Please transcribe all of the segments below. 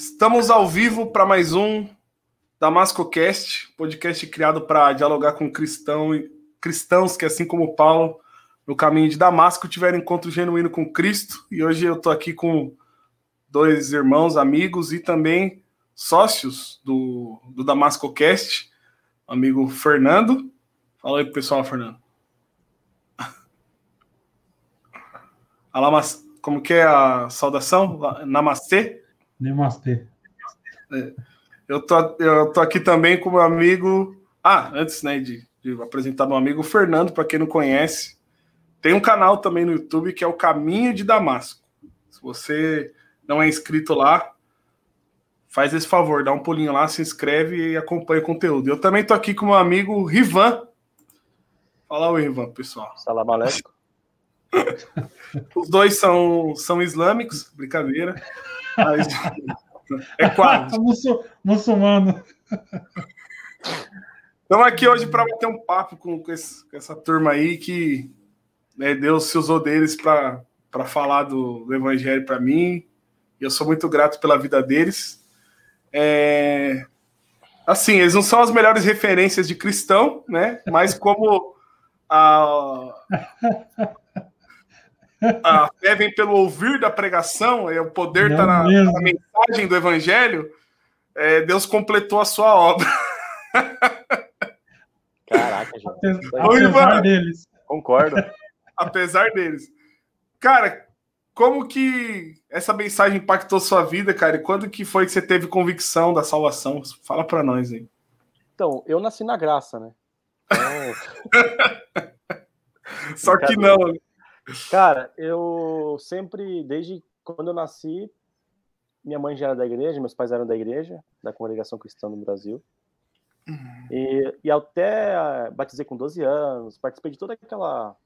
Estamos ao vivo para mais um Damasco Cast, podcast criado para dialogar com cristão, cristãos que, assim como Paulo, no caminho de Damasco, tiveram encontro genuíno com Cristo. E hoje eu estou aqui com dois irmãos, amigos e também sócios do, do Damasco Cast, amigo Fernando. Fala aí pro pessoal, Fernando. Como que é a saudação? Namastê? Namastê. É. Eu tô, eu tô aqui também com meu amigo. Ah, antes né, de, de apresentar meu amigo Fernando, para quem não conhece, tem um canal também no YouTube que é o Caminho de Damasco. Se você não é inscrito lá, faz esse favor, dá um pulinho lá, se inscreve e acompanha o conteúdo. Eu também tô aqui com meu amigo Rivan. Fala oi, Rivan, pessoal. Salam aleikum. Os dois são, são islâmicos, brincadeira. Mas é quase. Muçulmano. Estamos aqui hoje para bater um papo com, com, esse, com essa turma aí que né, Deus se usou deles para falar do, do Evangelho para mim. E eu sou muito grato pela vida deles. É, assim, eles não são as melhores referências de cristão, né? Mas como a, a fé vem pelo ouvir da pregação, é, o poder está na, na, mensagem do evangelho, é, Deus completou a sua obra. Caraca, gente. Apesar, apesar deles. Concordo. Apesar deles. Cara, como que essa mensagem impactou sua vida, cara? E quando que foi que você teve convicção da salvação? Fala para nós aí. Então, eu nasci na graça, né? Então... Só que não. Cara, eu sempre, desde quando eu nasci, minha mãe já era da igreja, meus pais eram da igreja, da congregação cristã no Brasil. Uhum. E, e até batizei com 12 anos, participei de toda aquela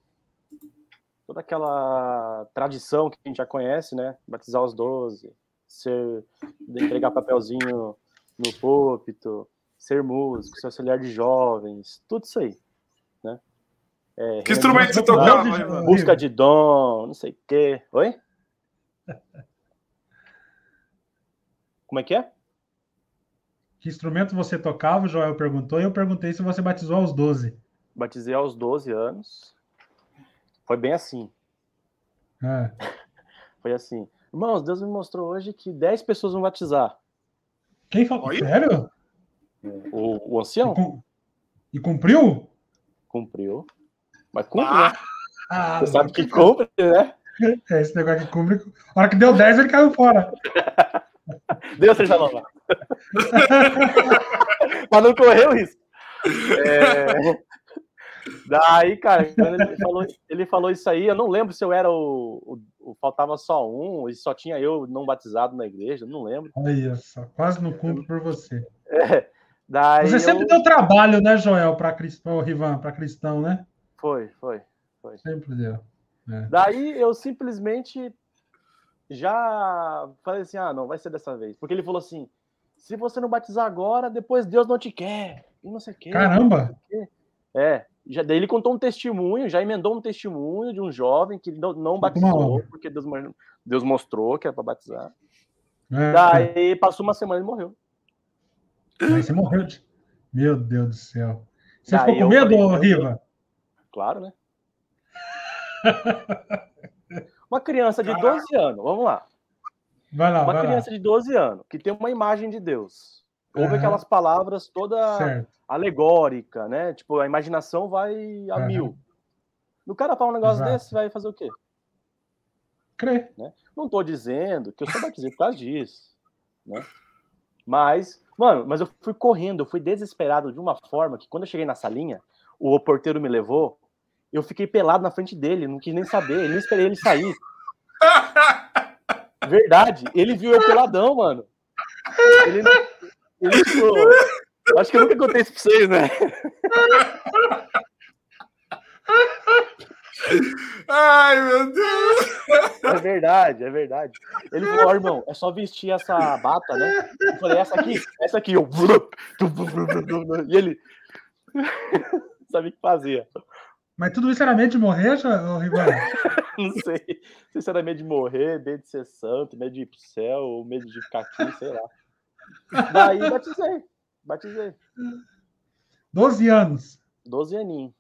toda aquela tradição que a gente já conhece, né? Batizar aos 12, ser entregar papelzinho no púlpito, ser músico, ser auxiliar de jovens, tudo isso aí. É, que instrumento você tocava? Busca de dom, não sei o quê. Oi? Como é que é? Que instrumento você tocava? O Joel perguntou, e eu perguntei se você batizou aos 12. Batizei aos 12 anos. Foi bem assim. É. Foi assim. Irmãos, Deus me mostrou hoje que 10 pessoas vão batizar. Quem falou? Sério? O, o ancião. E cumpriu? Cumpriu. Mas cumpre, ah, né? Ah, Você sabe que cumpre, né? É, esse negócio que cumpre. A hora que deu 10, ele caiu fora. Deus seja louvado. Mas não correu isso. É... Daí, cara, ele falou, ele falou isso aí, eu não lembro se eu era o, o, o, Faltava só um, e só tinha eu não batizado na igreja, não lembro. Olha só, quase não cumpre por você. É, daí você eu... sempre deu trabalho, né, Joel, para cristão, Rivan, para cristão, né? Foi, foi, foi. Sempre deu. É. Daí eu simplesmente já falei assim: ah, não, vai ser dessa vez. Porque ele falou assim: se você não batizar agora, depois Deus não te quer. E não sei o quê. Caramba! É, já, daí ele contou um testemunho, já emendou um testemunho de um jovem que não, não batizou, porque Deus, Deus mostrou que era para batizar. É, daí passou uma semana e morreu. Aí você morreu. Meu Deus do céu. Você daí ficou com medo, falei, Riva? Claro, né? Uma criança de 12 anos, vamos lá. Vai lá, uma vai criança lá. de 12 anos que tem uma imagem de Deus. Ouve uhum. aquelas palavras toda certo. alegórica, né? Tipo, a imaginação vai a uhum. mil. No cara falar um negócio Exato. desse, vai fazer o quê? Crer. Né? Não tô dizendo que eu sou batizei por causa disso, né? Mas, mano, mas eu fui correndo, eu fui desesperado de uma forma que quando eu cheguei na salinha, o porteiro me levou, eu fiquei pelado na frente dele, não quis nem saber, nem esperei ele sair. Verdade, ele viu eu peladão, mano. Ele, ele. Acho que eu nunca contei isso pra vocês, né? Ai, meu Deus! É verdade, é verdade. Ele falou, oh, irmão, é só vestir essa bata, né? Eu falei, essa aqui, essa aqui. Eu... E ele sabia o que fazia. Mas tudo isso era medo de morrer, Rivaldo? não sei. Não sei se era medo de morrer, medo de ser santo, medo de ir pro céu, ou medo de ficar aqui, sei lá. Daí batizei. Batizei. 12 anos. 12 aninhos.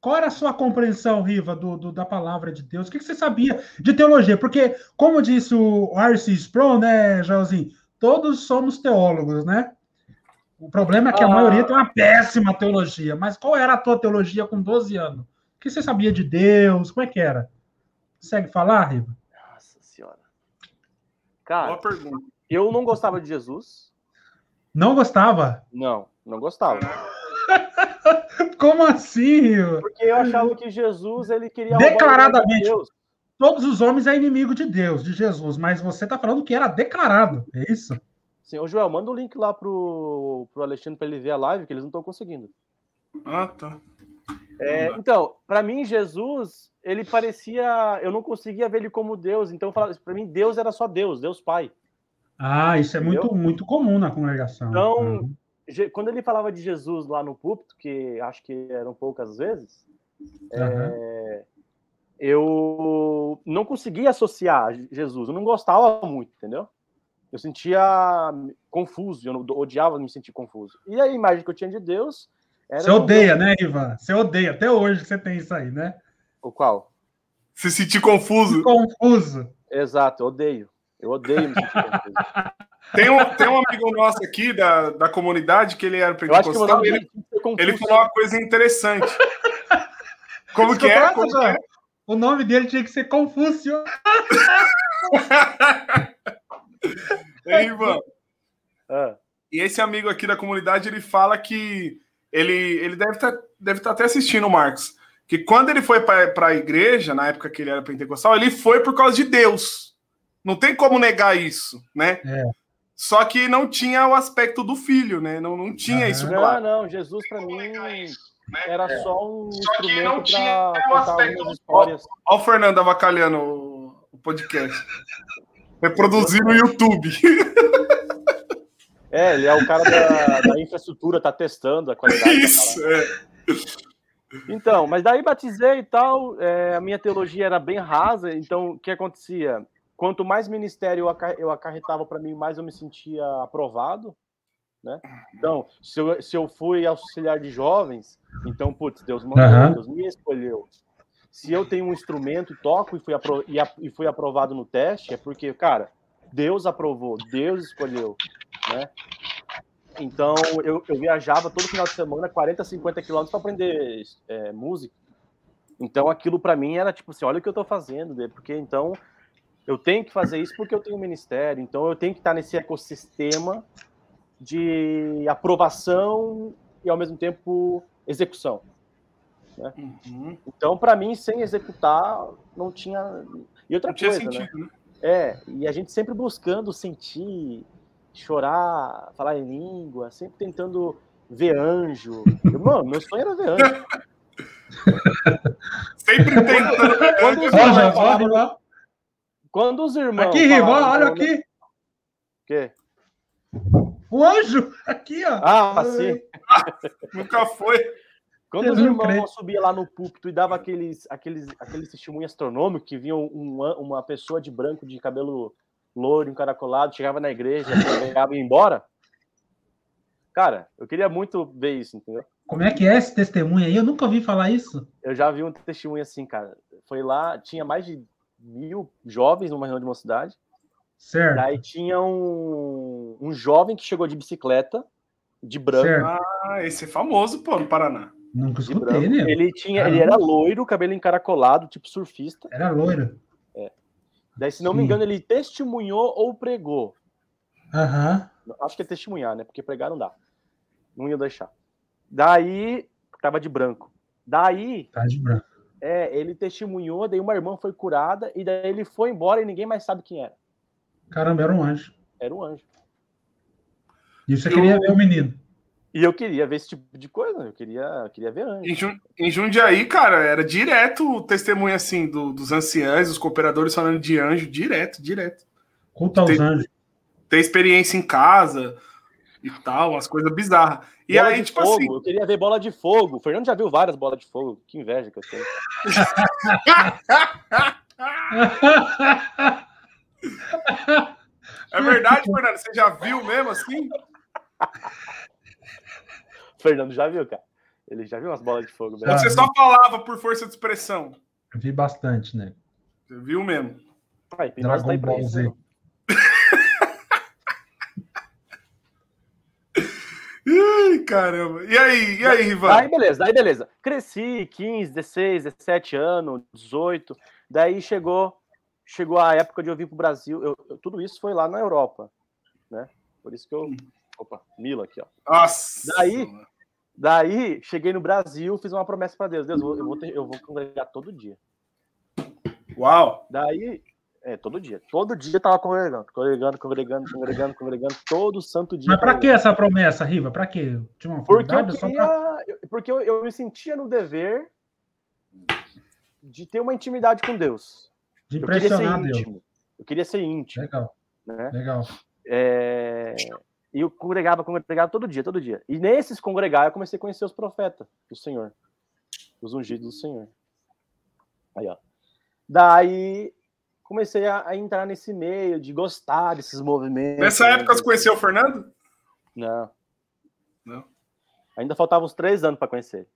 Qual era a sua compreensão, Riva, do, do, da palavra de Deus? O que, que, você sabia de teologia? Porque, como disse o R.C. Sproul, né, Joãozinho? Todos somos teólogos, né? O problema é que a ah. maioria tem uma péssima teologia. Mas qual era a tua teologia com 12 anos? O que você sabia de Deus? Como é que era? Consegue falar, Riva? Nossa Senhora. Cara, Boa pergunta. eu não gostava de Jesus. Não gostava? Não, não gostava. Como assim, Rio? Porque eu achava que Jesus ele queria declaradamente. De todos os homens é inimigo de Deus, de Jesus, mas você está falando que era declarado, é isso? Sim, ô Joel, manda o link lá pro, pro Alexandre para ele ver a live, que eles não estão conseguindo. Ah, tá. É, então, para mim, Jesus, ele parecia. Eu não conseguia ver ele como Deus, então para mim, Deus era só Deus, Deus Pai. Ah, isso é muito, muito comum na congregação. Então, uhum quando ele falava de Jesus lá no púlpito, que acho que eram poucas vezes, uhum. é, eu não conseguia associar Jesus, eu não gostava muito, entendeu? Eu sentia confuso, eu odiava me sentir confuso. E a imagem que eu tinha de Deus era. Você odeia, né, Ivan? Você odeia, até hoje você tem isso aí, né? O qual? Se sentir confuso. Confuso. Exato, eu odeio. Eu odeio me sentir confuso. Tem um, tem um amigo nosso aqui da, da comunidade que ele era pentecostal ele, ele falou uma coisa interessante. Como que é? Como que é? O nome dele tinha que ser Confúcio. Ei, Ivan. Ah. E esse amigo aqui da comunidade, ele fala que ele, ele deve estar tá, deve estar tá até assistindo o Marcos. Que quando ele foi para a igreja, na época que ele era pentecostal, ele foi por causa de Deus. Não tem como negar isso, né? É. Só que não tinha o aspecto do filho, né? Não, não tinha isso claro. Não, não, Jesus para mim isso, né? era é. só um só instrumento para contar algumas histórias. Olha o Fernando avacalhando o, o podcast. Reproduzir no YouTube. É, ele é o cara da, da infraestrutura, tá testando a qualidade. Isso, é. Então, mas daí batizei e tal, é, a minha teologia era bem rasa, então o que acontecia? quanto mais ministério eu acarretava para mim, mais eu me sentia aprovado. Né? Então, se eu, se eu fui auxiliar de jovens, então, putz, Deus mandou, uhum. Deus me escolheu. Se eu tenho um instrumento, toco e fui, apro e, e fui aprovado no teste, é porque, cara, Deus aprovou, Deus escolheu, né? Então, eu, eu viajava todo final de semana 40, 50 quilômetros para aprender é, música. Então, aquilo para mim era tipo assim: olha o que eu estou fazendo, né? porque então eu tenho que fazer isso porque eu tenho um ministério, então eu tenho que estar nesse ecossistema de aprovação e ao mesmo tempo execução. Né? Uhum. Então, para mim, sem executar, não tinha. E outra não coisa, né? sentido, né? É, e a gente sempre buscando sentir, chorar, falar em língua, sempre tentando ver anjo. Eu, mano, meu sonho era ver anjo. sempre tentando. Quando, quando, quando os irmãos. Aqui, Rival, olha aqui. O quê? O anjo! Aqui, ó. Ah, sim. Nunca foi. Quando os irmãos subiam lá no púlpito e dava aqueles, aqueles, aqueles testemunhos astronômicos que vinham uma, uma pessoa de branco, de cabelo loiro, encaracolado, chegava na igreja, pegava e ia embora. Cara, eu queria muito ver isso, entendeu? Como é que é esse testemunho aí? Eu nunca ouvi falar isso. Eu já vi um testemunho assim, cara. Foi lá, tinha mais de mil jovens numa reunião de mocidade. Certo. Daí tinha um, um jovem que chegou de bicicleta, de branco. Certo. Ah, esse é famoso, pô, no Paraná. Nunca escutei, né? Ele, tinha, ele era loiro, cabelo encaracolado, tipo surfista. Era loiro. Daí, se não Sim. me engano, ele testemunhou ou pregou. Aham. Uhum. Acho que é testemunhar, né? Porque pregar não dá. Não ia deixar. Daí, tava de branco. Daí. Tá de branco. É, ele testemunhou, daí uma irmã foi curada, e daí ele foi embora e ninguém mais sabe quem era. Caramba, era um anjo. Era um anjo. E você eu... queria ver o menino. E eu queria ver esse tipo de coisa, eu queria, eu queria ver anjo. Em, Jun... em Jundiaí, cara, era direto o testemunho assim do, dos anciães, os cooperadores falando de anjo, direto, direto. Aos ter, anjos. Ter experiência em casa e tal, umas coisas bizarras. E bola aí, tipo fogo. assim. Eu queria ver bola de fogo. O Fernando já viu várias bolas de fogo. Que inveja que eu tenho. É verdade, Fernando? Você já viu mesmo assim? Fernando já viu, cara. Ele já viu umas bolas de fogo. Você só falava por força de expressão. Eu vi bastante, né? Você viu mesmo. Ai, Dragon tá Ball Z. Né? Ai, caramba. E aí, e aí, Rival? Aí, beleza, aí, beleza. Cresci, 15, 16, 17 anos, 18. Daí chegou chegou a época de eu vir para o Brasil. Eu, eu, tudo isso foi lá na Europa, né? Por isso que eu. Opa, Mila aqui, ó. Nossa! Daí, daí cheguei no Brasil, fiz uma promessa para Deus. Deus, eu vou, ter, eu vou congregar todo dia. Uau! Daí, é, todo dia. Todo dia eu tava congregando, congregando, congregando, congregando, congregando, todo santo dia. Mas para que essa promessa, Riva? Para quê? Tinha uma porque eu, queria, pra... porque eu, eu me sentia no dever de ter uma intimidade com Deus. De impressionar eu Deus. Íntimo. Eu queria ser íntimo. Legal. Né? Legal. É... E eu congregava, congregava todo dia, todo dia. E nesses congregar, eu comecei a conhecer os profetas do Senhor. Os ungidos do Senhor. Aí, ó. Daí comecei a, a entrar nesse meio, de gostar desses movimentos. Nessa né? época você conheceu o Fernando? Não. Não. Ainda faltavam uns três anos para conhecer.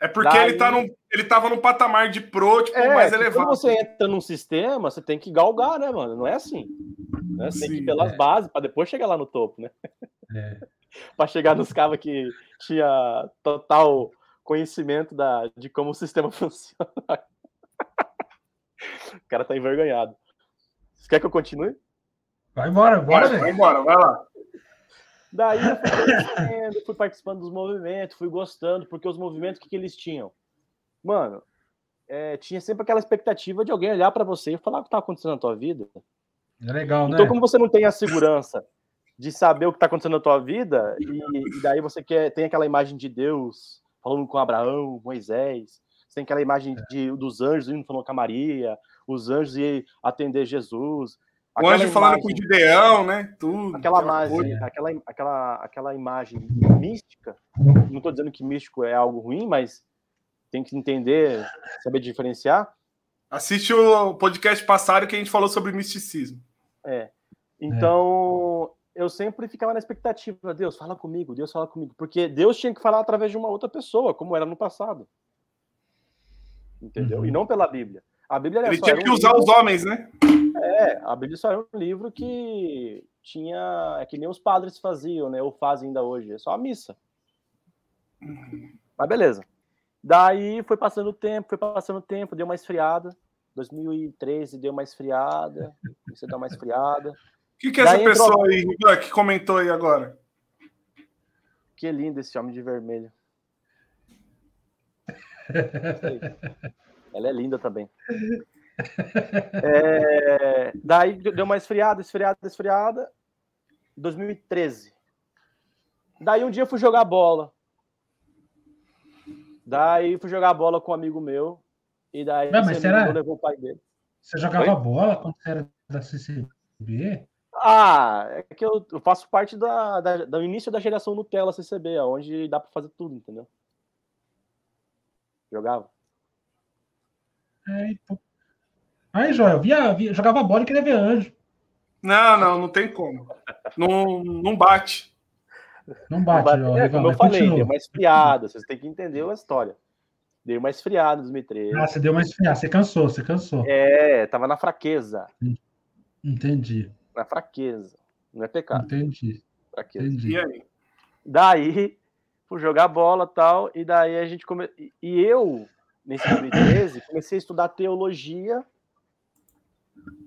É porque Daí... ele, tá num, ele tava num patamar de pro, tipo, é, mais elevado. Quando você entra num sistema, você tem que galgar, né, mano? Não é assim. Né? Você Sim, tem que ir pelas é. bases para depois chegar lá no topo, né? É. para chegar nos cabos que tinha total conhecimento da, de como o sistema funciona. o cara tá envergonhado. Você quer que eu continue? Vai embora, bora, vai, vai embora, vai lá. Daí eu fui conhecendo, fui participando dos movimentos, fui gostando, porque os movimentos, o que, que eles tinham? Mano, é, tinha sempre aquela expectativa de alguém olhar para você e falar o que tá acontecendo na tua vida. É legal, né? Então, como você não tem a segurança de saber o que tá acontecendo na tua vida, e, e daí você quer, tem aquela imagem de Deus falando com Abraão, Moisés, você tem aquela imagem é. de, dos anjos indo falando com a Maria, os anjos iam atender Jesus, o anjo falando com o Gideão, né? Tudo. Aquela, imagem, aquela, aquela, aquela imagem mística. Não estou dizendo que místico é algo ruim, mas tem que entender, saber diferenciar. Assiste o podcast passado que a gente falou sobre misticismo. É. Então, é. eu sempre ficava na expectativa, Deus, fala comigo, Deus fala comigo, porque Deus tinha que falar através de uma outra pessoa, como era no passado. Entendeu? Uhum. E não pela Bíblia. A Bíblia Ele tinha que usar livro... os homens, né? É, a Bíblia só é um livro que tinha. É que nem os padres faziam, né? Ou fazem ainda hoje. É só a missa. Mas beleza. Daí foi passando o tempo, foi passando o tempo, deu uma esfriada. 2013 deu uma esfriada. Você deu uma esfriada. O que, que é essa pessoa aí que comentou aí agora? Que lindo esse homem de vermelho. Ela é linda também. É, daí deu uma esfriada, esfriada, esfriada. 2013. Daí um dia eu fui jogar bola. Daí fui jogar bola com um amigo meu. E daí Não, mas será... levou o pai dele. Você jogava Oi? bola quando você era da CCB? Ah, é que eu, eu faço parte da, da, do início da geração Nutella CCB, onde dá para fazer tudo, entendeu? Jogava. É, Aí, Joel, via, via, jogava bola e queria ver anjo. Não, não, não tem como. Não, não bate. Não bate, não bate. É, como eu falei, continua. deu uma esfriada. Vocês têm que entender a história. Deu uma esfriada em 2013. Ah, você deu uma esfriada. Você cansou, você cansou. É, tava na fraqueza. Entendi. Na fraqueza. Não é pecado. Entendi. Fraqueza. Entendi. E aí? Daí, fui jogar bola tal, e daí a gente come... E eu, nesse 2013, comecei a estudar teologia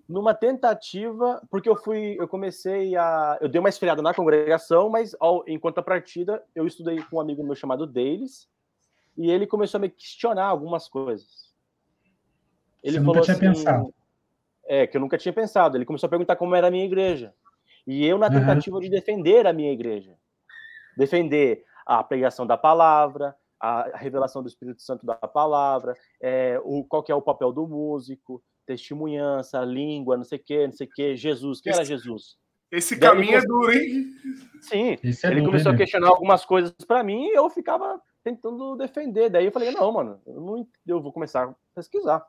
numa tentativa, porque eu fui, eu comecei a, eu dei uma esfriada na congregação, mas ao, em contrapartida, eu estudei com um amigo meu chamado Davis, e ele começou a me questionar algumas coisas. Ele Você falou nunca tinha assim, pensado. É, que eu nunca tinha pensado. Ele começou a perguntar como era a minha igreja. E eu na tentativa uhum. de defender a minha igreja. Defender a pregação da palavra, a revelação do Espírito Santo da palavra, é, o, qual que é o papel do músico, testemunhança, língua, não sei o que, não sei o que, Jesus. Quem esse, era Jesus? Esse Daí caminho é duro, hein? Sim, é ele duro, começou a questionar algumas coisas para mim e eu ficava tentando defender. Daí eu falei, não, mano, eu, não, eu vou começar a pesquisar.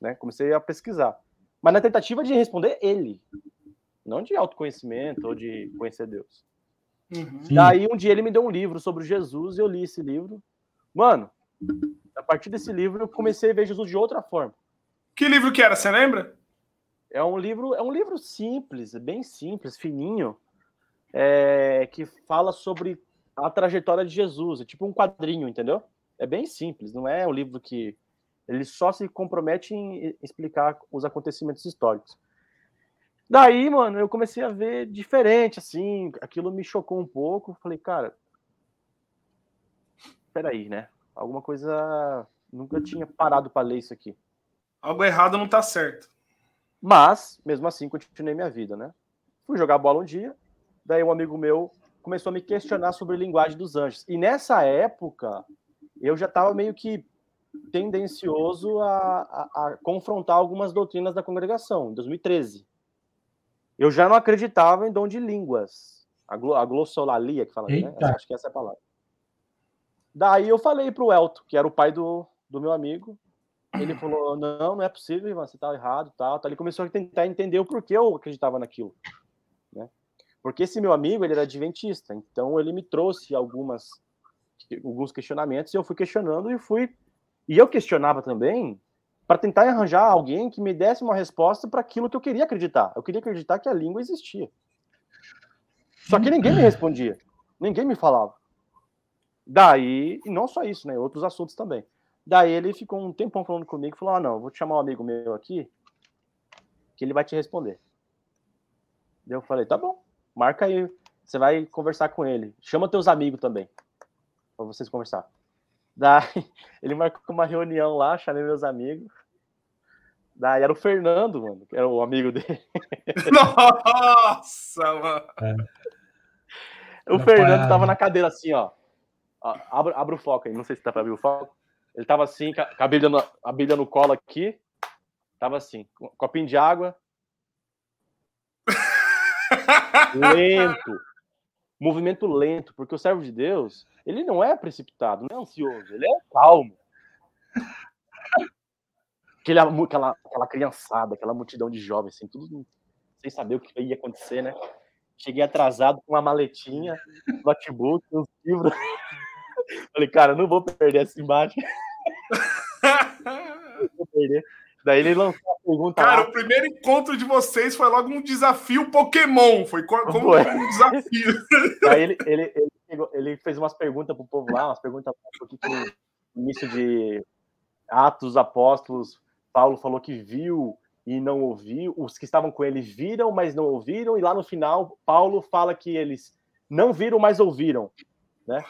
né? Comecei a pesquisar. Mas na tentativa de responder ele, não de autoconhecimento ou de conhecer Deus. Uhum. Daí um dia ele me deu um livro sobre Jesus e eu li esse livro. Mano, a partir desse livro eu comecei a ver Jesus de outra forma. Que livro que era, você lembra? É um livro, é um livro simples, bem simples, fininho, é, que fala sobre a trajetória de Jesus, é tipo um quadrinho, entendeu? É bem simples, não é um livro que ele só se compromete em explicar os acontecimentos históricos. Daí, mano, eu comecei a ver diferente, assim, aquilo me chocou um pouco. Falei, cara, peraí, né? Alguma coisa. Nunca tinha parado para ler isso aqui. Algo errado não tá certo. Mas, mesmo assim, continuei minha vida, né? Fui jogar bola um dia, daí um amigo meu começou a me questionar sobre a linguagem dos anjos. E nessa época, eu já estava meio que tendencioso a, a, a, confrontar algumas doutrinas da congregação, em 2013. Eu já não acreditava em dom de línguas, a, a glossolalia que fala, né? Acho que essa é a palavra. Daí eu falei para o Elton, que era o pai do, do meu amigo, ele falou: Não, não é possível, Ivan, você tá errado. Tal, tal. Ele começou a tentar entender o porquê eu acreditava naquilo. Porque esse meu amigo ele era adventista, então ele me trouxe algumas, alguns questionamentos e eu fui questionando e fui e eu questionava também para tentar arranjar alguém que me desse uma resposta para aquilo que eu queria acreditar. Eu queria acreditar que a língua existia. Só que ninguém me respondia. Ninguém me falava. Daí, e não só isso, né? Outros assuntos também. Daí ele ficou um tempão falando comigo falou: Ah, não, vou te chamar um amigo meu aqui, que ele vai te responder. Daí eu falei: Tá bom, marca aí. Você vai conversar com ele. Chama teus amigos também, para vocês conversar. Daí ele marcou uma reunião lá, chamei meus amigos. Daí era o Fernando, mano, que era o amigo dele. Nossa, mano. É. O Fernando tava na cadeira assim, ó. Abre, abre o foco aí, não sei se dá pra abrir o foco. Ele tava assim, com a Bíblia no, a Bíblia no colo aqui. Tava assim, copinho de água. Lento. Movimento lento, porque o servo de Deus, ele não é precipitado, não é ansioso, ele é calmo. Aquele, aquela, aquela criançada, aquela multidão de jovens, assim, tudo sem saber o que ia acontecer, né? Cheguei atrasado com uma maletinha, notebook, uns livros. Falei, cara, não vou perder essa imagem. vou perder. Daí ele lançou a pergunta. Cara, lá. o primeiro encontro de vocês foi logo um desafio Pokémon. Foi como foi. um desafio. Daí ele, ele, ele ele fez umas perguntas pro povo lá, umas perguntas no início de Atos dos Apóstolos, Paulo falou que viu e não ouviu, os que estavam com ele viram, mas não ouviram, e lá no final, Paulo fala que eles não viram, mas ouviram, né?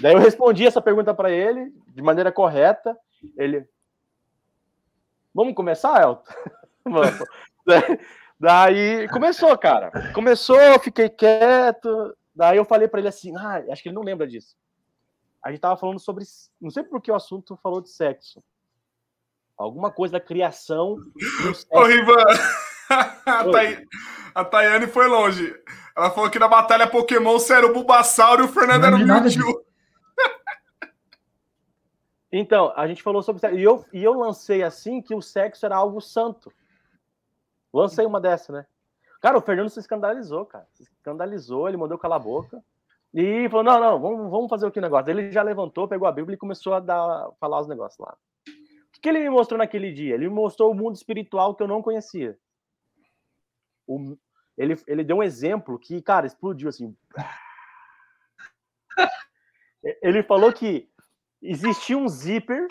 Daí eu respondi essa pergunta para ele de maneira correta. Ele, vamos começar, Elton? vamos. Daí começou, cara. Começou, fiquei quieto. Daí eu falei para ele assim, ah, acho que ele não lembra disso. A gente tava falando sobre, não sei por que o assunto falou de sexo. Alguma coisa da criação. Ô, Rivan, a, Tayane foi longe. Ela falou que na batalha Pokémon você era o Bulbasaur e o Fernando era o Mewtwo. Então, a gente falou sobre sexo. E eu, e eu lancei assim que o sexo era algo santo. Lancei uma dessa, né? Cara, o Fernando se escandalizou, cara. Se escandalizou, ele mandou calar a boca. E falou: não, não, vamos, vamos fazer o que negócio. Ele já levantou, pegou a Bíblia e começou a dar, falar os negócios lá. O que ele me mostrou naquele dia? Ele me mostrou o mundo espiritual que eu não conhecia. O, ele, ele deu um exemplo que, cara, explodiu assim. Ele falou que existia um zíper.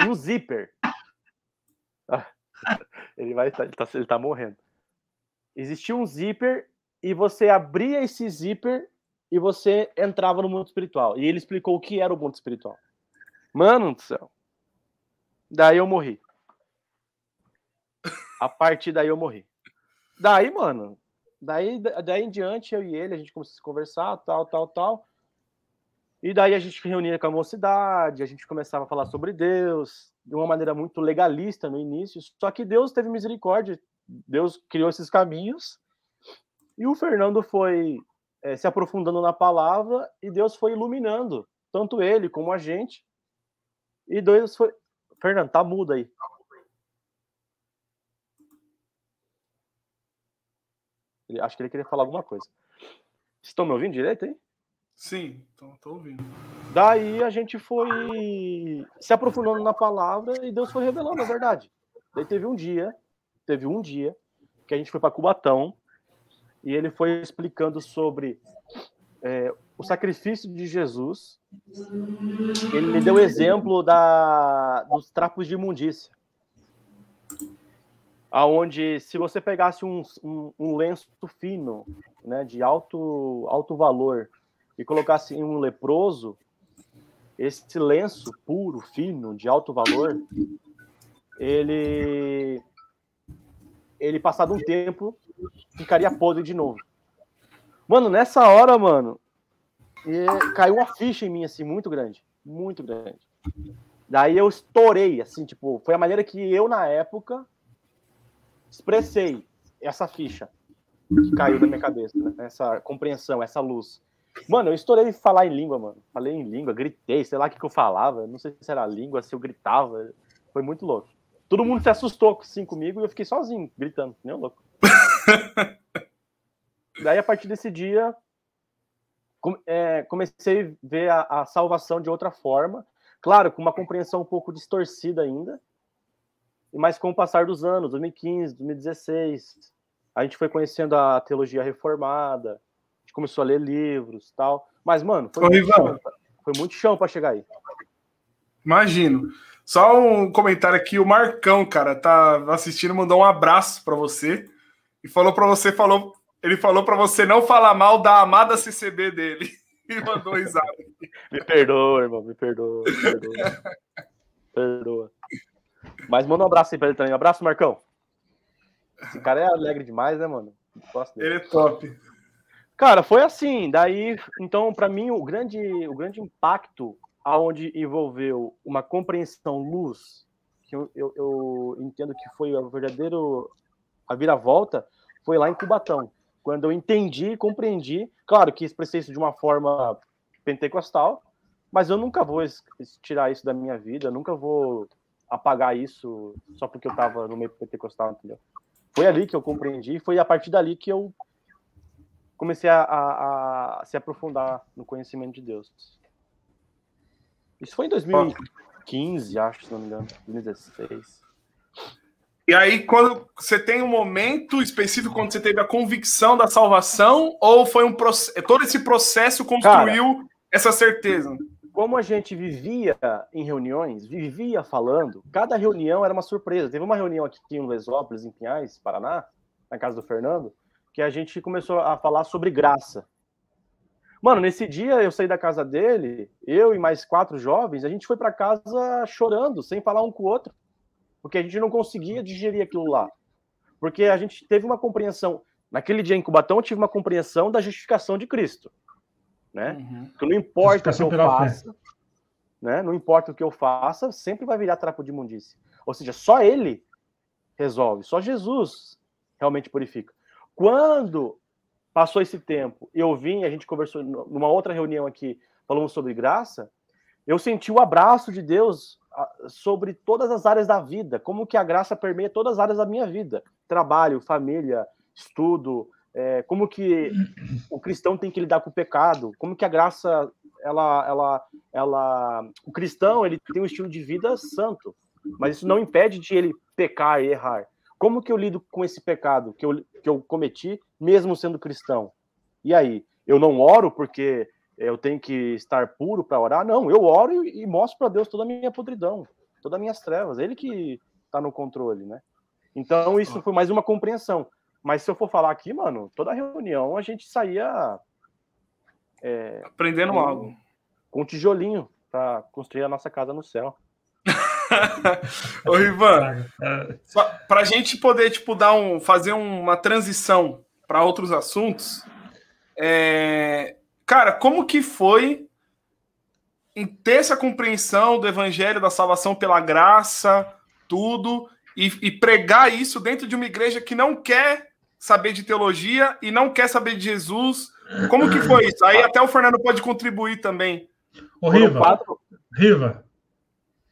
Um zíper. Ele vai ele tá, ele tá morrendo. Existia um zíper e você abria esse zíper e você entrava no mundo espiritual. E ele explicou o que era o mundo espiritual. Mano do céu. Daí eu morri. A partir daí eu morri. Daí, mano, daí, daí em diante, eu e ele, a gente começou a conversar, tal, tal, tal. E daí a gente reunia com a mocidade, a gente começava a falar sobre Deus, de uma maneira muito legalista no início, só que Deus teve misericórdia, Deus criou esses caminhos, e o Fernando foi é, se aprofundando na palavra, e Deus foi iluminando, tanto ele como a gente, e Deus foi, Fernando, tá mudo aí. Acho que ele queria falar alguma coisa. Estão me ouvindo direito aí? Sim, estou ouvindo. Daí a gente foi se aprofundando na palavra e Deus foi revelando a verdade. Daí teve um dia, teve um dia que a gente foi para Cubatão e ele foi explicando sobre é, o sacrifício de Jesus. Ele me deu exemplo da, dos trapos de imundícia. Aonde, se você pegasse um, um, um lenço fino, né, de alto, alto valor, e colocasse em um leproso, esse lenço puro, fino, de alto valor, ele, ele passado um tempo, ficaria podre de novo. Mano, nessa hora, mano, caiu uma ficha em mim, assim, muito grande. Muito grande. Daí eu estourei, assim, tipo, foi a maneira que eu, na época, expressei essa ficha que caiu da minha cabeça, né? essa compreensão, essa luz. Mano, eu estourei falar em língua, mano. Falei em língua, gritei, sei lá o que, que eu falava. Não sei se era língua, se eu gritava. Foi muito louco. Todo mundo se assustou assim comigo e eu fiquei sozinho, gritando, nem um louco. Daí, a partir desse dia, é, comecei a ver a, a, salvação de outra forma. Claro, com uma compreensão um pouco distorcida ainda. Mas com o passar dos anos, 2015, 2016, a gente foi conhecendo a teologia reformada, gente começou a ler livros tal. Mas, mano, foi, Ô, muito, chão, foi muito chão para chegar aí. Imagino. Só um comentário aqui, o Marcão, cara, tá assistindo, mandou um abraço para você e falou para você, falou, ele falou para você não falar mal da amada CCB dele e mandou risada. me perdoa, irmão, me perdoa, me perdoa. perdoa. Mas manda um abraço aí pra ele também. Um abraço, Marcão. Esse cara é alegre demais, né, mano? Ele é top. Cara, foi assim. Daí, então, para mim, o grande, o grande impacto aonde envolveu uma compreensão luz, que eu, eu, eu entendo que foi o verdadeiro a vira-volta, foi lá em Cubatão. Quando eu entendi, compreendi, claro que expressei isso de uma forma pentecostal, mas eu nunca vou tirar isso da minha vida, nunca vou apagar isso só porque eu estava no meio pentecostal, entendeu? Foi ali que eu compreendi, foi a partir dali que eu comecei a, a, a se aprofundar no conhecimento de Deus. Isso foi em 2015, acho, se não me engano, 2016. E aí, quando você tem um momento específico quando você teve a convicção da salvação, ou foi um processo, todo esse processo construiu Cara, essa certeza? Como a gente vivia em reuniões, vivia falando, cada reunião era uma surpresa. Teve uma reunião aqui em Lesópolis, em Pinhais, Paraná, na casa do Fernando, que a gente começou a falar sobre graça. Mano, nesse dia eu saí da casa dele, eu e mais quatro jovens, a gente foi para casa chorando, sem falar um com o outro, porque a gente não conseguia digerir aquilo lá. Porque a gente teve uma compreensão, naquele dia em Cubatão, eu tive uma compreensão da justificação de Cristo, né? Uhum. Que não importa o que eu faça, né? Não importa o que eu faça, sempre vai virar trapo de imundície. Ou seja, só ele resolve, só Jesus realmente purifica. Quando Passou esse tempo, eu vim, a gente conversou numa outra reunião aqui, falando sobre graça, eu senti o abraço de Deus sobre todas as áreas da vida, como que a graça permeia todas as áreas da minha vida, trabalho, família, estudo, é, como que o cristão tem que lidar com o pecado, como que a graça, ela, ela, ela, o cristão ele tem um estilo de vida santo, mas isso não impede de ele pecar e errar. Como que eu lido com esse pecado que eu, que eu cometi, mesmo sendo cristão? E aí? Eu não oro porque eu tenho que estar puro para orar? Não, eu oro e, e mostro para Deus toda a minha podridão, todas as minhas trevas. Ele que está no controle, né? Então, isso foi mais uma compreensão. Mas se eu for falar aqui, mano, toda reunião a gente saía. É, Aprendendo com, algo. Com um tijolinho para construir a nossa casa no céu. Ô, Ivan, para a gente poder tipo, dar um, fazer uma transição para outros assuntos, é... cara, como que foi em ter essa compreensão do evangelho da salvação pela graça, tudo, e, e pregar isso dentro de uma igreja que não quer saber de teologia e não quer saber de Jesus? Como que foi isso? Aí até o Fernando pode contribuir também. Ô, Riva, quatro... Riva,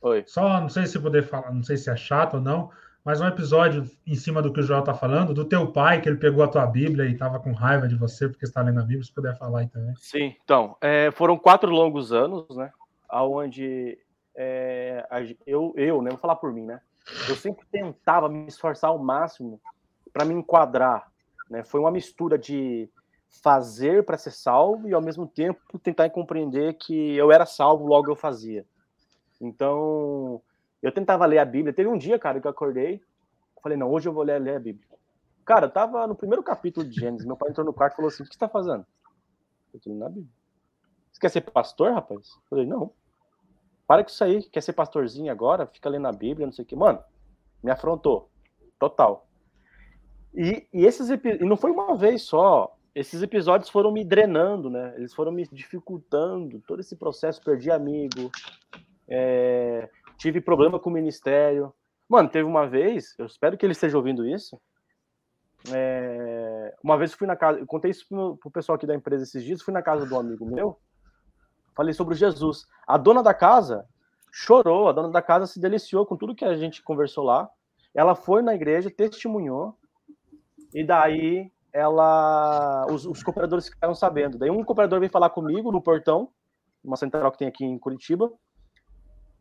Oi. Só não sei se poder falar, não sei se é chato ou não, mas um episódio em cima do que o Joel tá falando, do teu pai, que ele pegou a tua Bíblia e tava com raiva de você porque está lendo a Bíblia, se puder falar aí também. Sim, então, é, foram quatro longos anos, né? Onde é, eu, eu, né? Vou falar por mim, né? Eu sempre tentava me esforçar ao máximo para me enquadrar, né? Foi uma mistura de fazer para ser salvo e ao mesmo tempo tentar compreender que eu era salvo, logo eu fazia. Então, eu tentava ler a Bíblia. Teve um dia, cara, que eu acordei, falei, não, hoje eu vou ler, ler a Bíblia. Cara, eu tava no primeiro capítulo de Gênesis, meu pai entrou no quarto e falou assim, o que você tá fazendo? Eu tô lendo a Bíblia. Você quer ser pastor, rapaz? Eu falei, não. Para com isso aí, quer ser pastorzinho agora? Fica lendo a Bíblia, não sei o que. Mano, me afrontou. Total. E, e esses e não foi uma vez só esses episódios foram me drenando, né? Eles foram me dificultando todo esse processo. Perdi amigo, é, tive problema com o ministério. Mano, teve uma vez, eu espero que ele esteja ouvindo isso. É, uma vez fui na casa, eu contei isso pro, pro pessoal aqui da empresa esses dias. Fui na casa um amigo meu, falei sobre Jesus. A dona da casa chorou, a dona da casa se deliciou com tudo que a gente conversou lá. Ela foi na igreja, testemunhou, e daí ela, os, os cooperadores ficaram sabendo. Daí um cooperador veio falar comigo no portão, uma central que tem aqui em Curitiba,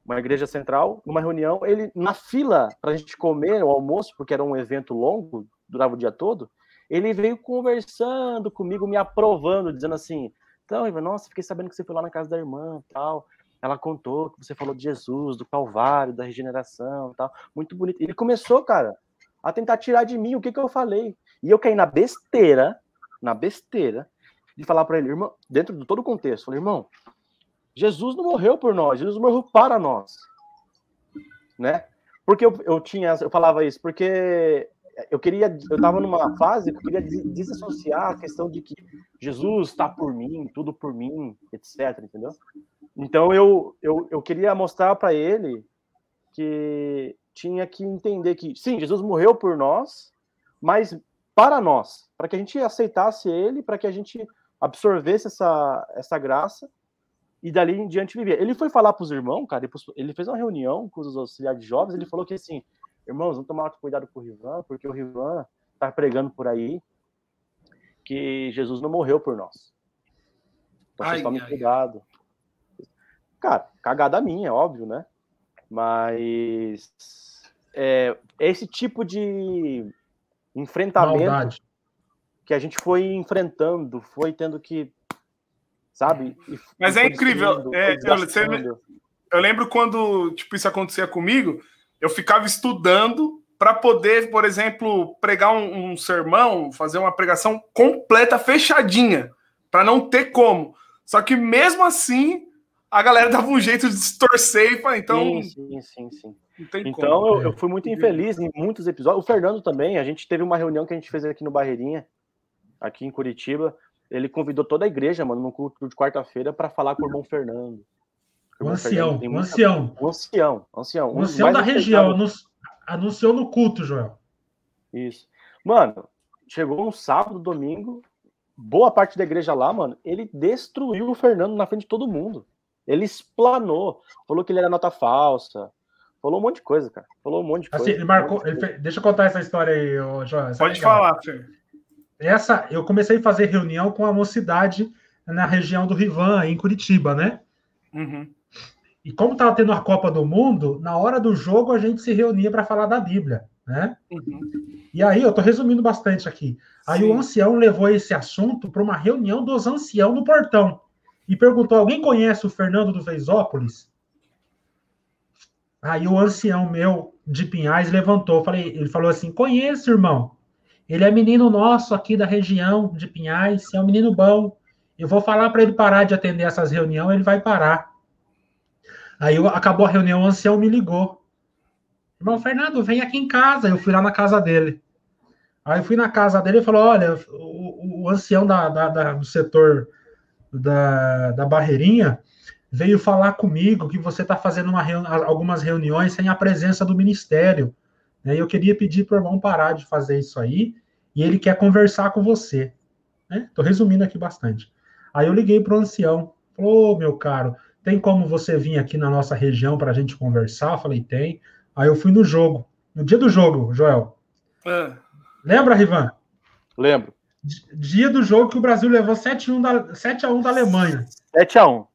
uma igreja central, numa reunião, ele na fila para a gente comer o almoço, porque era um evento longo, durava o dia todo, ele veio conversando comigo, me aprovando, dizendo assim: "Então, Ivan, nossa, fiquei sabendo que você foi lá na casa da irmã, tal. Ela contou que você falou de Jesus, do Calvário, da regeneração, tal. Muito bonito". Ele começou, cara, a tentar tirar de mim o que que eu falei. E eu caí na besteira, na besteira, de falar para ele, irmão, dentro de todo o contexto, falei, irmão, Jesus não morreu por nós, Jesus morreu para nós, né? Porque eu, eu tinha, eu falava isso, porque eu queria, eu estava numa fase que eu queria desassociar a questão de que Jesus está por mim, tudo por mim, etc, entendeu? Então eu, eu, eu queria mostrar para ele que tinha que entender que, sim, Jesus morreu por nós, mas para nós, para que a gente aceitasse ele, para que a gente absorvesse essa, essa graça e dali em diante viver. Ele foi falar para os irmãos, cara, ele fez uma reunião com os auxiliares de jovens, ele falou que assim, irmãos, vamos tomar cuidado com o Rivan, porque o Rivan está pregando por aí que Jesus não morreu por nós. Então vocês tomem cuidado. Cara, cagada minha, óbvio, né? Mas é, esse tipo de enfrentamento Maldade. que a gente foi enfrentando, foi tendo que, sabe? Mas é incrível. É, eu, eu lembro quando tipo, isso acontecia comigo, eu ficava estudando para poder, por exemplo, pregar um, um, sermão, fazer uma pregação completa, fechadinha, para não ter como. Só que mesmo assim, a galera dava um jeito de distorcer e falar, então. Sim, sim, sim, sim. Então eu, eu, fui muito infeliz em muitos episódios. O Fernando também, a gente teve uma reunião que a gente fez aqui no Barreirinha, aqui em Curitiba. Ele convidou toda a igreja, mano, no culto de quarta-feira para falar com o irmão Fernando. O, ancião, o ancião. O ancião, ancião. O ancião da região, anunciou no culto, Joel. Isso. Mano, chegou um sábado, domingo, boa parte da igreja lá, mano, ele destruiu o Fernando na frente de todo mundo. Ele explanou, falou que ele era nota falsa, Falou um monte de coisa, cara. Falou um monte de assim, coisa. Ele marcou, ele fez, deixa eu contar essa história aí, João. Pode é falar, Fê. Essa, eu comecei a fazer reunião com a mocidade na região do Rivan, em Curitiba, né? Uhum. E como estava tendo a Copa do Mundo, na hora do jogo a gente se reunia para falar da Bíblia, né? Uhum. E aí, eu estou resumindo bastante aqui. Aí Sim. o ancião levou esse assunto para uma reunião dos anciãos no portão e perguntou: alguém conhece o Fernando do Veisópolis? Aí o ancião meu de Pinhais levantou, falei, ele falou assim: "Conheço, irmão. Ele é menino nosso aqui da região de Pinhais, é um menino bom. Eu vou falar para ele parar de atender essas reuniões, ele vai parar." Aí acabou a reunião, o ancião me ligou. Irmão Fernando, vem aqui em casa. Eu fui lá na casa dele. Aí fui na casa dele e falou: olha, o, o ancião da, da, da, do setor da, da Barreirinha veio falar comigo que você está fazendo algumas reuniões sem a presença do ministério. Né? Eu queria pedir para o irmão parar de fazer isso aí, e ele quer conversar com você. Estou né? resumindo aqui bastante. Aí eu liguei para o ancião, falou, oh, meu caro, tem como você vir aqui na nossa região para a gente conversar? Eu falei, tem. Aí eu fui no jogo, no dia do jogo, Joel. É. Lembra, Rivan? Lembro. Dia do jogo que o Brasil levou 7x1 da, 7 a 1 da Alemanha. 7x1.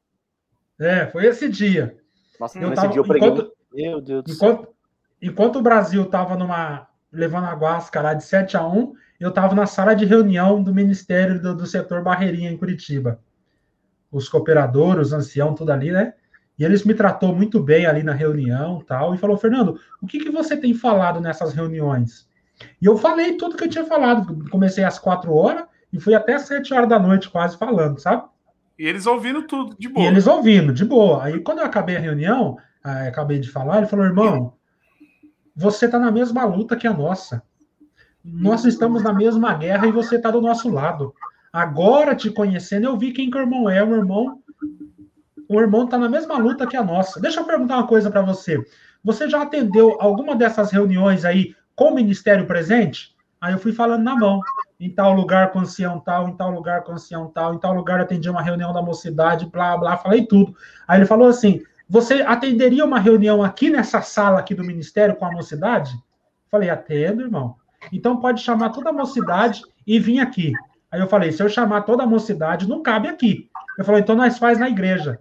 É, foi esse dia. Nossa, eu nesse tava, dia eu preguei. Enquanto, Meu Deus do enquanto, céu. Enquanto o Brasil estava numa. levando a guasca lá de 7 a 1 eu estava na sala de reunião do Ministério do, do Setor Barreirinha, em Curitiba. Os cooperadores, os anciãos, tudo ali, né? E eles me tratou muito bem ali na reunião tal, e falou, Fernando, o que, que você tem falado nessas reuniões? E eu falei tudo que eu tinha falado. Comecei às quatro horas e fui até às sete horas da noite quase falando, sabe? E eles ouvindo tudo, de boa. E eles ouvindo, de boa. Aí quando eu acabei a reunião, acabei de falar, ele falou, irmão, você está na mesma luta que a nossa. Nós estamos na mesma guerra e você está do nosso lado. Agora, te conhecendo, eu vi quem que o irmão é. O irmão o irmão está na mesma luta que a nossa. Deixa eu perguntar uma coisa para você. Você já atendeu alguma dessas reuniões aí com o ministério presente? Aí eu fui falando na mão. Em tal lugar com ancião tal, em tal lugar com ancião tal, em tal lugar atendi uma reunião da mocidade, blá, blá, falei tudo. Aí ele falou assim: você atenderia uma reunião aqui nessa sala aqui do ministério com a mocidade? Falei, atendo, irmão. Então pode chamar toda a mocidade e vir aqui. Aí eu falei, se eu chamar toda a mocidade, não cabe aqui. Eu falei, então nós faz na igreja.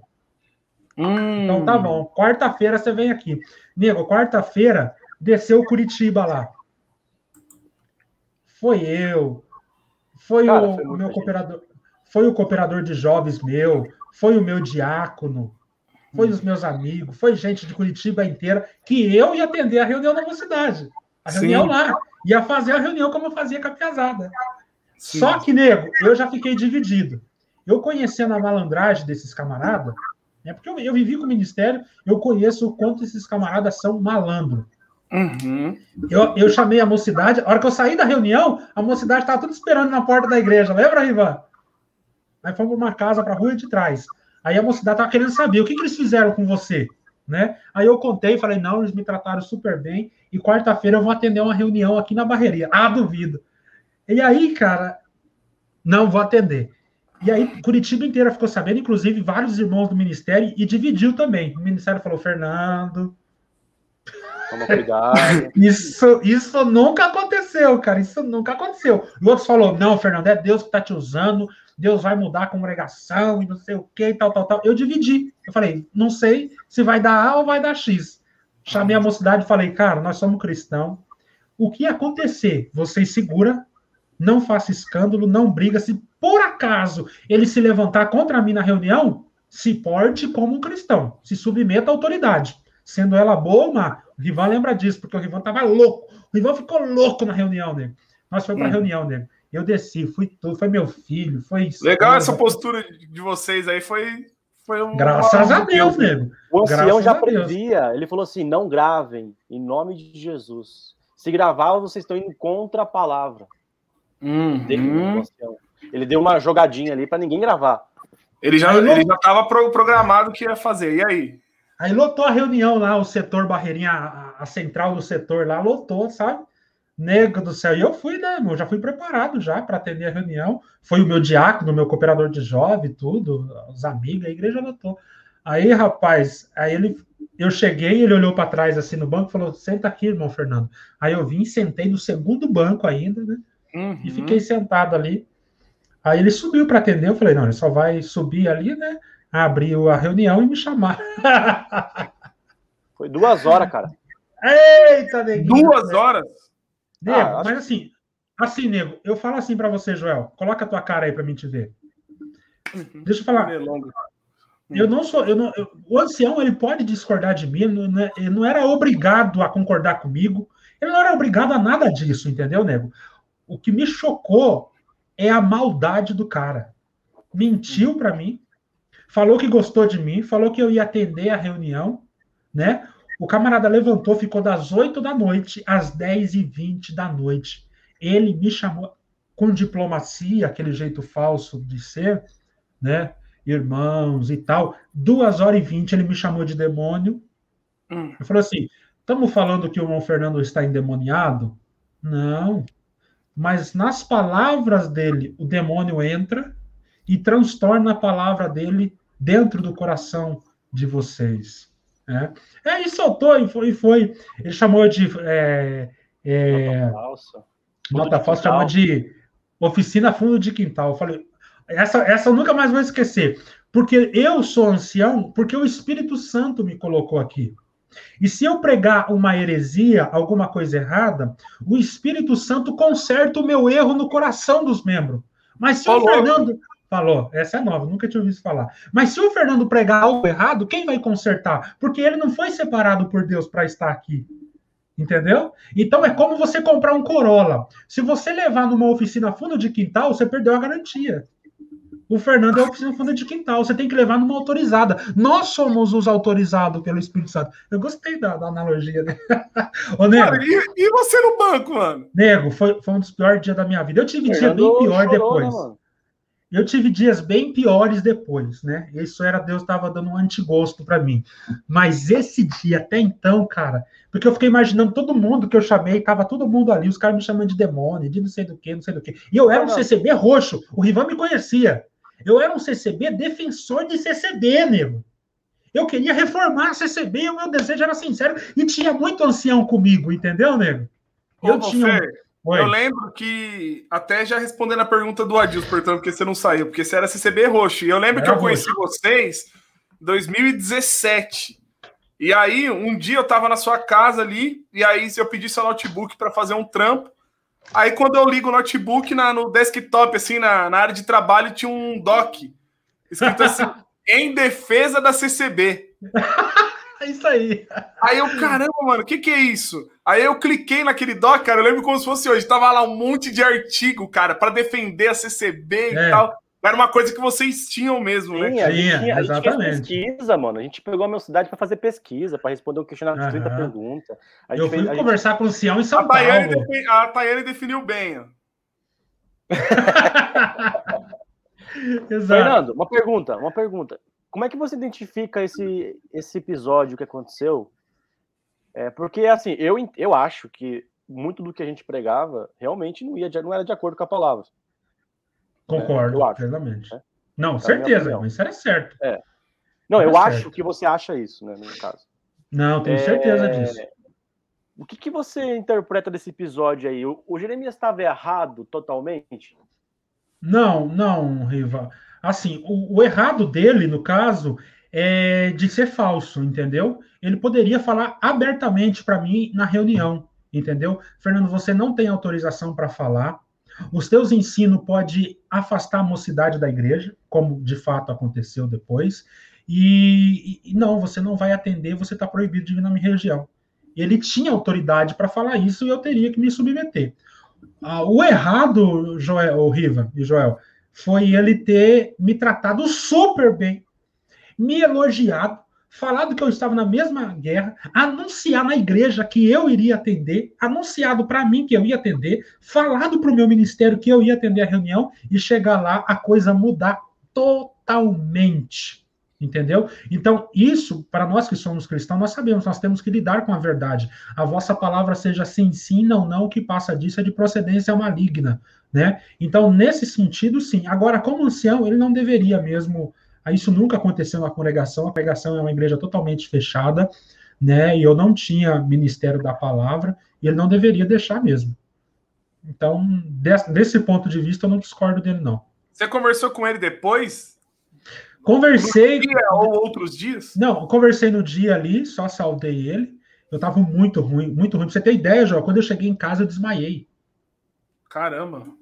Hum. Então tá bom. Quarta-feira você vem aqui. Nego, quarta-feira desceu Curitiba lá. Foi eu. Foi Cara, o, o meu cooperador. Foi o cooperador de jovens meu. Foi o meu diácono foi os meus amigos, foi gente de Curitiba inteira, que eu ia atender a reunião da mocidade. A reunião Sim. lá. Ia fazer a reunião como eu fazia com a piazada. Só que, nego, eu já fiquei dividido. Eu conhecendo a malandragem desses camaradas, né, porque eu, eu vivi com o ministério, eu conheço o quanto esses camaradas são malandro. Uhum. Eu, eu chamei a mocidade, a hora que eu saí da reunião, a mocidade estava tudo esperando na porta da igreja. Lembra, Ivan? Aí fomos para uma casa para a rua de trás. Aí a mocidade estava querendo saber o que, que eles fizeram com você, né? Aí eu contei, falei, não, eles me trataram super bem e quarta-feira eu vou atender uma reunião aqui na barreirinha. Ah, duvido. E aí, cara, não vou atender. E aí, Curitiba inteira ficou sabendo, inclusive vários irmãos do ministério, e dividiu também. O ministério falou, Fernando. Toma cuidado. isso, isso nunca aconteceu, cara. Isso nunca aconteceu. E outros falou, não, Fernando, é Deus que está te usando. Deus vai mudar a congregação e não sei o que, tal, tal, tal. Eu dividi. Eu falei, não sei se vai dar A ou vai dar X. Chamei a mocidade e falei, cara, nós somos cristãos. O que acontecer, vocês segura, não faça escândalo, não briga. Se por acaso ele se levantar contra mim na reunião, se porte como um cristão, se submeta à autoridade, sendo ela boa ou má. O Rivan lembra disso, porque o Rivan tava louco. O Rivan ficou louco na reunião, né? Nós fomos para a hum. reunião, né? Eu desci, fui tudo, foi meu filho, foi. Legal essa postura de vocês aí, foi. foi um, Graças a Deus, nego. O ancião já previa, ele falou assim: não gravem, em nome de Jesus. Se gravar, vocês estão indo contra a palavra. Uhum. Ele deu uma jogadinha ali para ninguém gravar. Ele já ele já estava programado o que ia fazer. E aí? Aí lotou a reunião lá, o setor Barreirinha, a, a central do setor lá, lotou, sabe? Nego do céu. E eu fui, né, Eu já fui preparado já para atender a reunião. Foi o meu diácono, meu cooperador de jovem, tudo, os amigos, a igreja lotou. Aí, rapaz, aí ele, eu cheguei, ele olhou para trás assim no banco e falou: Senta aqui, irmão Fernando. Aí eu vim, sentei no segundo banco ainda, né? Uhum. E fiquei sentado ali. Aí ele subiu para atender. Eu falei: Não, ele só vai subir ali, né? Abriu a reunião e me chamar. Foi duas horas, cara. Eita, neguinho. Duas horas? Nego, ah, mas assim, assim, nego, eu falo assim para você, Joel. Coloca a tua cara aí para mim te ver. Uhum. Deixa eu falar. Eu não sou. Eu não, eu, o ancião ele pode discordar de mim, ele não, é, ele não era obrigado a concordar comigo. Ele não era obrigado a nada disso, entendeu, nego? O que me chocou é a maldade do cara. Mentiu para mim, falou que gostou de mim, falou que eu ia atender a reunião, né? O camarada levantou, ficou das 8 da noite às 10 e 20 da noite. Ele me chamou com diplomacia, aquele jeito falso de ser, né? Irmãos e tal. Duas horas e vinte ele me chamou de demônio. Hum. Eu falei assim: estamos falando que o irmão Fernando está endemoniado? Não. Mas nas palavras dele, o demônio entra e transtorna a palavra dele dentro do coração de vocês. Né? É, e soltou, e foi, e foi. Ele chamou de. É, é, nota falsa. Nota falsa, chamou de oficina fundo de quintal. Eu falei, essa, essa eu nunca mais vou esquecer. Porque eu sou ancião, porque o Espírito Santo me colocou aqui. E se eu pregar uma heresia, alguma coisa errada, o Espírito Santo conserta o meu erro no coração dos membros. Mas se Falou. o Fernando. Falou, essa é nova, nunca tinha ouvido falar. Mas se o Fernando pregar algo errado, quem vai consertar? Porque ele não foi separado por Deus para estar aqui. Entendeu? Então é como você comprar um Corolla. Se você levar numa oficina fundo de quintal, você perdeu a garantia. O Fernando é a oficina fundo de quintal. Você tem que levar numa autorizada. Nós somos os autorizados pelo Espírito Santo. Eu gostei da, da analogia, né? Ô, Nego, e, e, você no banco, mano? Nego, foi, foi um dos piores dias da minha vida. Eu tive Fernando dia bem pior chorou, depois. Né, eu tive dias bem piores depois, né? Isso era Deus estava dando um antigosto para mim. Mas esse dia até então, cara, porque eu fiquei imaginando todo mundo que eu chamei, tava todo mundo ali, os caras me chamando de demônio, de não sei do que, não sei do que. E eu era um CCB roxo, o Rivan me conhecia. Eu era um CCB defensor de CCB, nego. Eu queria reformar a CCB e o meu desejo era sincero. E tinha muito ancião comigo, entendeu, nego? Eu Ô, tinha. Fer, eu lembro que, até já respondendo a pergunta do Adilson, portanto, porque você não saiu, porque você era CCB roxo. E eu lembro era que eu conheci roxo. vocês em 2017. E aí, um dia eu tava na sua casa ali, e aí eu pedi seu notebook para fazer um trampo. Aí quando eu ligo o notebook na, no desktop, assim, na, na área de trabalho, tinha um doc escrito assim, em defesa da CCB. isso aí. Aí eu, caramba, mano, o que que é isso? Aí eu cliquei naquele doc, cara, eu lembro como se fosse hoje. Tava lá um monte de artigo, cara, para defender a CCB é. e tal. Era uma coisa que vocês tinham mesmo, Sim, né? A gente, Sim, a gente fez pesquisa, mano. A gente pegou a minha cidade para fazer pesquisa, para responder o questionário de 30 perguntas. eu fui fez, conversar gente... com o Cião em São a Paulo. Defini... A Tayane definiu bem. Fernando, uma pergunta, uma pergunta. Como é que você identifica esse, esse episódio que aconteceu? É, porque, assim, eu, eu acho que muito do que a gente pregava realmente não, ia, não era de acordo com a palavra. Concordo, é, plenamente. Né? Não, certeza, mas isso era certo. É. Não, eu certo. acho que você acha isso, né, no caso. Não, tenho certeza é... disso. O que, que você interpreta desse episódio aí? O, o Jeremias estava errado totalmente? Não, não, Riva. Assim, o, o, errado dele, no caso, é de ser falso, entendeu? Ele poderia falar abertamente para mim na reunião, entendeu? Fernando, você não tem autorização para falar. Os teus ensinos pode afastar a mocidade da igreja, como de fato aconteceu depois. E, e não, você não vai atender, você está proibido de vir na minha região. Ele tinha autoridade para falar isso e eu teria que me submeter. Ah, o errado, Joel, o Riva e Joel, foi ele ter me tratado super bem, me elogiado, falado que eu estava na mesma guerra, anunciar na igreja que eu iria atender, anunciado para mim que eu ia atender, falado para o meu ministério que eu ia atender a reunião e chegar lá a coisa mudar totalmente. Entendeu? Então, isso, para nós que somos cristãos, nós sabemos, nós temos que lidar com a verdade. A vossa palavra seja sim, sim, não, não, o que passa disso é de procedência maligna, né? Então, nesse sentido, sim. Agora, como ancião, ele não deveria mesmo isso nunca aconteceu na congregação. A congregação é uma igreja totalmente fechada, né? E eu não tinha ministério da palavra, e ele não deveria deixar mesmo. Então, desse, desse ponto de vista, eu não discordo dele, não. Você conversou com ele depois? Conversei. dia ou outros dias? Não, conversei no dia ali, só saudei ele. Eu tava muito ruim, muito ruim. Pra você ter ideia, João, quando eu cheguei em casa, eu desmaiei. Caramba.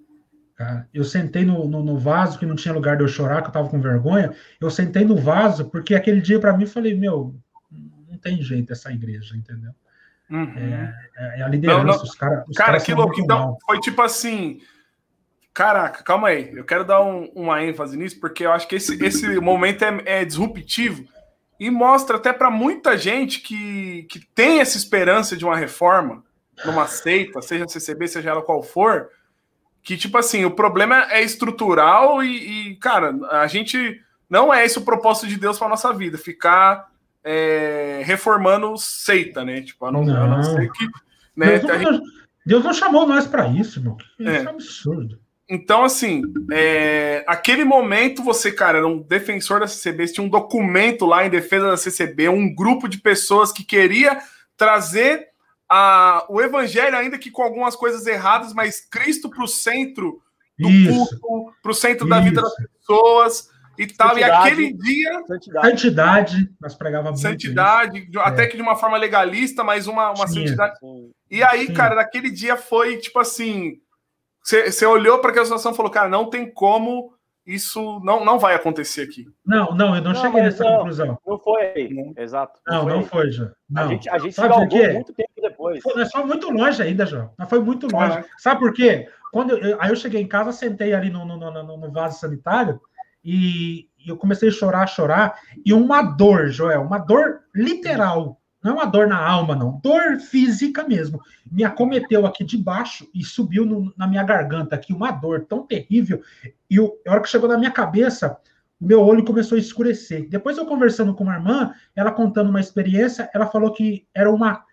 Cara, eu sentei no, no, no, vaso, que não tinha lugar de eu chorar, que eu tava com vergonha. Eu sentei no vaso, porque aquele dia para mim eu falei, meu, não tem jeito essa igreja, entendeu? Uhum. É, é, a liderança, não, não. os caras. Cara, cara que louco. Então, foi tipo assim. Caraca, calma aí. Eu quero dar um, uma ênfase nisso, porque eu acho que esse, esse momento é, é disruptivo e mostra até para muita gente que, que tem essa esperança de uma reforma numa seita, seja CCB, seja ela qual for, que, tipo assim, o problema é estrutural e, e, cara, a gente não é esse o propósito de Deus para nossa vida, ficar é, reformando seita, né? Tipo, a não, não. A não ser que. Né, Deus, não, gente... Deus não chamou nós para isso, irmão. Isso é. é um absurdo. então, assim, é, aquele momento você, cara, era um defensor da CCB, tinha um documento lá em defesa da CCB, um grupo de pessoas que queria trazer a, o evangelho, ainda que com algumas coisas erradas, mas Cristo para o centro do Isso. culto, para o centro Isso. da vida das pessoas e tal. Santidade, e aquele dia. Santidade, santidade nós pregávamos Santidade, isso. até é. que de uma forma legalista, mas uma, uma santidade. E aí, Sim. cara, naquele dia foi tipo assim você olhou para aquela situação e falou, cara, não tem como isso não, não vai acontecer aqui. Não, não, eu não, não cheguei nessa não, conclusão. Não foi aí, exato. Não, não foi, não foi já. Não. A gente, a gente Sabe muito tempo depois. Foi, nós fomos muito longe ainda, João. Nós foi muito longe. Ah, Sabe por quê? Quando eu, aí eu cheguei em casa, sentei ali no, no, no, no vaso sanitário e, e eu comecei a chorar, chorar, e uma dor, Joel, uma dor literal não é uma dor na alma, não. Dor física mesmo. Me acometeu aqui de baixo e subiu no, na minha garganta aqui, uma dor tão terrível. E a hora que chegou na minha cabeça, o meu olho começou a escurecer. Depois eu conversando com uma irmã, ela contando uma experiência, ela falou que era uma.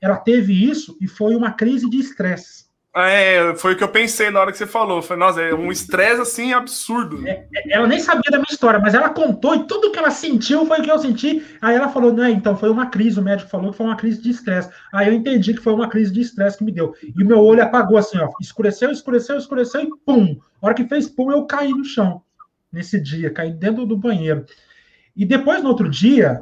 Ela teve isso e foi uma crise de estresse. É, foi o que eu pensei na hora que você falou. Foi, nossa, é um estresse assim absurdo. É, é, ela nem sabia da minha história, mas ela contou e tudo que ela sentiu foi o que eu senti. Aí ela falou, não é, então foi uma crise. O médico falou que foi uma crise de estresse. Aí eu entendi que foi uma crise de estresse que me deu. E o meu olho apagou assim, ó. Escureceu, escureceu, escureceu e pum. A hora que fez pum, eu caí no chão. Nesse dia, caí dentro do banheiro. E depois, no outro dia,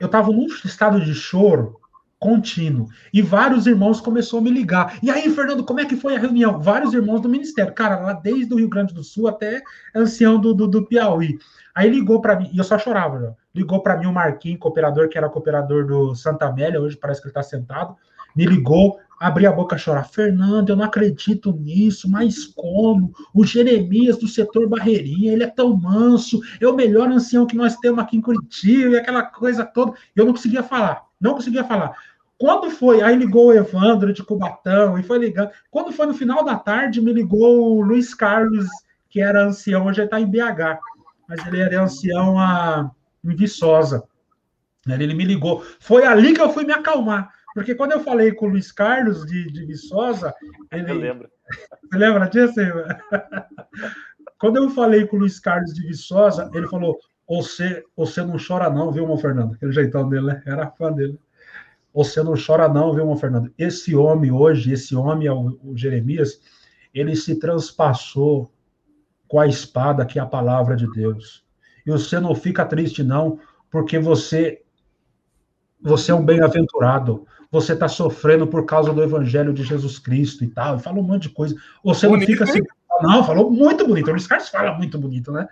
eu tava num estado de choro contínuo. E vários irmãos começaram a me ligar. E aí, Fernando, como é que foi a reunião? Vários irmãos do ministério. Cara, lá desde o Rio Grande do Sul até ancião do, do, do Piauí. Aí ligou para mim, e eu só chorava, já. ligou para mim o Marquinhos, cooperador, que era cooperador do Santa Amélia, hoje parece que ele está sentado, me ligou, abri a boca a chorar. Fernando, eu não acredito nisso, mas como? O Jeremias do setor Barreirinha, ele é tão manso, é o melhor ancião que nós temos aqui em Curitiba, e aquela coisa toda. Eu não conseguia falar, não conseguia falar. Quando foi, aí ligou o Evandro de Cubatão e foi ligando. Quando foi no final da tarde, me ligou o Luiz Carlos, que era ancião, hoje ele está em BH, mas ele era ancião a, em Viçosa. Ele me ligou. Foi ali que eu fui me acalmar. Porque quando eu falei com o Luiz Carlos de, de Viçosa. Ele... Eu lembro. Você lembra disso? quando eu falei com o Luiz Carlos de Viçosa, ele falou: Você, você não chora, não, viu, meu Fernando? Aquele jeitão dele, né? Era fã dele. Você não chora, não, viu, Fernando? Esse homem hoje, esse homem, é o, o Jeremias, ele se transpassou com a espada que é a palavra de Deus. E você não fica triste, não, porque você você é um bem-aventurado. Você está sofrendo por causa do evangelho de Jesus Cristo e tal. E fala um monte de coisa. Você não fica assim. Não, falou muito bonito. O Luiz Carlos fala muito bonito, né?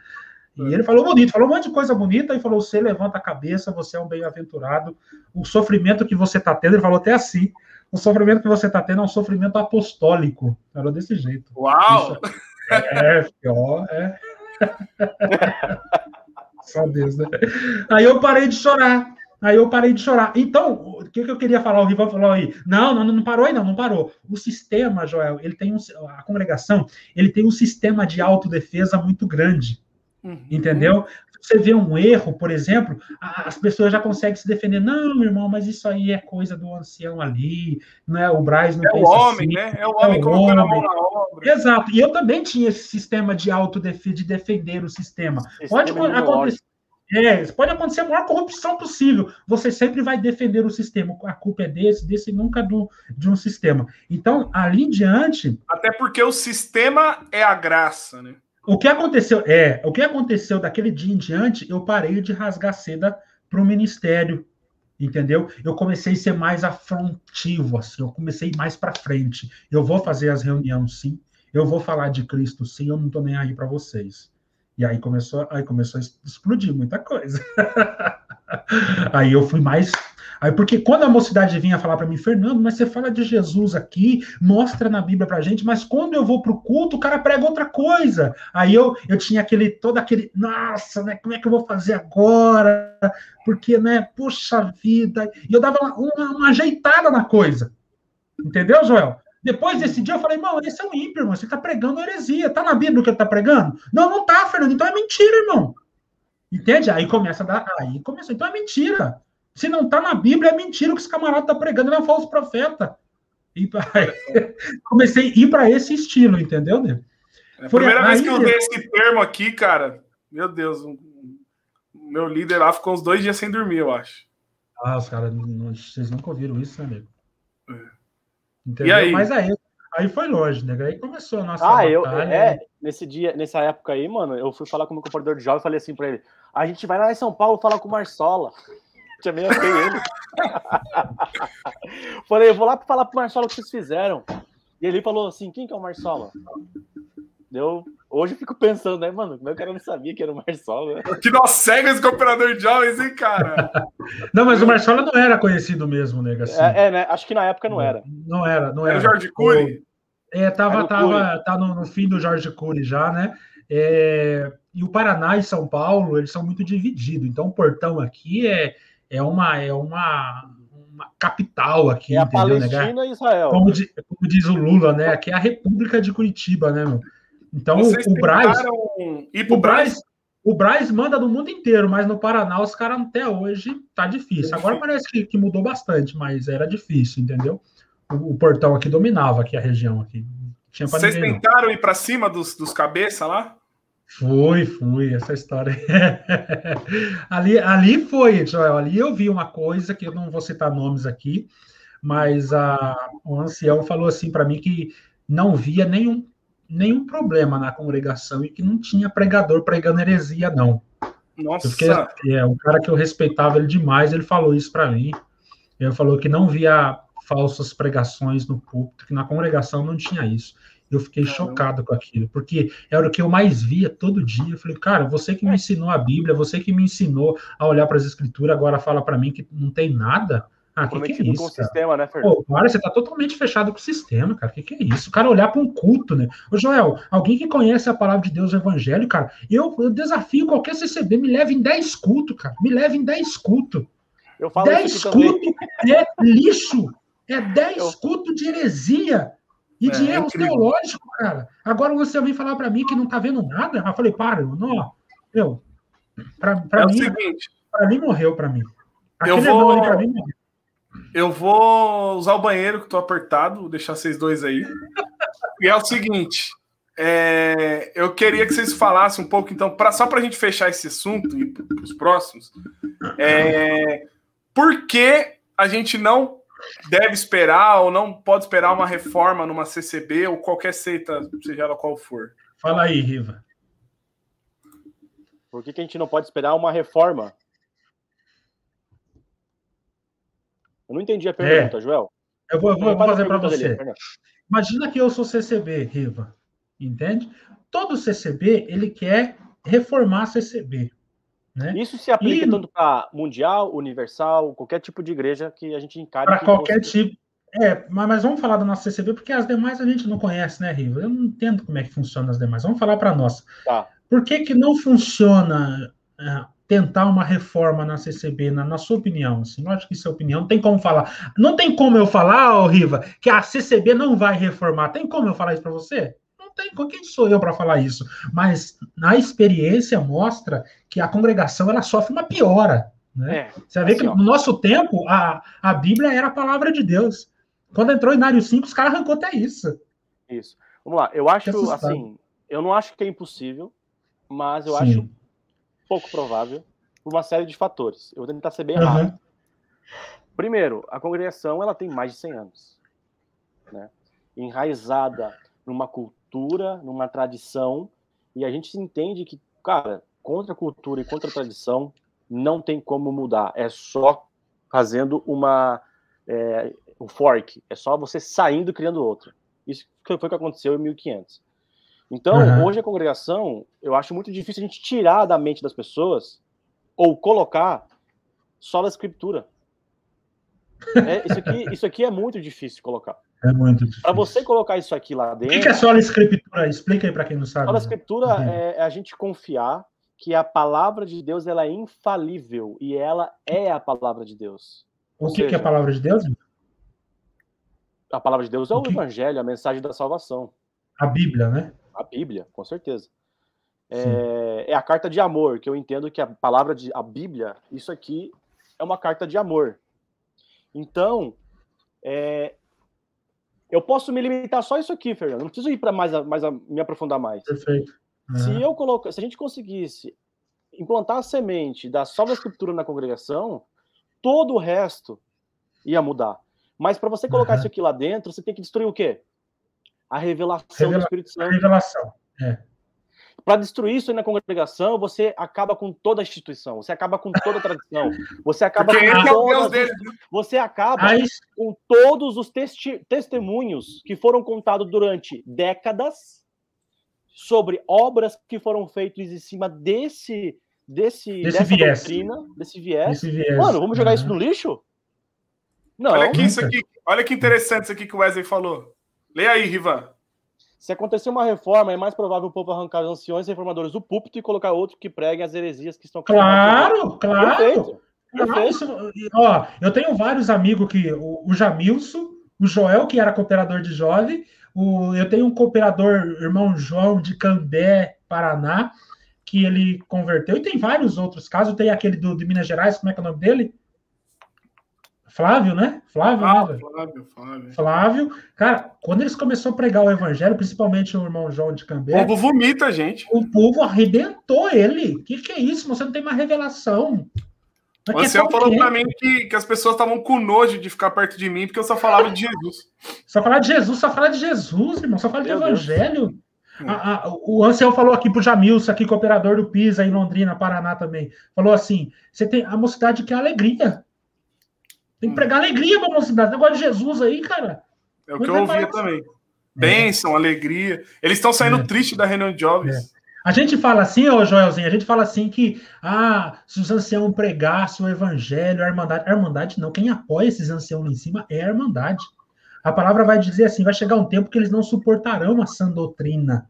E ele falou bonito, falou um monte de coisa bonita e falou: você levanta a cabeça, você é um bem-aventurado. O sofrimento que você está tendo, ele falou até assim: o sofrimento que você está tendo é um sofrimento apostólico. Falou desse jeito. Uau! É, é, ó, é. Só Deus, né? Aí eu parei de chorar. Aí eu parei de chorar. Então, o que, que eu queria falar? O Rival falou aí, não, não, não parou aí, não, não parou. O sistema, Joel, ele tem um, a congregação, ele tem um sistema de autodefesa muito grande. Uhum. Entendeu? Você vê um erro, por exemplo, as pessoas já conseguem se defender. Não, meu irmão, mas isso aí é coisa do ancião ali, não é? O Braz não é o homem, assim, né? É o homem é colocando a mão na obra. Exato. E eu também tinha esse sistema de autodefesa, de defender o sistema. Pode acontecer. É, pode acontecer a maior corrupção possível. Você sempre vai defender o sistema. A culpa é desse, desse nunca do, de um sistema. Então, ali em diante. Até porque o sistema é a graça, né? O que aconteceu é, o que aconteceu daquele dia em diante, eu parei de rasgar seda para o ministério, entendeu? Eu comecei a ser mais afrontivo, assim, eu comecei mais para frente. Eu vou fazer as reuniões, sim. Eu vou falar de Cristo, sim. Eu não estou nem aí para vocês. E aí começou, aí começou a explodir muita coisa. aí eu fui mais Aí, porque quando a mocidade vinha falar para mim, Fernando, mas você fala de Jesus aqui, mostra na Bíblia pra gente, mas quando eu vou pro culto, o cara prega outra coisa. Aí eu, eu tinha aquele, todo aquele, nossa, né, como é que eu vou fazer agora? Porque, né, puxa vida. E eu dava uma, uma, ajeitada na coisa. Entendeu, Joel? Depois desse dia, eu falei, irmão, esse é um ímpio, irmão. Você está pregando heresia. Está na Bíblia que ele está pregando? Não, não está, Fernando. Então é mentira, irmão. Entende? Aí começa a dar. Aí começa. Então é mentira. Se não está na Bíblia, é mentira o que esse camarada está pregando, ele é um falso profeta. E comecei a ir para esse estilo, entendeu, né? É a primeira vez que eu usei esse termo aqui, cara, meu Deus, um, meu líder lá ficou uns dois dias sem dormir, eu acho. Ah, os caras, vocês nunca ouviram isso, né, amigo? É. E aí? Mas aí, aí foi longe, né? Aí começou a nossa ah, batalha. Eu, é, nesse dia, nessa época aí, mano, eu fui falar com o meu comportador de jovem e falei assim pra ele, a gente vai lá em São Paulo falar com o Marsola. Chamei até ele. falei, eu vou lá falar pro Marsola o que vocês fizeram. E ele falou assim, quem que é o Marsola? Eu, hoje eu fico pensando, né, mano, como é que eu não sabia que era o Marcelo, né? Que nós cega esse operador de jovens, hein, cara? não, mas o Marcelo não era conhecido mesmo, nega. Assim. É, é, né? Acho que na época não era. Não era, não era. Era o Jorge Cury? É, tava, tava tá no, no, fim do Jorge Cury já, né? É, e o Paraná e São Paulo, eles são muito divididos. Então, o portão aqui é, é uma é uma, uma capital aqui, é entendeu, a Palestina né? e Israel. Como, como, diz o Lula, né? Aqui é a República de Curitiba, né, meu? Então, Vocês o Braz. O Braz, o Braz manda no mundo inteiro, mas no Paraná os caras até hoje tá difícil. Agora parece que, que, mudou bastante, mas era difícil, entendeu? O, o portão aqui dominava aqui a região aqui. Tinha Vocês ninguém, tentaram não. ir para cima dos, dos cabeça lá? Fui, fui, essa história. ali, ali foi, Joel. Ali eu vi uma coisa que eu não vou citar nomes aqui, mas a, o ancião falou assim para mim que não via nenhum nenhum problema na congregação e que não tinha pregador pregando heresia, não. Nossa! Fiquei, é, um cara que eu respeitava ele demais, ele falou isso para mim. Ele falou que não via falsas pregações no púlpito, que na congregação não tinha isso. Eu fiquei Caramba. chocado com aquilo, porque era o que eu mais via todo dia. Eu falei, cara, você que me ensinou a Bíblia, você que me ensinou a olhar para as Escrituras, agora fala para mim que não tem nada. Ah, que, que é isso? Com o sistema, né, Fernando? Pô, cara, você tá totalmente fechado com o sistema, cara. Que que é isso? O cara olhar para um culto, né? Ô, Joel, alguém que conhece a palavra de Deus, o evangelho, cara, eu, eu desafio qualquer CCB, me leve em 10 cultos, cara. Me leve em 10 cultos. Eu falo 10 cultos é lixo. É 10 eu... cultos de heresia e é, de erros é teológicos, cara. Agora você vem falar para mim que não tá vendo nada? Eu falei, para, não, meu, pra, pra é mim, para mim morreu para mim. Aquele eu vou... ali pra mim morreu. Eu vou usar o banheiro, que tô apertado, vou deixar vocês dois aí. E é o seguinte: é, eu queria que vocês falassem um pouco, então, pra, só para a gente fechar esse assunto e os próximos, é, por que a gente não deve esperar ou não pode esperar uma reforma numa CCB ou qualquer seita, seja ela qual for? Fala aí, Riva. Por que, que a gente não pode esperar uma reforma? Eu não entendi a pergunta, é. Joel. Eu vou, eu vou, fazer para você. Dele, Imagina que eu sou CCB, Riva. Entende? Todo CCB, ele quer reformar a CCB. Né? Isso se aplica e... tanto para mundial, universal, qualquer tipo de igreja que a gente encare. Para qualquer tipo. É, mas, vamos falar da nossa CCB, porque as demais a gente não conhece, né, Riva? Eu não entendo como é que funciona as demais. Vamos falar para nossa. Tá. Por que, que não funciona é, tentar uma reforma na CCB, na, na sua opinião? Assim, lógico que isso é opinião, não tem como falar. Não tem como eu falar, Riva, que a CCB não vai reformar. Tem como eu falar isso para você? Tem. Quem sou eu para falar isso? Mas na experiência mostra que a congregação ela sofre uma piora. Né? É, você vê assim, que no nosso tempo a, a Bíblia era a palavra de Deus. Quando entrou em Nário 5, os caras arrancou até isso. Isso. Vamos lá. Eu acho assim, eu não acho que é impossível, mas eu Sim. acho pouco provável por uma série de fatores. Eu vou tentar ser bem uhum. rápido. Primeiro, a congregação ela tem mais de 100 anos, né? enraizada numa cultura, numa tradição, e a gente entende que, cara, contra a cultura e contra a tradição não tem como mudar. É só fazendo uma é, um fork. É só você saindo e criando outra. Isso foi o que aconteceu em 1500. Então, uhum. hoje a congregação, eu acho muito difícil a gente tirar da mente das pessoas ou colocar só a escritura. É, isso, aqui, isso aqui é muito difícil colocar. É muito difícil. Para você colocar isso aqui lá dentro. O que é só a escritura? Explica aí para quem não sabe. Só a escritura é, é a gente confiar que a palavra de Deus ela é infalível e ela é a palavra de Deus. O que, seja, que é a palavra de Deus? A palavra de Deus é o, o evangelho, a mensagem da salvação. A Bíblia, né? A Bíblia, com certeza. É, é, a carta de amor, que eu entendo que a palavra de a Bíblia, isso aqui é uma carta de amor. Então, é, Eu posso me limitar só isso aqui, Fernando. Não preciso ir para mais, mais me aprofundar mais. Perfeito. Uhum. Se eu colocar, se a gente conseguisse implantar a semente da salva escritura na congregação, todo o resto ia mudar. Mas para você colocar uhum. isso aqui lá dentro, você tem que destruir o quê? A revelação Revela do Espírito Santo. A revelação. É. Para destruir isso na congregação, você acaba com toda a instituição, você acaba com toda a tradição, você acaba Porque com todas, é você acaba com todos os testi testemunhos que foram contados durante décadas sobre obras que foram feitas em cima desse desse desse viés. doutrina, desse viés. viés. Mano, vamos jogar uhum. isso no lixo? Não. Olha aqui, isso aqui, olha que interessante isso aqui que o Wesley falou. Lê aí, Rivan. Se acontecer uma reforma, é mais provável o povo arrancar os anciões reformadores do púlpito e colocar outro que pregue as heresias que estão Claro, claro. Perfeito. Perfeito. Ó, eu tenho vários amigos que o, o Jamilson, o Joel, que era cooperador de jovem, o, eu tenho um cooperador, irmão João, de Cambé, Paraná, que ele converteu, e tem vários outros casos. Tem aquele do, de Minas Gerais, como é que é o nome dele? Flávio, né? Flávio, ah, né, Flávio, Flávio. Flávio. Cara, quando eles começaram a pregar o evangelho, principalmente o irmão João de Cambé. O povo vomita, gente. O povo arrebentou ele. O que, que é isso? Você não tem uma revelação. O Anselmo falou para mim que, que as pessoas estavam com nojo de ficar perto de mim porque eu só falava de Jesus. Só falar de Jesus, só falar de Jesus, irmão, só falar de evangelho. A, a, o Anselmo falou aqui pro Jamilson, aqui, cooperador do PISA em Londrina, Paraná também. Falou assim: você tem a mocidade que é alegria. Tem que pregar alegria pra mocidade. Negócio de Jesus aí, cara. É o que eu ouvia também. Bênção, é. alegria. Eles estão saindo é. tristes da reunião de jovens. É. A gente fala assim, ô Joelzinho, a gente fala assim que ah, se os anciãos pregassem o evangelho, a irmandade. A irmandade não, quem apoia esses anciãos lá em cima é a irmandade. A palavra vai dizer assim: vai chegar um tempo que eles não suportarão a sã doutrina.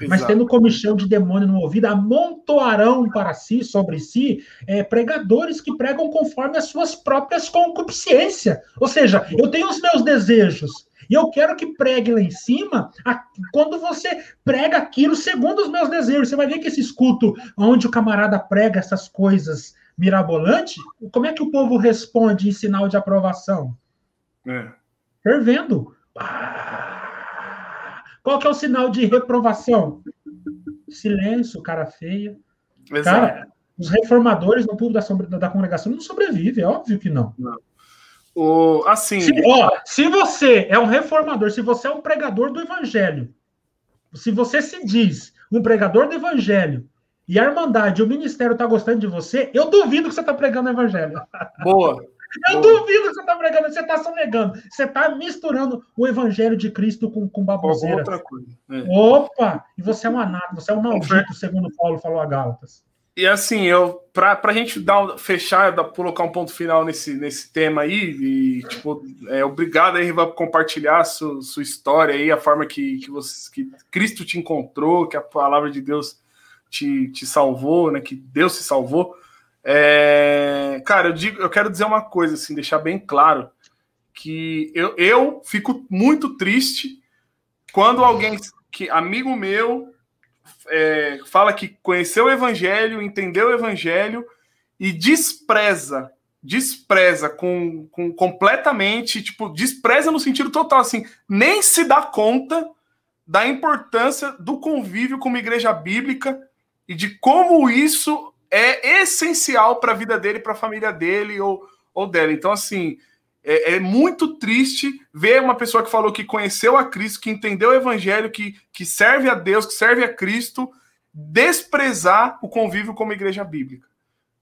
Exato. Mas tendo comichão de demônio no ouvido, amontoarão para si, sobre si, é, pregadores que pregam conforme as suas próprias concupiscências. Ou seja, eu tenho os meus desejos, e eu quero que pregue lá em cima, a, quando você prega aquilo segundo os meus desejos. Você vai ver que esse escuto, onde o camarada prega essas coisas mirabolantes, como é que o povo responde em sinal de aprovação? É. Fervendo. Ah! Qual que é o sinal de reprovação? Silêncio, cara feia. Exato. Cara, os reformadores no público da, da congregação não sobrevivem, é óbvio que não. não. O, assim. Se, ó, se você é um reformador, se você é um pregador do evangelho, se você se diz um pregador do evangelho e a Irmandade, o ministério está gostando de você, eu duvido que você está pregando o evangelho. Boa. Eu duvido que você está pregando, você está sonegando. Você está misturando o evangelho de Cristo com, com baboseira. outra coisa. É. Opa! E você é um anato, você é um maldito, segundo Paulo falou a Gálatas. E assim, eu para a gente dar fechar, dar, colocar um ponto final nesse, nesse tema aí, e tipo, é, obrigado aí por compartilhar sua, sua história aí, a forma que, que, você, que Cristo te encontrou, que a palavra de Deus te, te salvou, né? Que Deus se salvou. É, cara, eu, digo, eu quero dizer uma coisa, assim, deixar bem claro que eu, eu fico muito triste quando alguém, que amigo meu, é, fala que conheceu o evangelho, entendeu o evangelho e despreza, despreza com, com completamente, tipo, despreza no sentido total, assim, nem se dá conta da importância do convívio com uma igreja bíblica e de como isso é essencial para a vida dele, para a família dele ou, ou dela. Então, assim, é, é, muito triste ver uma pessoa que falou que conheceu a Cristo, que entendeu o Evangelho, que, que serve a Deus, que serve a Cristo, desprezar o convívio como igreja bíblica.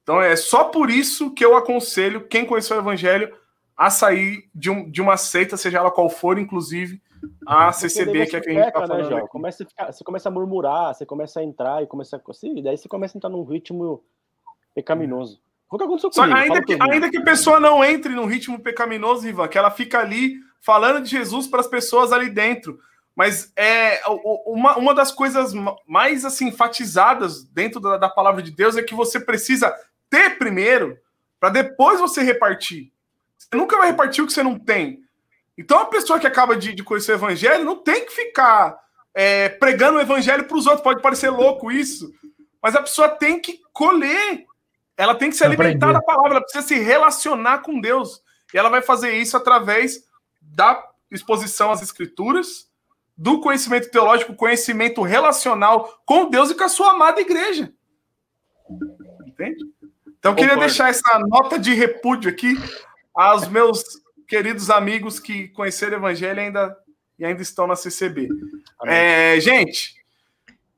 Então, é só por isso que eu aconselho quem conheceu o Evangelho a sair de, um, de uma seita, seja ela qual for, inclusive a CCB, que é que a gente está né, falando. Né, começa a ficar, você começa a murmurar, você começa a entrar e começa a. Assim, daí você começa a entrar num ritmo pecaminoso. O que aconteceu comigo? ainda, que, ainda que a pessoa não entre num ritmo pecaminoso, Ivan, que ela fica ali falando de Jesus para as pessoas ali dentro. Mas é uma, uma das coisas mais assim enfatizadas dentro da, da palavra de Deus é que você precisa ter primeiro para depois você repartir. Você nunca vai repartir o que você não tem. Então a pessoa que acaba de, de conhecer o evangelho não tem que ficar é, pregando o evangelho para os outros. Pode parecer louco isso, mas a pessoa tem que colher. Ela tem que se alimentar da palavra, ela precisa se relacionar com Deus. E ela vai fazer isso através da exposição às escrituras, do conhecimento teológico, conhecimento relacional com Deus e com a sua amada igreja. Entende? Então, eu queria deixar essa nota de repúdio aqui aos meus queridos amigos que conheceram o Evangelho e ainda, e ainda estão na CCB. É, gente,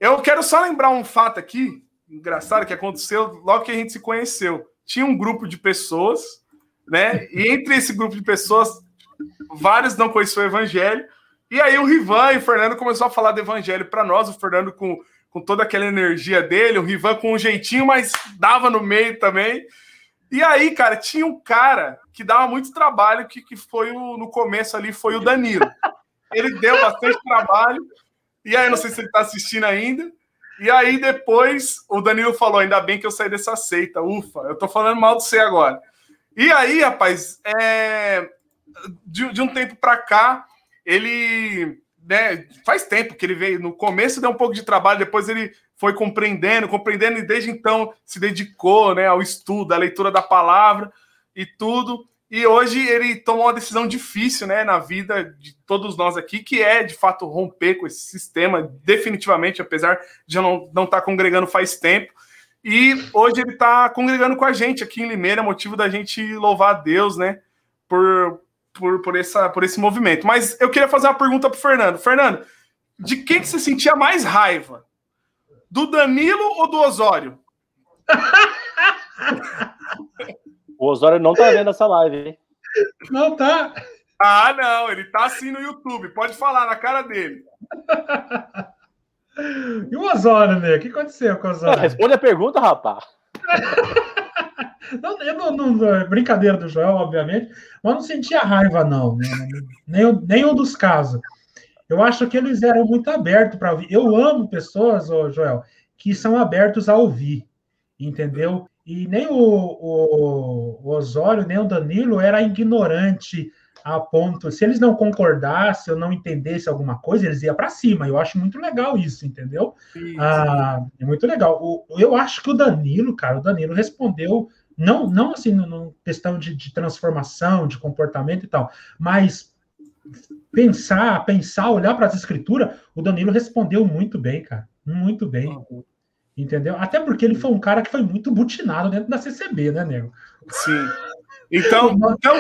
eu quero só lembrar um fato aqui, engraçado, que aconteceu logo que a gente se conheceu. Tinha um grupo de pessoas, né? E entre esse grupo de pessoas, vários não conheciam o Evangelho. E aí o Rivan e o Fernando começou a falar do Evangelho para nós, o Fernando com com toda aquela energia dele, o Rivan com um jeitinho, mas dava no meio também. E aí, cara, tinha um cara que dava muito trabalho, que, que foi o, no começo ali, foi o Danilo. Ele deu bastante trabalho, e aí, não sei se ele tá assistindo ainda. E aí, depois, o Danilo falou: ainda bem que eu saí dessa seita, ufa, eu tô falando mal de você agora. E aí, rapaz, é... de, de um tempo para cá, ele né, faz tempo que ele veio. No começo deu um pouco de trabalho, depois ele foi compreendendo, compreendendo, e desde então se dedicou né, ao estudo, à leitura da palavra e tudo. E hoje ele tomou uma decisão difícil né, na vida de todos nós aqui, que é de fato romper com esse sistema, definitivamente, apesar de já não estar não tá congregando faz tempo. E hoje ele está congregando com a gente aqui em Limeira, motivo da gente louvar a Deus, né? Por, por, por, essa, por esse movimento. Mas eu queria fazer uma pergunta para Fernando. Fernando, de quem que você sentia mais raiva? Do Danilo ou do Osório? o Osório não tá vendo essa live, hein? Não tá. Ah, não, ele tá assim no YouTube. Pode falar na cara dele. E o Osório, né? O que aconteceu com o Osório? Responde a pergunta, rapaz. Não, eu não, não, é brincadeira do Joel, obviamente, mas não sentia raiva, não. Né? Nem, nenhum dos casos. Eu acho que eles eram muito abertos para ouvir. Eu amo pessoas, oh, Joel, que são abertos a ouvir, entendeu? E nem o, o, o Osório, nem o Danilo era ignorante a ponto. Se eles não concordassem ou não entendessem alguma coisa, eles iam para cima. Eu acho muito legal isso, entendeu? Ah, é muito legal. O, eu acho que o Danilo, cara, o Danilo respondeu não, não assim, no, questão de, de transformação, de comportamento e tal, mas pensar, pensar, olhar para as escrituras, o Danilo respondeu muito bem, cara. Muito bem. Uhum. Entendeu? Até porque ele foi um cara que foi muito butinado dentro da CCB, né, Nego? Sim. Então, então,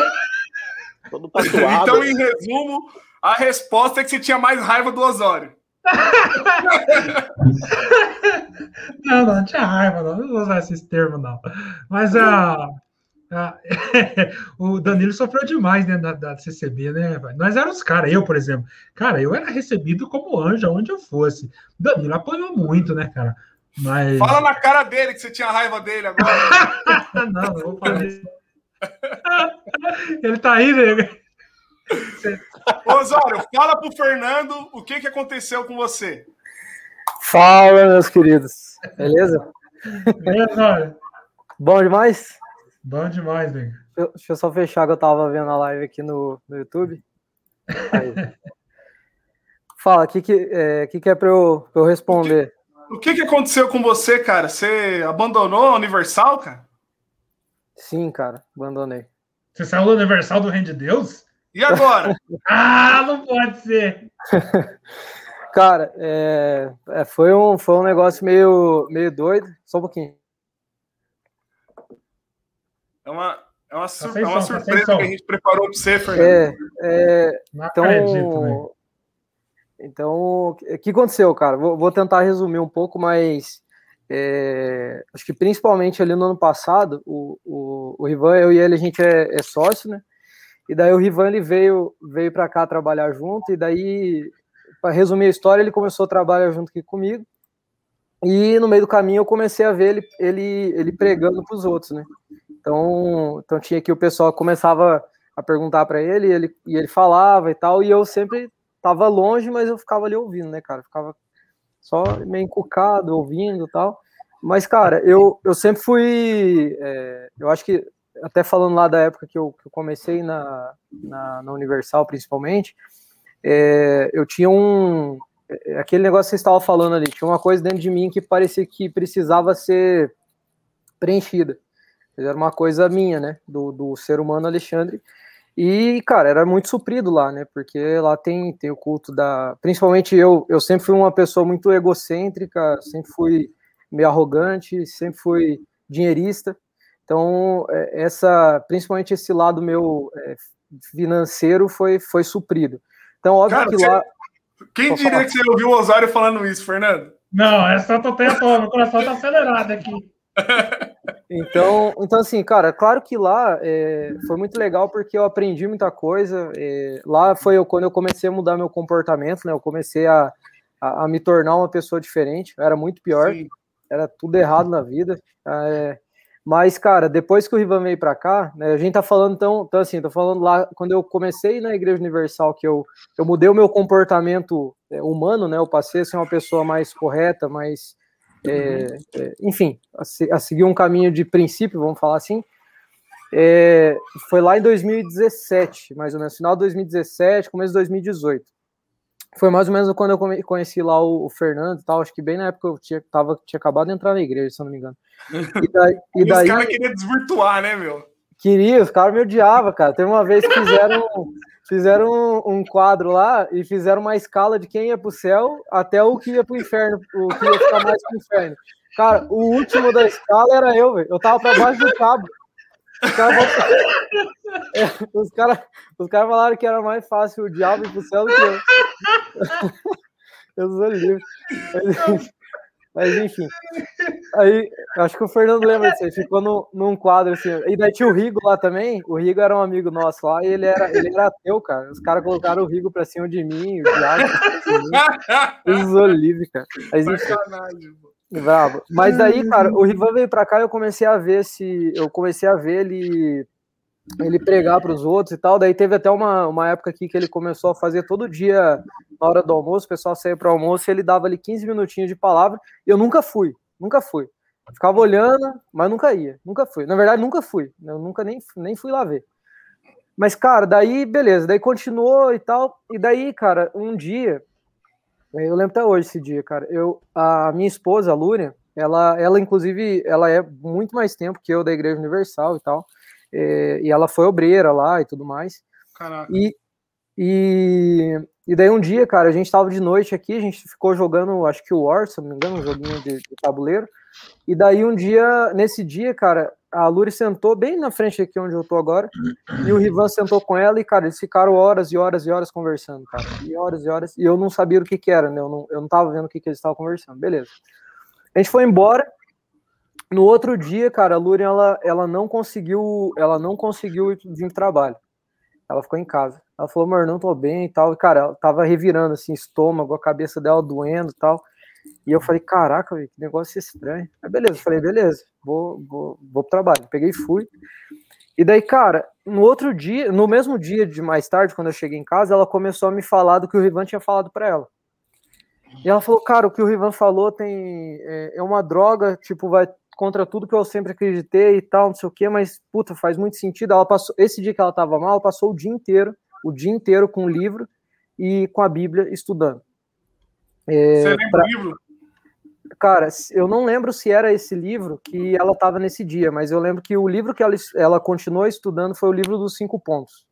então, em resumo, a resposta é que você tinha mais raiva do Osório. não, não, não tinha raiva, não. Não vou usar esses termos, não. Mas a. o Danilo sofreu demais né, da, da CCB, né? Nós éramos caras, eu, por exemplo. Cara, eu era recebido como anjo onde eu fosse. Danilo apanhou muito, né, cara? Mas... Fala na cara dele que você tinha raiva dele agora. não, não vou falar isso. Ele tá aí, né? Osório, fala pro Fernando o que, que aconteceu com você. Fala, meus queridos. Beleza? Beleza, Bom demais? Bom demais, velho. Deixa eu só fechar que eu tava vendo a live aqui no, no YouTube. Fala, o que, que, é, que, que é para eu, eu responder? O que, o que, que aconteceu com você, cara? Você abandonou a Universal, cara? Sim, cara, abandonei. Você saiu do Universal do Reino de Deus? E agora? ah, não pode ser! Cara, é, é, foi, um, foi um negócio meio, meio doido. Só um pouquinho. É uma, é uma, sur é uma surpresa que a gente preparou para você, Fernando. É, é, então, então, o que aconteceu, cara? Vou, vou tentar resumir um pouco, mas é, acho que principalmente ali no ano passado, o, o, o Rivan, eu e ele, a gente é, é sócio, né? E daí o Rivan ele veio, veio para cá trabalhar junto, e daí, para resumir a história, ele começou a trabalhar junto aqui comigo. E no meio do caminho eu comecei a ver ele, ele, ele pregando para os outros, né? Então, então tinha que o pessoal começava a perguntar para ele, ele, e ele falava e tal, e eu sempre tava longe, mas eu ficava ali ouvindo, né, cara? Ficava só meio encucado, ouvindo e tal. Mas, cara, eu, eu sempre fui. É, eu acho que até falando lá da época que eu, que eu comecei na, na, na, Universal, principalmente, é, eu tinha um. É, aquele negócio que você estava falando ali, tinha uma coisa dentro de mim que parecia que precisava ser preenchida. Era uma coisa minha, né? Do, do ser humano Alexandre. E, cara, era muito suprido lá, né? Porque lá tem, tem o culto da. Principalmente eu, eu sempre fui uma pessoa muito egocêntrica, sempre fui meio arrogante, sempre fui dinheirista. Então, é, essa, principalmente esse lado meu é, financeiro foi, foi suprido. Então, óbvio Cara, que lá. Quem diria que você ouviu o Osório falando isso, Fernando? Não, essa eu tô tentando, meu coração tá acelerado aqui. Então, então, assim, cara, claro que lá é, foi muito legal porque eu aprendi muita coisa. É, lá foi eu, quando eu comecei a mudar meu comportamento, né? Eu comecei a, a, a me tornar uma pessoa diferente. Eu era muito pior, Sim. era tudo errado na vida. É, mas, cara, depois que o Rivan veio para cá, né, a gente tá falando, então, então, assim, tô falando lá, quando eu comecei na Igreja Universal, que eu, eu mudei o meu comportamento é, humano, né? Eu passei a ser uma pessoa mais correta, mais é, é, enfim, a, a, seguir um caminho de princípio, vamos falar assim. É, foi lá em 2017, mais ou menos, final de 2017, começo de 2018. Foi mais ou menos quando eu conheci lá o, o Fernando e tal, acho que bem na época eu tinha, tava, tinha acabado de entrar na igreja, se eu não me engano. E daí, e daí, os caras queriam desvirtuar, né, meu? Queria, os caras me odiavam, cara. Teve uma vez que fizeram fizeram um, um, quadro lá e fizeram uma escala de quem ia pro céu até o que ia pro inferno, o que ia ficar mais pro inferno. Cara, o último da escala era eu, velho. Eu tava pra baixo do cabo. Os caras é, os cara, cara falaram que era mais fácil o diabo ir pro céu do que eu. Eu sou livre. Mas enfim. Aí, acho que o Fernando lembra disso. Ele ficou no, num quadro assim. E daí tinha o Rigo lá também. O Rigo era um amigo nosso lá e ele era, ele era ateu, cara. Os caras colocaram o Rigo pra cima de mim, o Thiago Os Olive, cara. Mas, enfim, Bravo. Mas daí, cara, o Rivan veio pra cá e eu comecei a ver se. Eu comecei a ver ele ele pregar para os outros e tal. Daí teve até uma, uma época aqui que ele começou a fazer todo dia, na hora do almoço, o pessoal saía para o almoço e ele dava ali 15 minutinhos de palavra. Eu nunca fui, nunca fui. Ficava olhando, mas nunca ia, nunca fui. Na verdade, nunca fui. Eu nunca nem, nem fui lá ver. Mas, cara, daí, beleza, daí continuou e tal. E daí, cara, um dia, eu lembro até hoje esse dia, cara. Eu, a minha esposa, a Lúria, ela, ela, inclusive, ela é muito mais tempo que eu da Igreja Universal e tal é, e ela foi obreira lá e tudo mais. Caraca. E, e, e daí um dia, cara, a gente tava de noite aqui, a gente ficou jogando, acho que o War, se não me engano, um joguinho de, de tabuleiro. E daí um dia, nesse dia, cara, a Luri sentou bem na frente aqui onde eu tô agora, e o Rivan sentou com ela, e, cara, eles ficaram horas e horas e horas conversando, cara. E horas e horas, e eu não sabia o que que era, né? Eu não, eu não tava vendo o que que eles estavam conversando. Beleza. A gente foi embora, no outro dia, cara, a Lurian, ela, ela não conseguiu, ela não conseguiu ir pro trabalho. Ela ficou em casa. Ela falou, amor, não tô bem e tal. E, cara, ela tava revirando, assim, estômago, a cabeça dela doendo e tal. E eu falei, caraca, véio, que negócio estranho. Aí, beleza, falei, beleza, vou, vou, vou pro trabalho. Peguei e fui. E daí, cara, no outro dia, no mesmo dia de mais tarde, quando eu cheguei em casa, ela começou a me falar do que o Rivan tinha falado para ela. E ela falou, cara, o que o Rivan falou tem é, é uma droga, tipo, vai contra tudo que eu sempre acreditei e tal, não sei o quê, mas, puta, faz muito sentido. Ela passou, esse dia que ela tava mal, ela passou o dia inteiro, o dia inteiro com o livro e com a Bíblia estudando. É, Você lembra pra... o livro? Cara, eu não lembro se era esse livro que ela estava nesse dia, mas eu lembro que o livro que ela, ela continuou estudando foi o livro dos cinco pontos.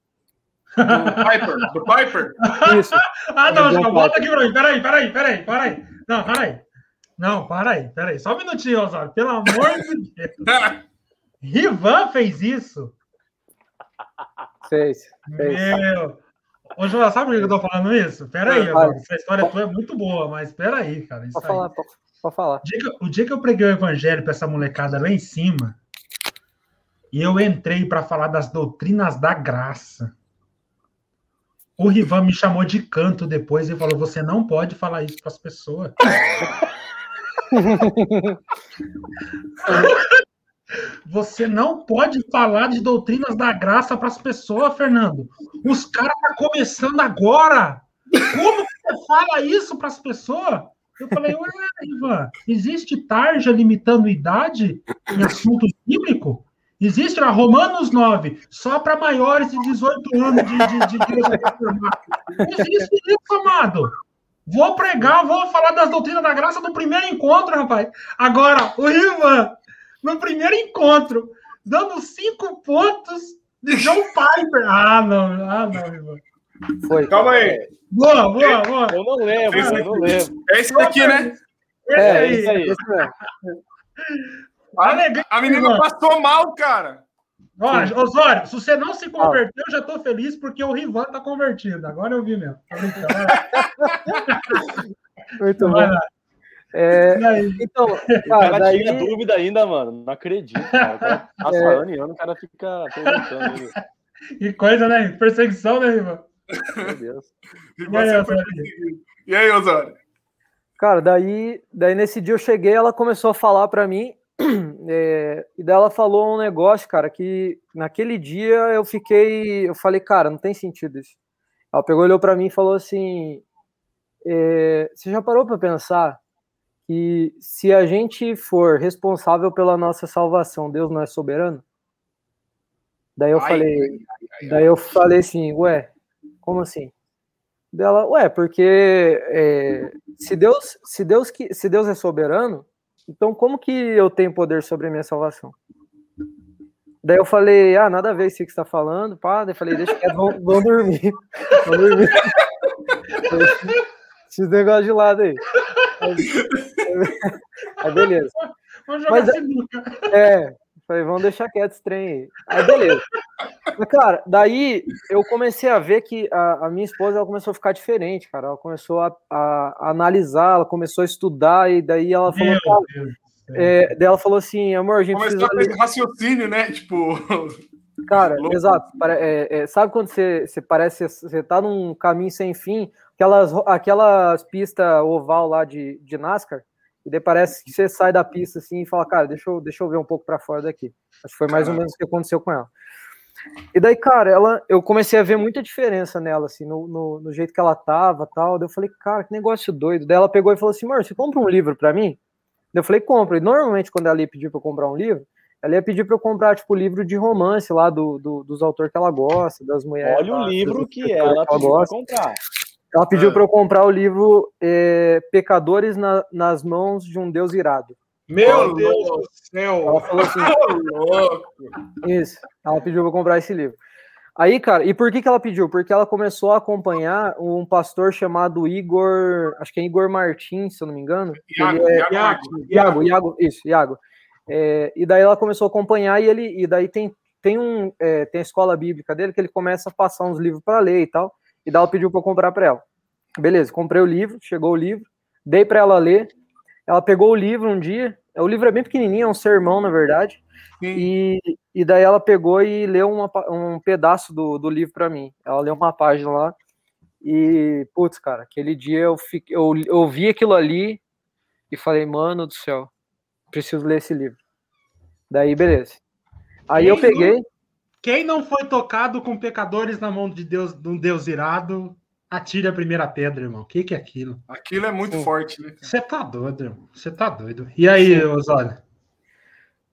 Do Piper, do Piper? Isso. ah, não, já volta aqui pra mim. Peraí, peraí, peraí, peraí. Não, peraí. Não, para aí, para aí. Só um minutinho, Osório. Pelo amor de Deus. Rivan fez isso? Fez. fez. Meu. Ô, João, sabe por que eu tô falando isso? Pera aí, Osório. Essa história tua é muito boa, mas pera aí, cara. Pode falar, pode, pode falar. O dia, que, o dia que eu preguei o evangelho para essa molecada lá em cima, e eu entrei para falar das doutrinas da graça. O Rivan me chamou de canto depois e falou: Você não pode falar isso para as pessoas. Você não pode falar de doutrinas da graça para as pessoas, Fernando. Os caras estão tá começando agora. Como você fala isso para as pessoas? Eu falei, ué, Ivan, existe tarja limitando idade em assuntos bíblicos? Existe a Romanos 9, só para maiores de 18 anos de, de, de igreja Existe isso, amado. Vou pregar, vou falar das doutrinas da graça no primeiro encontro, rapaz. Agora, o Ivan, no primeiro encontro, dando cinco pontos John Piper! Ah, não, ah, não, irmão. Foi. Calma aí. Boa, boa, boa. Eu não lembro, eu não lembro. É esse daqui, né? Esse É, aí. isso aí. Esse mesmo. A, a menina passou mal, cara. Ó, Osório, se você não se converteu, eu já tô feliz porque o Rivan tá convertido. Agora eu vi mesmo. Tá brincando. Muito bom. É, E aí? então, O cara, cara daí, tinha dúvida ainda, mano. Não acredito, cara. O cara Passa É. ano e ano, o cara fica perguntando ainda. Que coisa, né? Perseguição, né, Rivan? Meu Deus. E aí, Osório? E aí, Osório? Cara, daí, daí nesse dia eu cheguei, ela começou a falar pra mim, é, e daí ela falou um negócio, cara, que naquele dia eu fiquei, eu falei, cara, não tem sentido isso. Ela pegou, olhou pra mim e falou assim, é, você já parou pra pensar que se a gente for responsável pela nossa salvação, Deus não é soberano? Daí eu Ai, falei, ai, ai, Daí eu falei assim, ué, como assim? Dela, ué, porque é, se Deus, se Deus que, se Deus é soberano, então como que eu tenho poder sobre a minha salvação? Daí eu falei, ah, nada a ver isso que você está falando, pá. Daí eu falei, deixa quieto, vão, vão dormir, vão dormir. Esses negócios de lado aí. Aí, aí beleza. Vamos jogar Mas-. É, falei, vamos deixar quieto esse trem aí. Aí, beleza. Mas, cara, daí eu comecei a ver que a, a minha esposa ela começou a ficar diferente, cara. Ela começou a, a- a analisar, ela começou a estudar, e daí ela falou, Meu cara, Deus. é, daí ela falou assim, amor, a gente Começou precisa. a raciocínio, né? Tipo, Cara, Louco. exato. é, é, sabe quando você, você parece você tá num caminho sem fim, aquelas, aquelas pistas oval lá de, de NASCAR, e daí parece que você sai da pista assim e fala, cara, deixa eu, deixa eu ver um pouco para fora daqui. Acho que foi mais ou menos o que aconteceu com ela. E daí, cara, ela, eu comecei a ver muita diferença nela, assim, no, no, no jeito que ela tava tal. Daí eu falei, cara, que negócio doido. Daí ela pegou e falou assim, amor, você compra um livro para mim? Daí eu falei, compra. E normalmente, quando ela ia pedir para eu comprar um livro, ela ia pedir para eu comprar, tipo, livro de romance lá do, do- dos autores que ela gosta, das mulheres. Olha o lá, livro dos que escritores ela pediu pra gosta. comprar. Ela pediu Ah. para eu comprar o livro é, Pecadores na- nas Mãos de um Deus Irado. Meu Deus do céu. Ela falou assim, louco. Isso. Ela pediu para comprar esse livro. Aí, cara, e por que, que ela pediu? Porque ela começou a acompanhar um pastor chamado Igor, acho que é Igor Martins, se eu não me engano. Iago, ele é, Iago Iago. Iago, Iago, isso, Iago. É, e daí ela começou a acompanhar e ele, e daí tem, tem um, é, tem a escola bíblica dele que ele começa a passar uns livros para ler e tal. E daí ela pediu para eu comprar para ela. Beleza, comprei o livro, chegou o livro, dei para ela ler. Ela pegou o livro um dia. O livro é bem pequenininho, é um sermão, na verdade. Sim. E, e daí ela pegou e leu uma um pedaço do, do livro para mim. Ela leu uma página lá. E, putz, cara, aquele dia eu, fiquei, eu, eu vi aquilo ali e falei, mano do céu, preciso ler esse livro. Daí, beleza. Aí eu peguei. Quem não foi tocado com pecadores na mão de Deus, de um Deus irado, atire a primeira pedra, irmão. O que, que é aquilo? Aquilo é muito Sim. forte, né? Você tá doido, irmão. Você tá doido. E aí, Osório?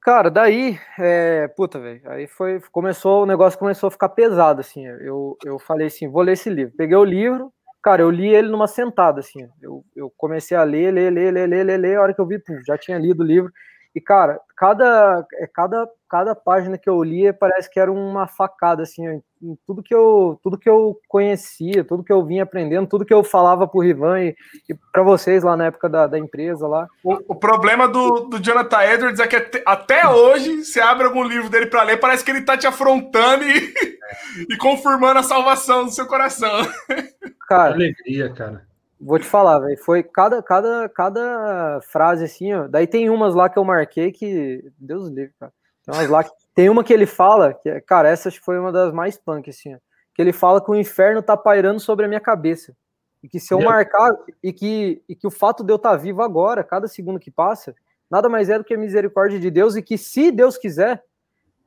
Cara, daí, é, puta, velho, aí foi, começou, o negócio começou a ficar pesado, assim, eu, eu falei assim, vou ler esse livro, peguei o livro, cara, eu li ele numa sentada, assim, eu, eu comecei a ler, ler, ler, ler, ler, ler, ler, a hora que eu vi, pum, já tinha lido o livro, e, cara, cada, é, cada, cada página que eu lia parece que era uma facada, assim, tudo que eu, tudo que eu conhecia, tudo que eu vinha aprendendo, tudo que eu falava pro Rivan e, e para vocês lá na época da, da empresa lá, O, o problema do, do Jonathan Edwards é que até, até hoje, você abre algum livro dele pra ler, parece que ele tá te afrontando e, e confirmando a salvação do seu coração. cara, Alegria, cara. Vou te falar, velho. Foi cada, cada, cada frase assim, ó. Daí tem umas lá que eu marquei que. Deus livre, cara. Tem umas lá que. Tem uma que ele fala, que, é- cara, essa foi uma das mais punk, assim, ó. Que ele fala que o inferno tá pairando sobre a minha cabeça. E que se eu marcar, e que, e que o fato de eu estar vivo agora, cada segundo que passa, nada mais é do que a misericórdia de Deus, e que se Deus quiser,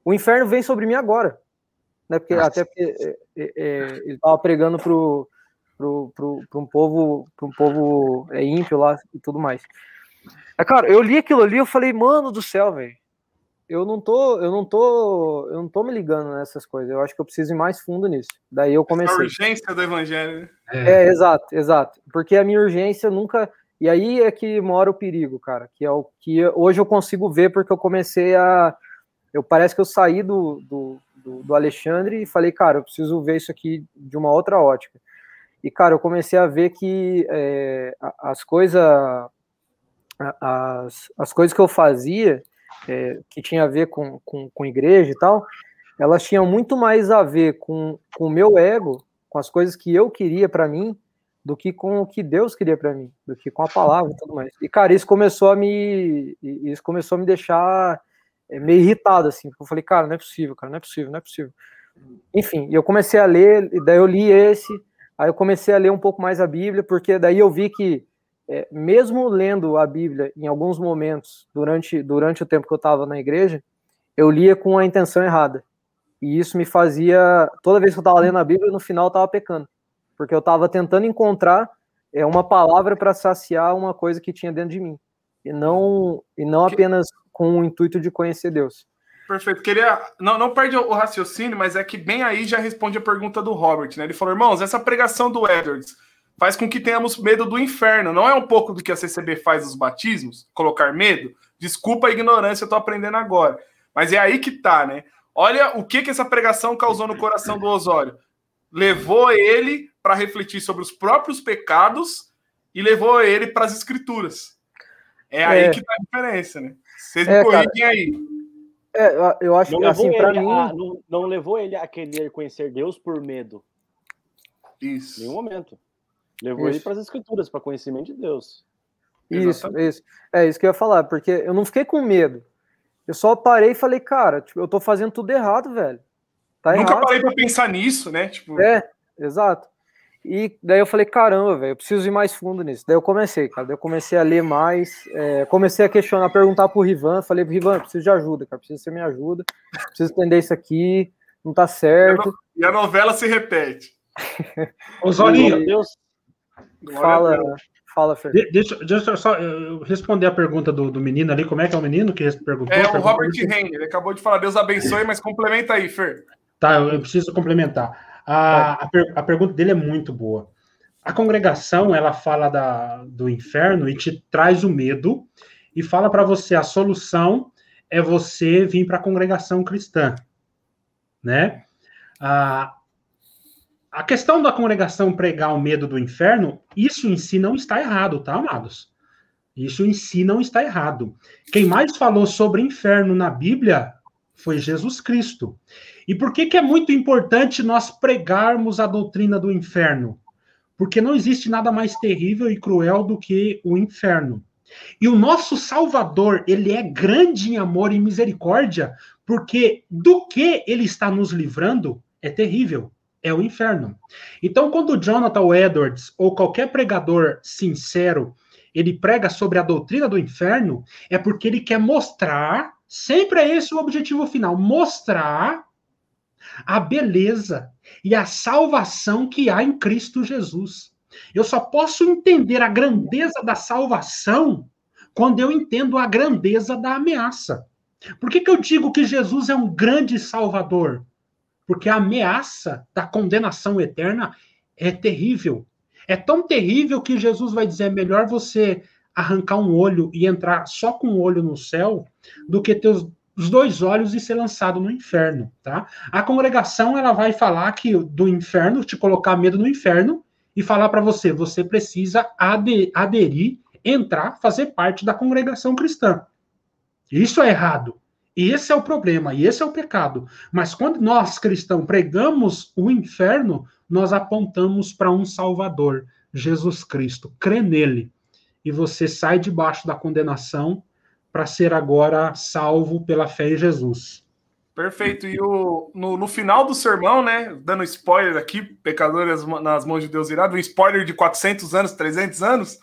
o inferno vem sobre mim agora. Né? Porque, Nossa. até porque é, é, é, ele tava pregando pro, pro, pro, pro um povo, pro um povo é, ímpio lá e tudo mais. É, cara, eu li aquilo ali, eu falei, mano do céu, velho. Eu não tô, eu não tô, eu não tô me ligando nessas coisas. Eu acho que eu preciso ir mais fundo nisso. Daí eu A comecei. urgência do evangelho. né? É, exato, exato. Porque a minha urgência nunca. E aí é que mora o perigo, cara. Que é o que hoje eu consigo ver porque eu comecei a. Eu parece que eu saí do, do, do, do Alexandre e falei, cara, eu preciso ver isso aqui de uma outra ótica. E, cara, eu comecei a ver que é, as coisas as, as coisas que eu fazia, é, que tinha a ver com, com, com igreja e tal, elas tinham muito mais a ver com, com o meu ego, com as coisas que eu queria para mim, do que com o que Deus queria para mim, do que com a palavra e tudo mais. E, cara, isso começou a me, isso começou a me deixar é, meio irritado, assim, eu falei, cara, não é possível, cara, não é possível, não é possível. Enfim, eu comecei a ler, daí eu li esse, Aí eu comecei a ler um pouco mais a Bíblia, porque daí eu vi que, é, mesmo lendo a Bíblia em alguns momentos, durante, durante o tempo que eu estava na igreja, eu lia com a intenção errada. E isso me fazia. Toda vez que eu estava lendo a Bíblia, no final eu estava pecando. Porque eu estava tentando encontrar é, uma palavra para saciar uma coisa que tinha dentro de mim. E não, e não apenas com o intuito de conhecer Deus. Perfeito. Queria. Não, não perde o raciocínio, mas é que bem aí já responde a pergunta do Robert, né? Ele falou, irmãos, essa pregação do Edwards faz com que tenhamos medo do inferno. Não é um pouco do que a CCB faz nos batismos? Colocar medo? Desculpa a ignorância, eu tô aprendendo agora. Mas é aí que tá, né? Olha o que, que essa pregação causou no coração do Osório. Levou ele para refletir sobre os próprios pecados e levou ele para as escrituras. É aí é. que tá a diferença, né? Vocês me é, corrigem cara. aí. É, eu acho que assim, para mim. A, não, não, levou ele a querer conhecer Deus por medo. Isso. Em nenhum momento. Levou isso. ele para as escrituras, para conhecimento de Deus. Isso, Exatamente. isso. É isso que eu ia falar, porque eu não fiquei com medo. Eu só parei e falei, cara, tipo, eu tô fazendo tudo errado, velho. Tá Nunca errado. parei pra pensar nisso, né? Tipo... É, exato. E daí eu falei, caramba, velho, eu preciso ir mais fundo nisso. Daí eu comecei, cara. Daí eu comecei a ler mais, é, comecei a questionar, a perguntar pro Rivan. Falei, Rivan, preciso de ajuda, cara. Preciso que você me ajuda. Preciso entender isso aqui. Não tá certo. E a novela se repete. Osório, Deus. Fala, fala, Fer. De, deixa, deixa eu só responder a pergunta do, do menino ali. Como é que é o menino que perguntou? É o Robert Reine. Ele acabou de falar, Deus abençoe, mas complementa aí, Fer. Tá, eu, eu preciso complementar. A, a, per, a, pergunta dele é muito boa. A congregação, ela fala da, do inferno e te traz o medo e fala para você a solução é você vir para a congregação cristã, né? A, a questão da congregação pregar o medo do inferno, isso em si não está errado, tá, amados? Isso em si não está errado. Quem mais falou sobre inferno na Bíblia foi Jesus Cristo. E por que, que é muito importante nós pregarmos a doutrina do inferno? Porque não existe nada mais terrível e cruel do que o inferno. E o nosso Salvador, ele é grande em amor e misericórdia, porque do que ele está nos livrando é terrível, é o inferno. Então, quando Jonathan Edwards ou qualquer pregador sincero, ele prega sobre a doutrina do inferno, é porque ele quer mostrar, sempre é esse o objetivo final, mostrar a beleza e a salvação que há em Cristo Jesus. Eu só posso entender a grandeza da salvação quando eu entendo a grandeza da ameaça. Por que, que eu digo que Jesus é um grande salvador? Porque a ameaça da condenação eterna é terrível. É tão terrível que Jesus vai dizer: é melhor você arrancar um olho e entrar só com um olho no céu do que ter os os dois olhos e ser lançado no inferno, tá? A congregação ela vai falar que do inferno, te colocar medo no inferno e falar para você, você precisa aderir, entrar, fazer parte da congregação cristã. Isso é errado. Esse é o problema e esse é o pecado. Mas quando nós cristãos pregamos o inferno, nós apontamos para um Salvador, Jesus Cristo. Crê nele e você sai debaixo da condenação para ser agora salvo pela fé em Jesus. Perfeito. E o, no, no, final do sermão, né, dando spoiler aqui, pecadores nas mãos de Deus irado, um spoiler de 400 anos, 300 anos,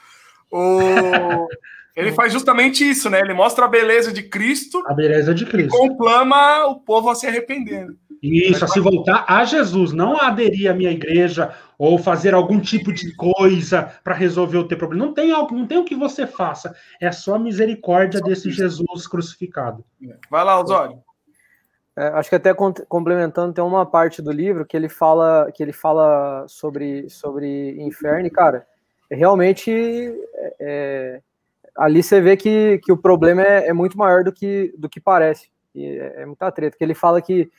o, ele faz justamente isso, né? Ele mostra a beleza de Cristo. A beleza de Cristo. E conclama o povo a se arrependendo. Isso, a se voltar a Jesus, não a aderir à minha igreja ou fazer algum tipo de coisa para resolver o teu problema. Não tem algo, não tem o que você faça. É só a misericórdia só desse Jesus crucificado. Vai lá, Osório. É, acho que até complementando, tem uma parte do livro que ele fala que ele fala sobre, sobre inferno, e, cara, realmente é, é, ali você vê que, que o problema é, é, muito maior do que, do que parece. E é, é muita treta, que ele fala que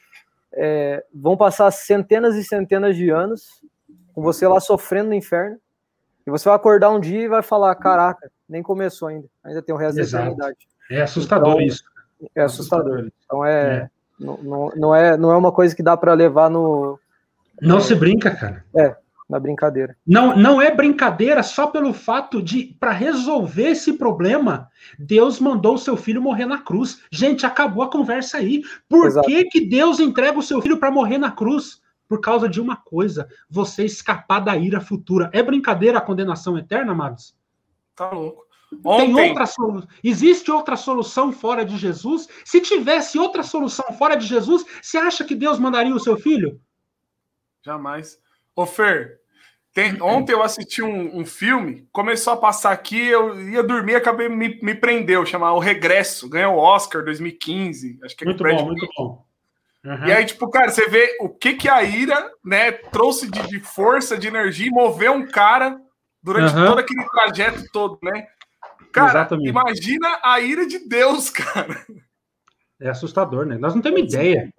é, vão passar centenas e centenas de anos com você lá sofrendo no inferno, e você vai acordar um dia e vai falar: caraca, nem começou ainda, ainda tem o resto Exato. da eternidade. É assustador então, isso. É assustador. Então é, é. Não, não, é, não é uma coisa que dá para levar no. Não se brinca, cara. É, na brincadeira. Não, não é brincadeira só pelo fato de, para resolver esse problema, Deus mandou o seu filho morrer na cruz. Gente, acabou a conversa aí. Por Exato. que, que Deus entrega o seu filho para morrer na cruz? Por causa de uma coisa: você escapar da ira futura. É brincadeira a condenação eterna, amados? Tá louco. Ontem... Tem outra solução. Existe outra solução fora de Jesus? Se tivesse outra solução fora de Jesus, você acha que Deus mandaria o seu filho? Jamais. Ô, Fer, tem... ontem eu assisti um, um, filme, começou a passar aqui, eu ia dormir, acabei me, me prendeu, chamar O Regresso, ganhou o Oscar 2015. Acho que é muito bom, muito bom. Uhum. E aí, tipo, cara, você vê o que que a ira, né, trouxe de, de força, de energia, e moveu um cara durante uhum. todo aquele trajeto todo, né? Cara, Exatamente. imagina a ira de Deus, cara. É assustador, né? Nós não temos é ideia.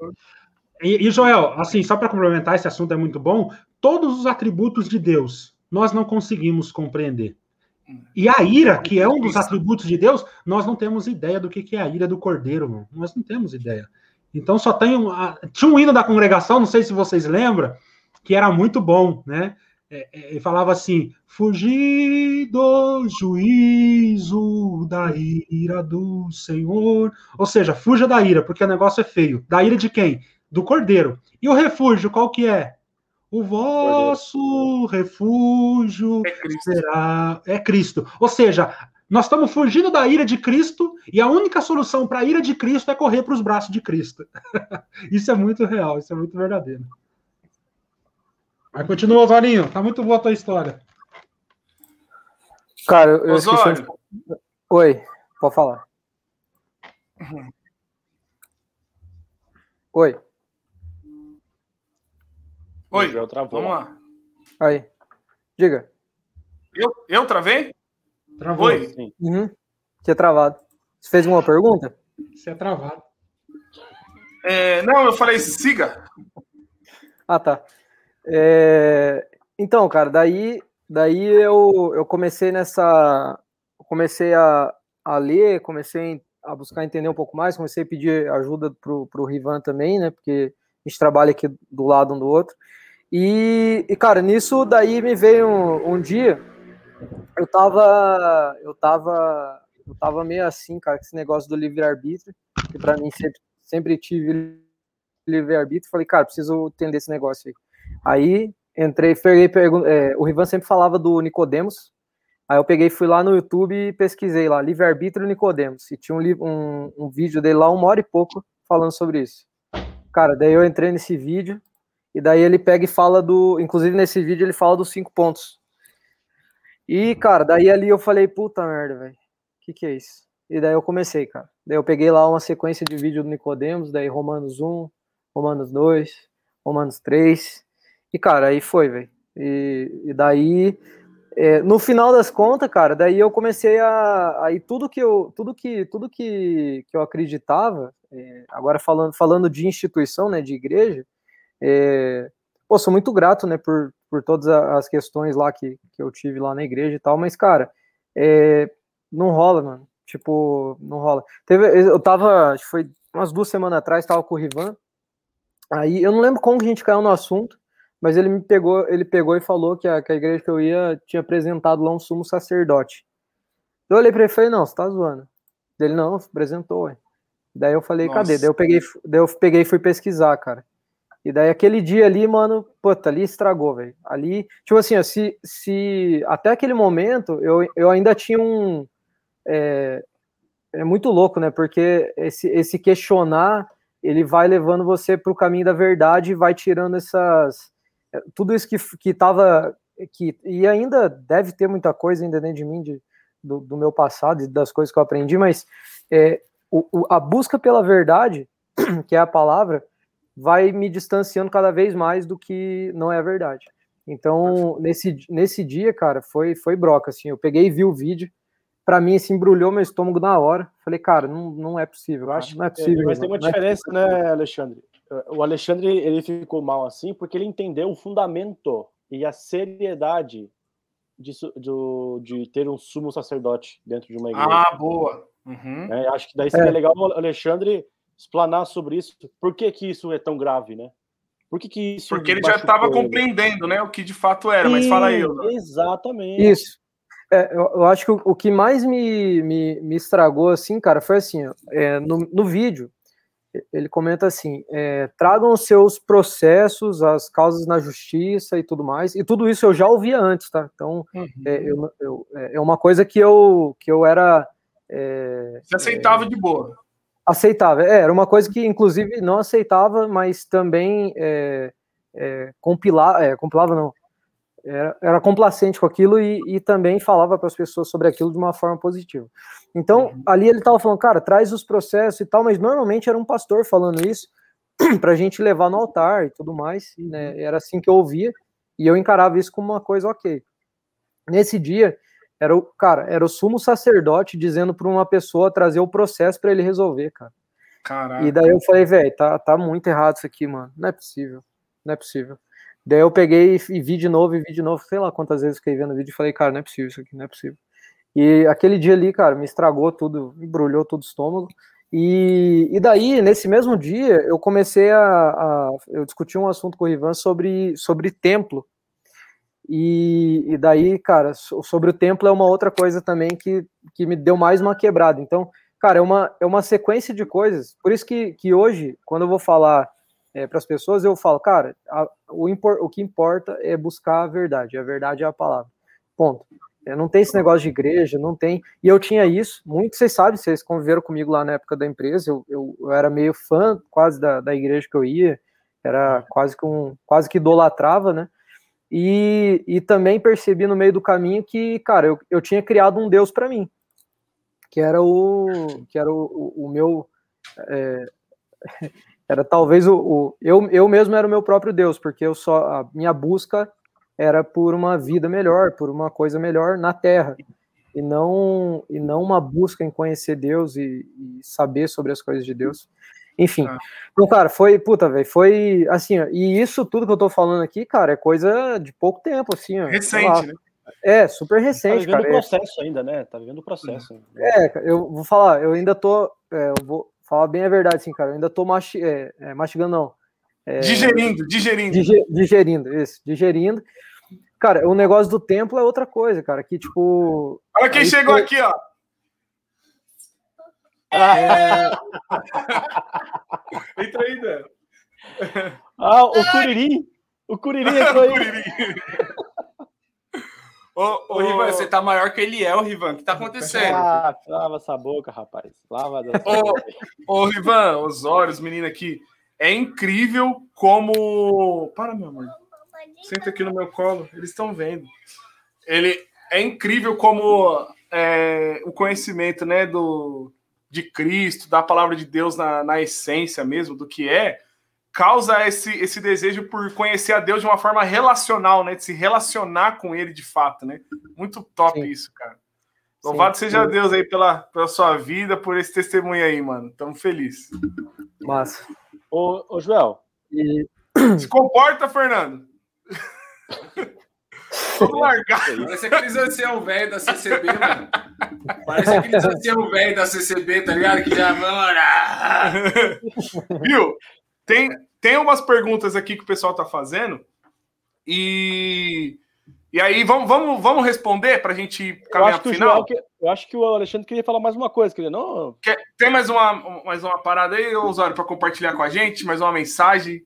E, e, Joel, assim, só para complementar, esse assunto é muito bom. Todos os atributos de Deus nós não conseguimos compreender. E a ira, que é um dos atributos de Deus, nós não temos ideia do que é a ira do cordeiro, mano. Nós não temos ideia. Então só tem um. Tinha um hino da congregação, não sei se vocês lembram, que era muito bom, né? é, é, falava assim: fugir do juízo da ira do Senhor. Ou seja, fuja da ira, porque o negócio é feio. Da ira de quem? Do cordeiro. E o refúgio, qual que é? O vosso cordeiro. refúgio é será é Cristo. Ou seja, nós estamos fugindo da ira de Cristo e a única solução para a ira de Cristo é correr para os braços de Cristo. isso é muito real, isso é muito verdadeiro. Mas continua, Osório. Tá muito boa a tua história. Cara, eu esqueci. De... Oi, pode falar. Uhum. Oi. Oi, vamos lá. Aí. Diga. Eu, eu travei? Travou. Oi. Sim. Uhum. Tinha travado. Você fez uma pergunta? Você é travado. É, não, eu falei siga. Ah, tá. É, então, cara, daí, daí eu, eu comecei nessa. Comecei a, a ler, comecei a buscar entender um pouco mais, comecei a pedir ajuda pro, pro Rivan também, né? Porque a gente trabalha aqui do lado um do outro. E, e cara, nisso daí me veio um, um dia, eu tava. Eu tava. Eu tava meio assim, cara, com esse negócio do livre-arbítrio, que para mim sempre, sempre tive livre-arbítrio. Falei, cara, preciso entender esse negócio aí. Aí entrei, peguei, é, o Rivan sempre falava do Nicodemos. Aí eu peguei, fui lá no YouTube e pesquisei lá, livre-arbítrio Nicodemos. E tinha um, um, um vídeo dele lá, uma hora e pouco, falando sobre isso. Cara, daí eu entrei nesse vídeo, e daí ele pega e fala do. Inclusive nesse vídeo ele fala dos cinco pontos. E, cara, daí ali eu falei, puta merda, velho. O que, que é isso? E daí eu comecei, cara. Daí eu peguei lá uma sequência de vídeo do Nicodemos, daí Romanos 1, Romanos 2, Romanos 3. E, cara, aí foi, velho. E, e, daí, é, no final das contas, cara, daí eu comecei a. Aí tudo que eu, tudo que, tudo que, que eu acreditava, é, agora falando, falando de instituição, né, de igreja, é, pô, sou muito grato, né, por, por todas as questões lá que, que eu tive lá na igreja e tal, mas, cara, é, não rola, mano. Tipo, não rola. Teve, eu tava, acho que foi umas duas semanas atrás, tava com o Rivan. Aí eu não lembro como que a gente caiu no assunto mas ele me pegou, ele pegou e falou que a, que a igreja que eu ia tinha apresentado lá um sumo sacerdote. Eu olhei para ele e falei, não, você tá zoando. Ele, não, apresentou, ué. Daí eu falei, Nossa. cadê? Daí eu peguei, daí eu peguei e fui pesquisar, cara. E daí aquele dia ali, mano, puta, ali estragou, velho. Ali, tipo assim, se, se até aquele momento eu, eu ainda tinha um. É, é muito louco, né? Porque esse, esse questionar ele vai levando você para o caminho da verdade e vai tirando essas tudo isso que que estava que e ainda deve ter muita coisa ainda dentro de mim de, do, do meu passado e das coisas que eu aprendi, mas é, o, o, a busca pela verdade, que é a palavra, vai me distanciando cada vez mais do que não é a verdade. Então, nesse, nesse dia, cara, foi, foi broca, assim, eu peguei e vi o vídeo, para mim, assim, embrulhou meu estômago na hora, falei, cara, não, não é possível, eu acho, não é possível. É, mas tem uma diferença, é né, Alexandre? o Alexandre ele ficou mal assim porque ele entendeu o fundamento e a seriedade de, de, de ter um sumo sacerdote dentro de uma igreja. Ah, boa. Uhum. É, acho que daí seria é. legal o Alexandre explanar sobre isso. Por que, que isso é tão grave, né? Por que, que isso. Porque ele já estava compreendendo, né? O que de fato era, Sim, mas fala aí. Exatamente. Isso. É, eu, eu, acho que o, o, que mais me, me, me estragou, assim, cara, foi assim: é, no, no vídeo, ele comenta assim: é, tragam os seus processos, as causas na justiça e tudo mais. E tudo isso eu já ouvia antes, tá? Então, uhum. é, eu, eu, é, é uma coisa que eu, que eu era. É, Você aceitava de boa. Aceitava, é, era uma coisa que, inclusive, não aceitava, mas também é, é, compilava, é, compilava não, era, era complacente com aquilo e, e também falava para as pessoas sobre aquilo de uma forma positiva. Então, uhum. ali ele estava falando, cara, traz os processos e tal, mas normalmente era um pastor falando isso para a gente levar no altar e tudo mais, né? Uhum. Era assim que eu ouvia e eu encarava isso como uma coisa ok. Nesse dia, era o cara, era o sumo sacerdote dizendo para uma pessoa trazer o processo para ele resolver, cara. Caraca. E daí eu falei, velho, tá, tá muito errado isso aqui, mano. Não é possível. Não é possível. Daí eu peguei e vi de novo, e vi de novo, sei lá quantas vezes fiquei vendo o vídeo e falei, cara, não é possível isso aqui, não é possível. E aquele dia ali, cara, me estragou tudo, embrulhou todo o estômago. E, e daí, nesse mesmo dia, eu comecei a, a eu discuti um assunto com o Ivan sobre, sobre templo. E, e daí, cara, sobre o templo é uma outra coisa também que, que me deu mais uma quebrada. Então, cara, é uma, é uma sequência de coisas. Por isso que, que hoje, quando eu vou falar é, para as pessoas, eu falo, cara, a, o, impor, o que importa é buscar a verdade. A verdade é a palavra. Ponto. É, não tem esse negócio de igreja, não tem. E eu tinha isso, muito vocês sabem, vocês conviveram comigo lá na época da empresa, eu, eu, eu era meio fã quase da, da igreja que eu ia, era quase que um, quase que idolatrava, né? E, e também percebi no meio do caminho que, cara, eu, eu tinha criado um Deus para mim, que era o que era o, o, o meu é, era talvez o, o, eu, eu mesmo era o meu próprio Deus, porque eu só a minha busca era por uma vida melhor, por uma coisa melhor na Terra e não e não uma busca em conhecer Deus e, e saber sobre as coisas de Deus. Enfim. Ah. Então, cara, foi, puta, velho, foi assim, ó, e isso tudo que eu tô falando aqui, cara, é coisa de pouco tempo, assim, ó. Recente, né? É, super recente, tá vivendo cara. o processo é, ainda, né? Tá vivendo o processo. É, eu vou falar, eu ainda tô, é, eu vou falar bem a verdade, assim, cara, eu ainda tô machi, é, é, mastigando, não. É, digerindo, digerindo. digerindo, isso, digerindo. Cara, o negócio do templo é outra coisa, cara, que, tipo... Olha quem chegou aqui, ó. É... Entra aí, Dan. Ah, o Curirim. O Curirim entrou aí. Ô, ô, Rivan, você tá maior que ele é, o Rivan. O que tá acontecendo? Ah, lava essa boca, rapaz. Lava ô, ô, Rivan, os meninos aqui. É incrível como. Para, meu amor. Senta aqui no meu colo. Eles estão vendo. Ele é incrível como é, o conhecimento, né, do de Cristo, da palavra de Deus na, na essência mesmo do que é, causa esse, esse desejo por conhecer a Deus de uma forma relacional, né? De se relacionar com Ele de fato, né? Muito top Sim. isso, cara. Louvado Sim. seja Deus aí pela, pela sua vida, por esse testemunho aí, mano. Estamos felizes. Massa. Ô, ô Joel. E... Se comporta, Fernando. Vamos largar. Parece aqueles ancião velho da CCB, mano. Parece aqueles ancião velho da CCB, tá ligado? Que já vão. Viu? Tem, tem umas perguntas aqui que o pessoal tá fazendo. E. E aí, vamos, vamos, vamos responder para a gente caminhar para o final? Que, eu acho que o Alexandre queria falar mais uma coisa. Queria, não... Quer, tem mais uma, mais uma parada aí, Osório, para compartilhar com a gente? Mais uma mensagem?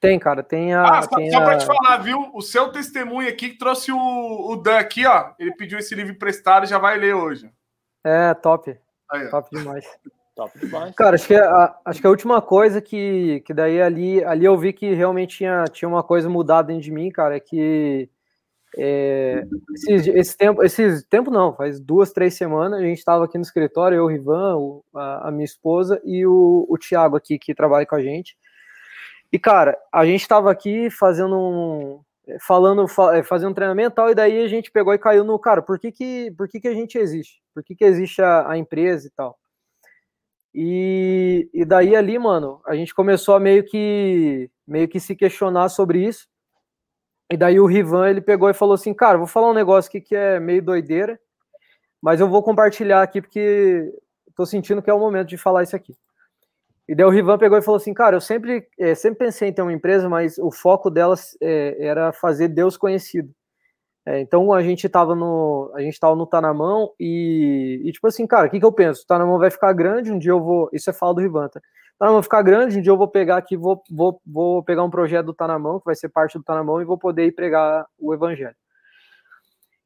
Tem, cara, tem a. Ah, só, tem só a... para te falar, viu? O seu testemunho aqui que trouxe o, o Dan aqui, ó. Ele pediu esse livro emprestado e já vai ler hoje. É, top. Aí, top demais. top demais. Cara, acho que, a, acho que a última coisa que, que daí ali, ali eu vi que realmente tinha, tinha uma coisa mudada dentro de mim, cara, é que. É, esse, esse, tempo, esse tempo não, faz duas, três semanas, a gente estava aqui no escritório, eu, o Rivan, o, a, a, minha esposa e o, o Thiago aqui, que trabalha com a gente. E, cara, a gente estava aqui fazendo um. Falando, é, fazendo um treinamento e tal, e daí a gente pegou e caiu no, cara, por que que, por que, que a gente existe? Por que, que existe a, a empresa e tal? E, e daí ali, mano, a gente começou a meio que meio que se questionar sobre isso. E daí o Rivan, ele pegou e falou assim, cara, vou falar um negócio aqui que é meio doideira, mas eu vou compartilhar aqui porque tô sentindo que é o momento de falar isso aqui. E daí o Rivan pegou e falou assim, cara, eu sempre, é, sempre pensei em ter uma empresa, mas o foco delas é, era fazer Deus conhecido. É, então a gente estava no a gente tava no Tá na Mão e, e tipo assim, cara, o que, que eu penso? Tá na Mão vai ficar grande, um dia eu vou. Isso é fala do Rivanta. Tá na Mão vai ficar grande, um dia eu vou pegar aqui, vou, vou, vou pegar um projeto do Tá na Mão, que vai ser parte do Tá na Mão, e vou poder ir pregar o Evangelho.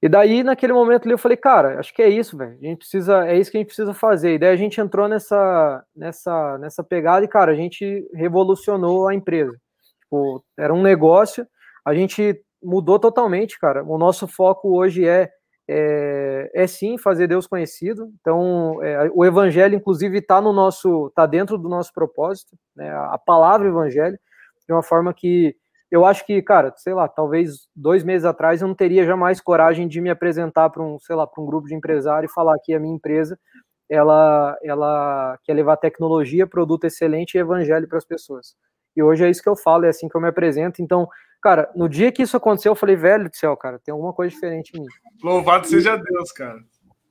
E daí, naquele momento ali, eu falei, cara, acho que é isso, velho. A gente precisa, é isso que a gente precisa fazer. E daí a gente entrou nessa, nessa, nessa pegada e, cara, a gente revolucionou a empresa. Tipo, era um negócio, a gente mudou totalmente, cara. O nosso foco hoje é é, é sim fazer Deus conhecido. Então, é, o evangelho, inclusive, está no nosso, está dentro do nosso propósito, né? A palavra evangelho, de uma forma que eu acho que, cara, sei lá, talvez dois meses atrás eu não teria jamais coragem de me apresentar para um, sei lá, para um grupo de empresários e falar que a minha empresa ela, ela quer levar tecnologia, produto excelente e evangelho para as pessoas. E hoje é isso que eu falo, é assim que eu me apresento. Então, Cara, no dia que isso aconteceu, eu falei, velho do céu, cara, tem alguma coisa diferente em mim. Louvado seja Deus, cara.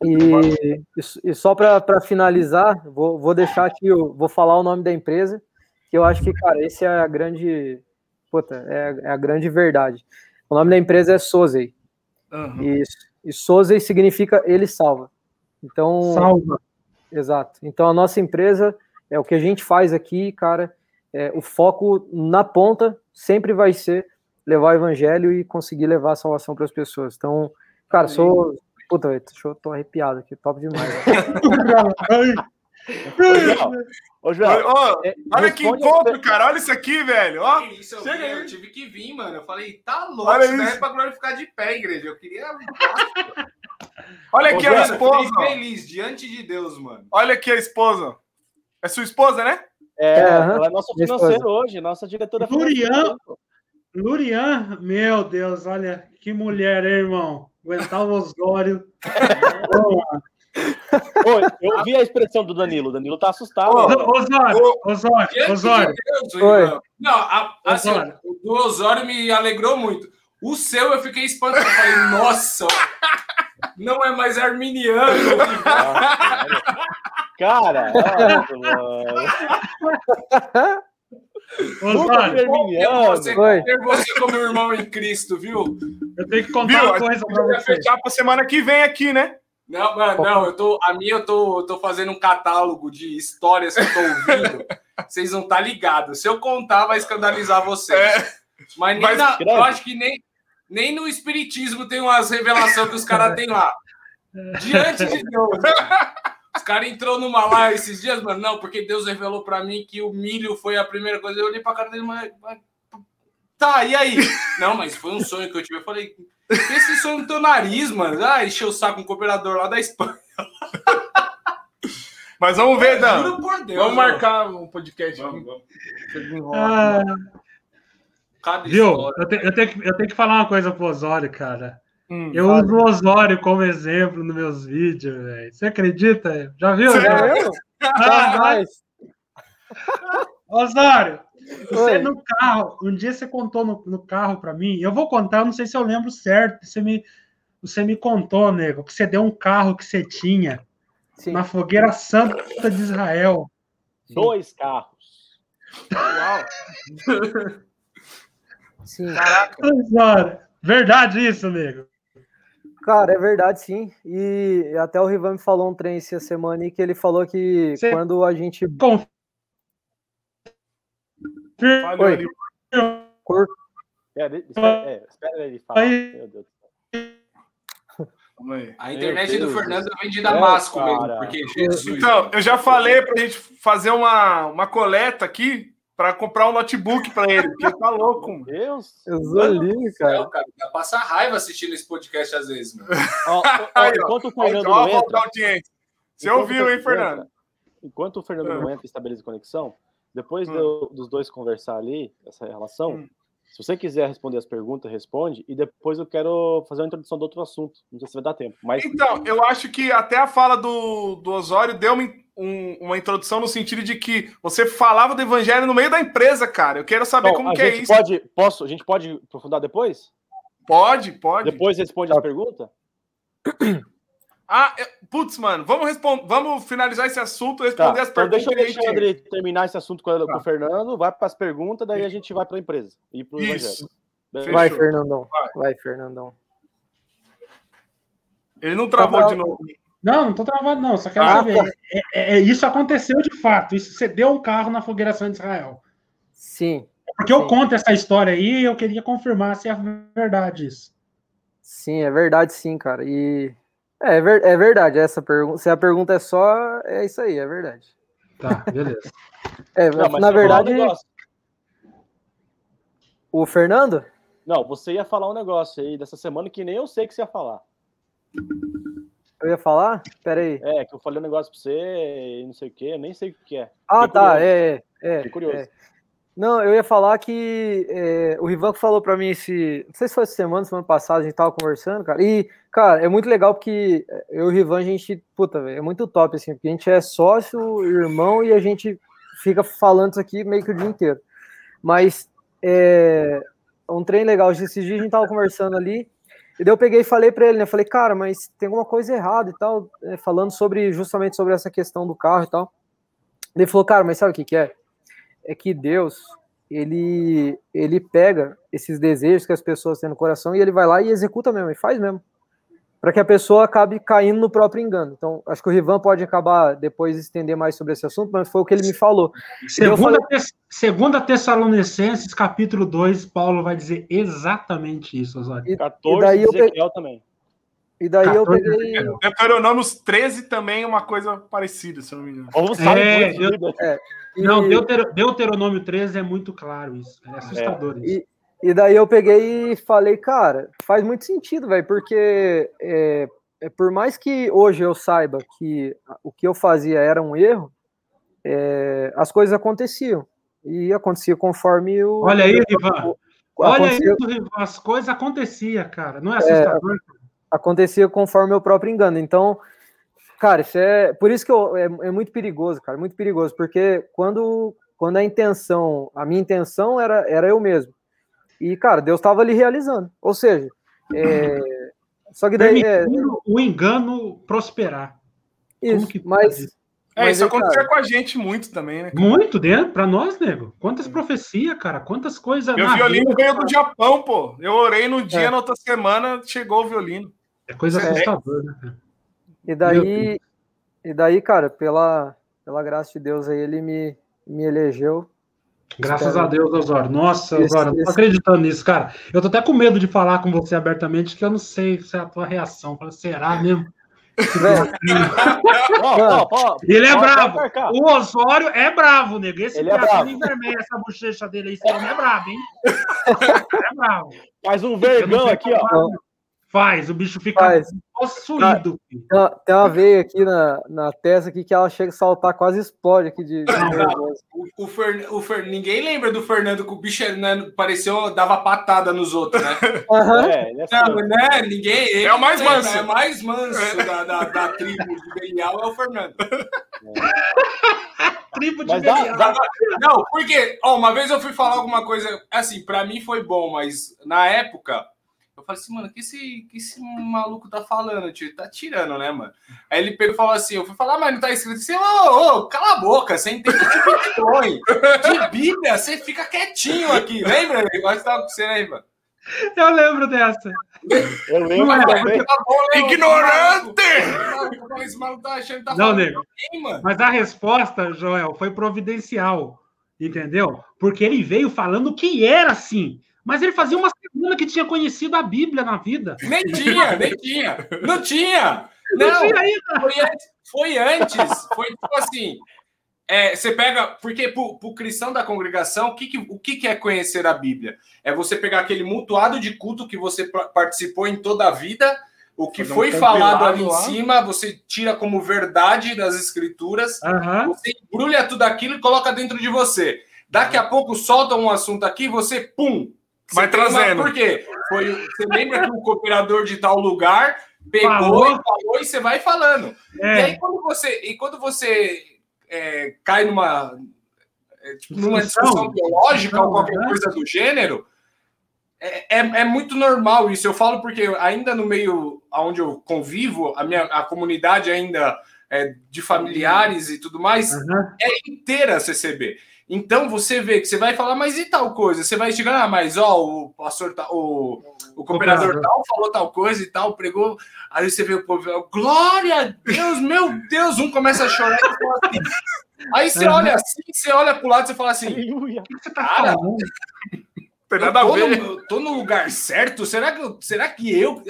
E, e, só para finalizar, vou, vou deixar aqui, eu vou falar o nome da empresa, que eu acho que, cara, esse é a grande, puta, é, é a grande verdade. O nome da empresa é Sozei. Uhum. E, e Sozei significa ele salva. Então, salva. Exato. Então a nossa empresa é o que a gente faz aqui, cara. É, o foco na ponta sempre vai ser levar o evangelho e conseguir levar a salvação para as pessoas. Então, cara, sou. Puta, eu tô arrepiado aqui, top demais. Ô, João, ô, é, olha que encontro, cara. Olha isso aqui, velho. Ó, isso, eu, vi, eu, tive que vir, mano. Eu falei, tá louco, olha isso daí é pra glorificar de pé, igreja. Eu queria. olha aqui Ô, a esposa. feliz diante de Deus, mano. Olha aqui a esposa. É sua esposa, né? É, ela é nosso financeiro hoje, nossa diretora Lurian, Lurian, meu Deus, olha que mulher, hein, irmão. Aguentar o Osório. Ô, eu vi a expressão do Danilo. O Danilo tá assustado. Ô, Osório, Osório, Osório. Não, a, assim, Osório. o do Osório me alegrou muito. O seu eu fiquei espantado. Eu falei, nossa, não é mais arminiano. Cara, Osório, você, ter você como irmão em Cristo, viu? Eu tenho que contar viu? uma coisa pra você. fechar pra semana que vem aqui, né? Não, mano, não, eu tô, a minha eu tô, eu tô fazendo um catálogo de histórias que eu tô ouvindo. vocês não tá ligado. Se eu contar, vai escandalizar vocês. É. Mas, Mas na, eu acho que nem, nem no Espiritismo tem umas revelações que os caras têm lá. Diante de Deus. Os caras entrou numa live esses dias, mano. Não, porque Deus revelou para mim que o milho foi a primeira coisa. Eu olhei pra cara dele, mas, mas. Tá, e aí? Não, mas foi um sonho que eu tive. Eu falei, esse sonho no teu nariz, mano. Ah, encheu o saco um cooperador lá da Espanha. Mas vamos ver, Dan. Deus, vamos marcar um podcast. Vamos, vamos. Ah, viu? Eu, te, eu, tenho que, eu tenho que falar uma coisa pro Osório, cara. Hum, eu uso o Osório como exemplo nos meus vídeos, velho. Você acredita? Já viu? Você já viu? Ah, Osório, você Oi. no carro, um dia você contou no, no carro para mim, eu vou contar, eu não sei se eu lembro certo, você me, você me contou, nego, que você deu um carro que você tinha Sim. na fogueira santa de Israel. Dois carros. Uau! Sim. Caraca. Verdade isso, nego. Cara, é verdade, sim. E até o Rivan me falou um trem essa semana e que ele falou que Você... quando a gente. Oi. Cor... É, é, espera ele falar. Meu Deus A internet do Fernando vem de Damasco é, mesmo, porque Jesus. Então, eu já falei para a gente fazer uma, uma coleta aqui para comprar um notebook para ele, porque tá louco. Meu Deus, eu sou lindo, cara. cara. Passa raiva assistindo esse podcast às vezes, mano. Ó, ó, enquanto o Fernando ó, não entra... Você ouviu, hein, Fernando? Enquanto o Fernando não entra e estabelece conexão, depois hum. do, dos dois conversar ali, essa relação, hum. se você quiser responder as perguntas, responde, e depois eu quero fazer uma introdução de outro assunto. Não sei se vai dar tempo. Mas... Então, eu acho que até a fala do, do Osório deu uma um, uma introdução no sentido de que você falava do evangelho no meio da empresa, cara. Eu quero saber como que é isso. Pode, posso, a gente pode aprofundar depois? Pode, pode. Depois responde a pergunta? Ah, putz, mano, vamos responder, vamos finalizar esse assunto, responder tá, as então perguntas. Deixa o Alexandre terminar esse assunto com, tá. com o Fernando, vai para as perguntas, daí a gente vai para a empresa e para o Isso. Vai, Fernandão. Vai. vai, Fernandão. Ele não travou tá de novo. Não, não tô travado, não. Só quero ah, saber. Tá. É, é, é, isso aconteceu de fato. Isso você deu um carro na fogueiração de Israel. Sim. Porque sim. eu conto essa história aí e eu queria confirmar se é verdade isso. Sim, é verdade, sim, cara. E é, é, ver, é verdade essa pergunta. Se a pergunta é só, é isso aí, é verdade. Tá, beleza. é, Não, na verdade. Um o Fernando? Não, você ia falar um negócio aí dessa semana que nem eu sei que você ia falar. Eu ia falar? Pera aí. É, que eu falei um negócio pra você e não sei o que, eu nem sei o que é. Ah, Fiquei tá, curioso. é, é. Fiquei curioso. É. Não, eu ia falar que é, o Rivan falou para mim esse. Não sei se foi essa semana, semana passada, a gente tava conversando, cara. E, cara, é muito legal porque eu e o Rivan, a gente, puta, véio, é muito top, assim, porque a gente é sócio, irmão, e a gente fica falando isso aqui meio que o dia inteiro. Mas é um trem legal. Esses dias a gente tava conversando ali, e daí eu peguei e falei para ele, né? Falei, cara, mas tem alguma coisa errada e tal, né, falando sobre justamente sobre essa questão do carro e tal. Ele falou, cara, mas sabe o que, que é? É que Deus ele ele pega esses desejos que as pessoas têm no coração e ele vai lá e executa mesmo, e faz mesmo, para que a pessoa acabe caindo no próprio engano. Então, acho que o Rivan pode acabar depois estender mais sobre esse assunto, mas foi o que ele me falou. Segunda, falei... segunda Tessalonicenses, capítulo 2, Paulo vai dizer exatamente isso, Osório. E, 14, e daí eu peguei... também. E daí 14, eu peguei. Deuteronômios 13 também é uma coisa parecida, se eu não me engano. Vamos é, eu... é. E... Não, Deuter... Deuteronômio 13 é muito claro isso. É assustador é. isso. E, e, daí eu peguei e falei, cara, faz muito sentido, velho, porque é, é, por mais que hoje eu saiba que o que eu fazia era um erro, é, as coisas aconteciam. E acontecia conforme o. Olha aí, Ivan. Olha aí, as coisas aconteciam, cara. Não é, é assustador? Acontecia conforme o próprio engano. Então, Cara, isso é. Por isso que eu, é, é muito perigoso, cara, muito perigoso, porque quando, quando a intenção, a minha intenção era, era eu mesmo. E, cara, Deus estava ali realizando. Ou seja, é, só que daí. É, o engano prosperar. Isso, mas. É, mas isso aconteceu com a gente muito também, né? Cara? Muito dentro, pra nós, nego. Quantas profecias, cara, quantas coisas. Meu violino veio do Japão, pô. Eu orei no dia, é. na outra semana chegou o violino. É coisa é. assustadora, né, cara? E daí, e daí, cara, pela, pela graça de Deus aí, ele me, me elegeu. Graças Espero. a Deus, Osório. Nossa, esse, Osório, não tô acreditando nisso, cara. Eu tô até com medo de falar com você abertamente, que eu não sei se é a tua reação. Será mesmo? ele é bravo. O Osório é bravo, nego. Esse ele é bravo. vermelho, essa bochecha dele aí, esse homem é bravo, hein? é bravo. Faz um vergão aqui, ó. Faz, o bicho fica Faz. possuído. Tem uma, tem uma veia aqui na, na testa aqui que ela chega a saltar, quase explode aqui de. o, o, Fer, o Fer, ninguém lembra do Fernando que o bicho né, pareceu, dava patada nos outros, né? Uhum. É, é não, né? Ninguém. É o mais manso. É mais manso da, da, da tribo de Belial é o Fernando. É. tribo de Belial. Dá, dá, não, porque, ó, uma vez eu fui falar alguma coisa, assim, para mim foi bom, mas na época eu falei assim, mano, o que esse, que esse maluco tá falando, tio? Tá tirando, né, mano? Aí ele pegou e falou assim: eu fui falar, mas não tá escrito assim, ô, ô, cala a boca, você entende de Bitcoin. De Bíblia, você fica quietinho aqui. Lembra? Eu gosto com você, lembra? Eu lembro dessa. Eu lembro mas, também. Tá bom, Ignorante! Esse maluco tá achando que tá não, nego. Mas a resposta, Joel, foi providencial. Entendeu? Porque ele veio falando que era assim. Mas ele fazia uma semana que tinha conhecido a Bíblia na vida. Nem tinha, nem tinha. Não tinha. Não, não tinha ainda. Foi antes. Foi, antes, foi tipo assim. É, você pega, porque para o cristão da congregação, o, que, que, o que, que é conhecer a Bíblia? É você pegar aquele mutuado de culto que você participou em toda a vida, o que foi falado ali em cima, você tira como verdade das escrituras, uhum. você embrulha tudo aquilo e coloca dentro de você. Daqui a pouco solta um assunto aqui, você, pum, Vai trazendo. Uma, por quê? Foi, você lembra que o cooperador de tal lugar pegou falou. e falou e você vai falando. É. E aí quando você, e quando você é, cai numa, é, tipo, numa discussão teológica ou qualquer coisa do gênero, é, é, é, muito normal isso. Eu falo porque ainda no meio onde eu convivo, a minha a comunidade ainda é, de familiares e tudo mais uhum. é inteira CCB. Então você vê que você vai falar, mas e tal coisa? Você vai chegar, ah, mas ó, o pastor, tá, o, o cooperador tal falou tal coisa e tal, pregou. Aí você vê o povo, glória a Deus, meu Deus, um começa a chorar e fala assim. Aí você olha assim, você olha pro lado e você fala assim, Aleluia. Tá cara, tem nada a ver. No, tô no lugar certo? Será que, será que eu,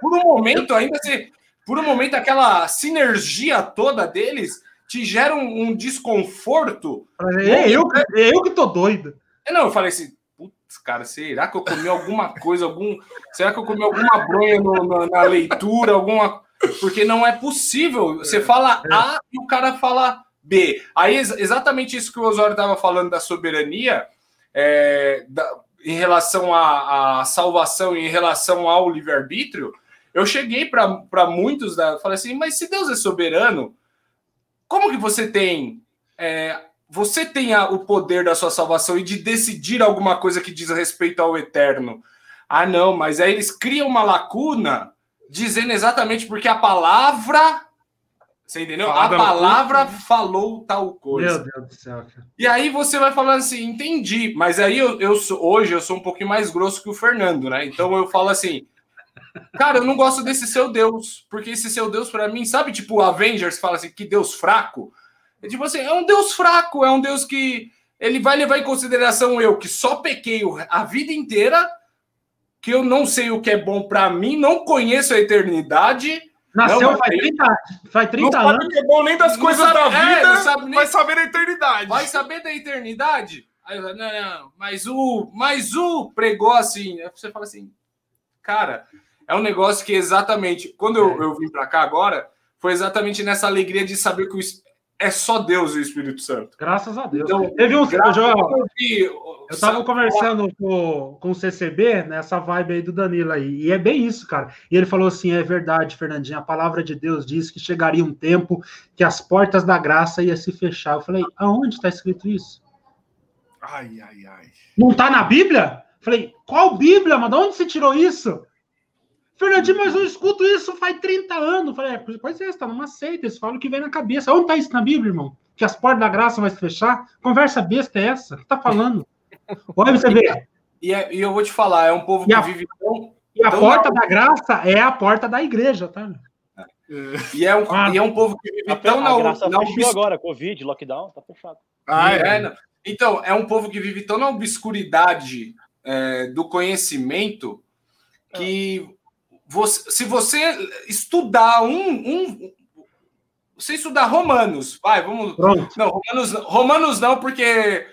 por um momento ainda, você, por um momento, aquela sinergia toda deles te gera um, um desconforto. É eu, é eu que tô doido. É, não, eu falei assim, putz, cara, será que eu comi alguma coisa, algum. Será que eu comi alguma bronha na, na, leitura, alguma. Porque não é possível. Você fala é. A e o cara fala B. Aí, exatamente isso que o Osório estava falando da soberania, é, da, em relação à, à salvação, em relação ao livre-arbítrio, eu cheguei para muitos, da, falei assim, mas se Deus é soberano, como que você tem é, você tem a, o poder da sua salvação e de decidir alguma coisa que diz respeito ao eterno? Ah, não, mas aí eles criam uma lacuna dizendo exatamente porque a palavra você entendeu? a palavra falou tal coisa. Meu Deus do céu. Cara. E aí você vai falando assim, entendi. Mas aí eu, eu sou, hoje eu sou um pouquinho mais grosso que o Fernando, né? Então eu falo assim, Cara, eu não gosto desse seu Deus, porque esse seu Deus, para mim, sabe, tipo, Avengers fala assim, que Deus fraco? É tipo assim, é um Deus fraco, é um Deus que ele vai levar em consideração eu, que só pequei a vida inteira, que eu não sei o que é bom para mim, não conheço a eternidade. Nasceu não, faz 30, faz 30 não anos. Não sabe o que é bom nem das coisas sabe, da vida, é, sabe nem, vai saber da eternidade. Vai saber da eternidade? Aí, não, não, mas o, mas o pregou assim, você fala assim, cara, é um negócio que exatamente, quando eu, é. eu vim para cá agora, foi exatamente nessa alegria de saber que o, é só Deus e o Espírito Santo. Graças a Deus. Então, Teve um. Eu, eu estava conversando com, com o CCB nessa vibe aí do Danilo aí, e é bem isso, cara. E ele falou assim: é verdade, Fernandinho, a palavra de Deus diz que chegaria um tempo que as portas da graça iam se fechar. Eu falei: aonde está escrito isso? Ai, ai, ai. Não está na Bíblia? Eu falei: qual Bíblia, mano? De onde você tirou isso? Fernandinho, mas eu escuto isso faz 30 anos. Falei, é, pois é, você tá numa seita, eles falam o que vem na cabeça. Onde tá isso na Bíblia, irmão? Que as portas da graça vão se fechar? Conversa besta é essa? O que tá falando? Olha você ver. E, e, eu vou te falar, é um povo que a, vive tão. E a tão porta na... da graça é a porta da igreja, tá? E é um, ah, e é um povo que vive a, tão a na, graça na fechou agora, Covid, lockdown, tá fechado. Ah, é. é então, é um povo que vive tão na obscuridade é, do conhecimento que você, se você estudar um, um você estudar Romanos, vai, vamos. Pronto. Não, Romanos, Romanos não, porque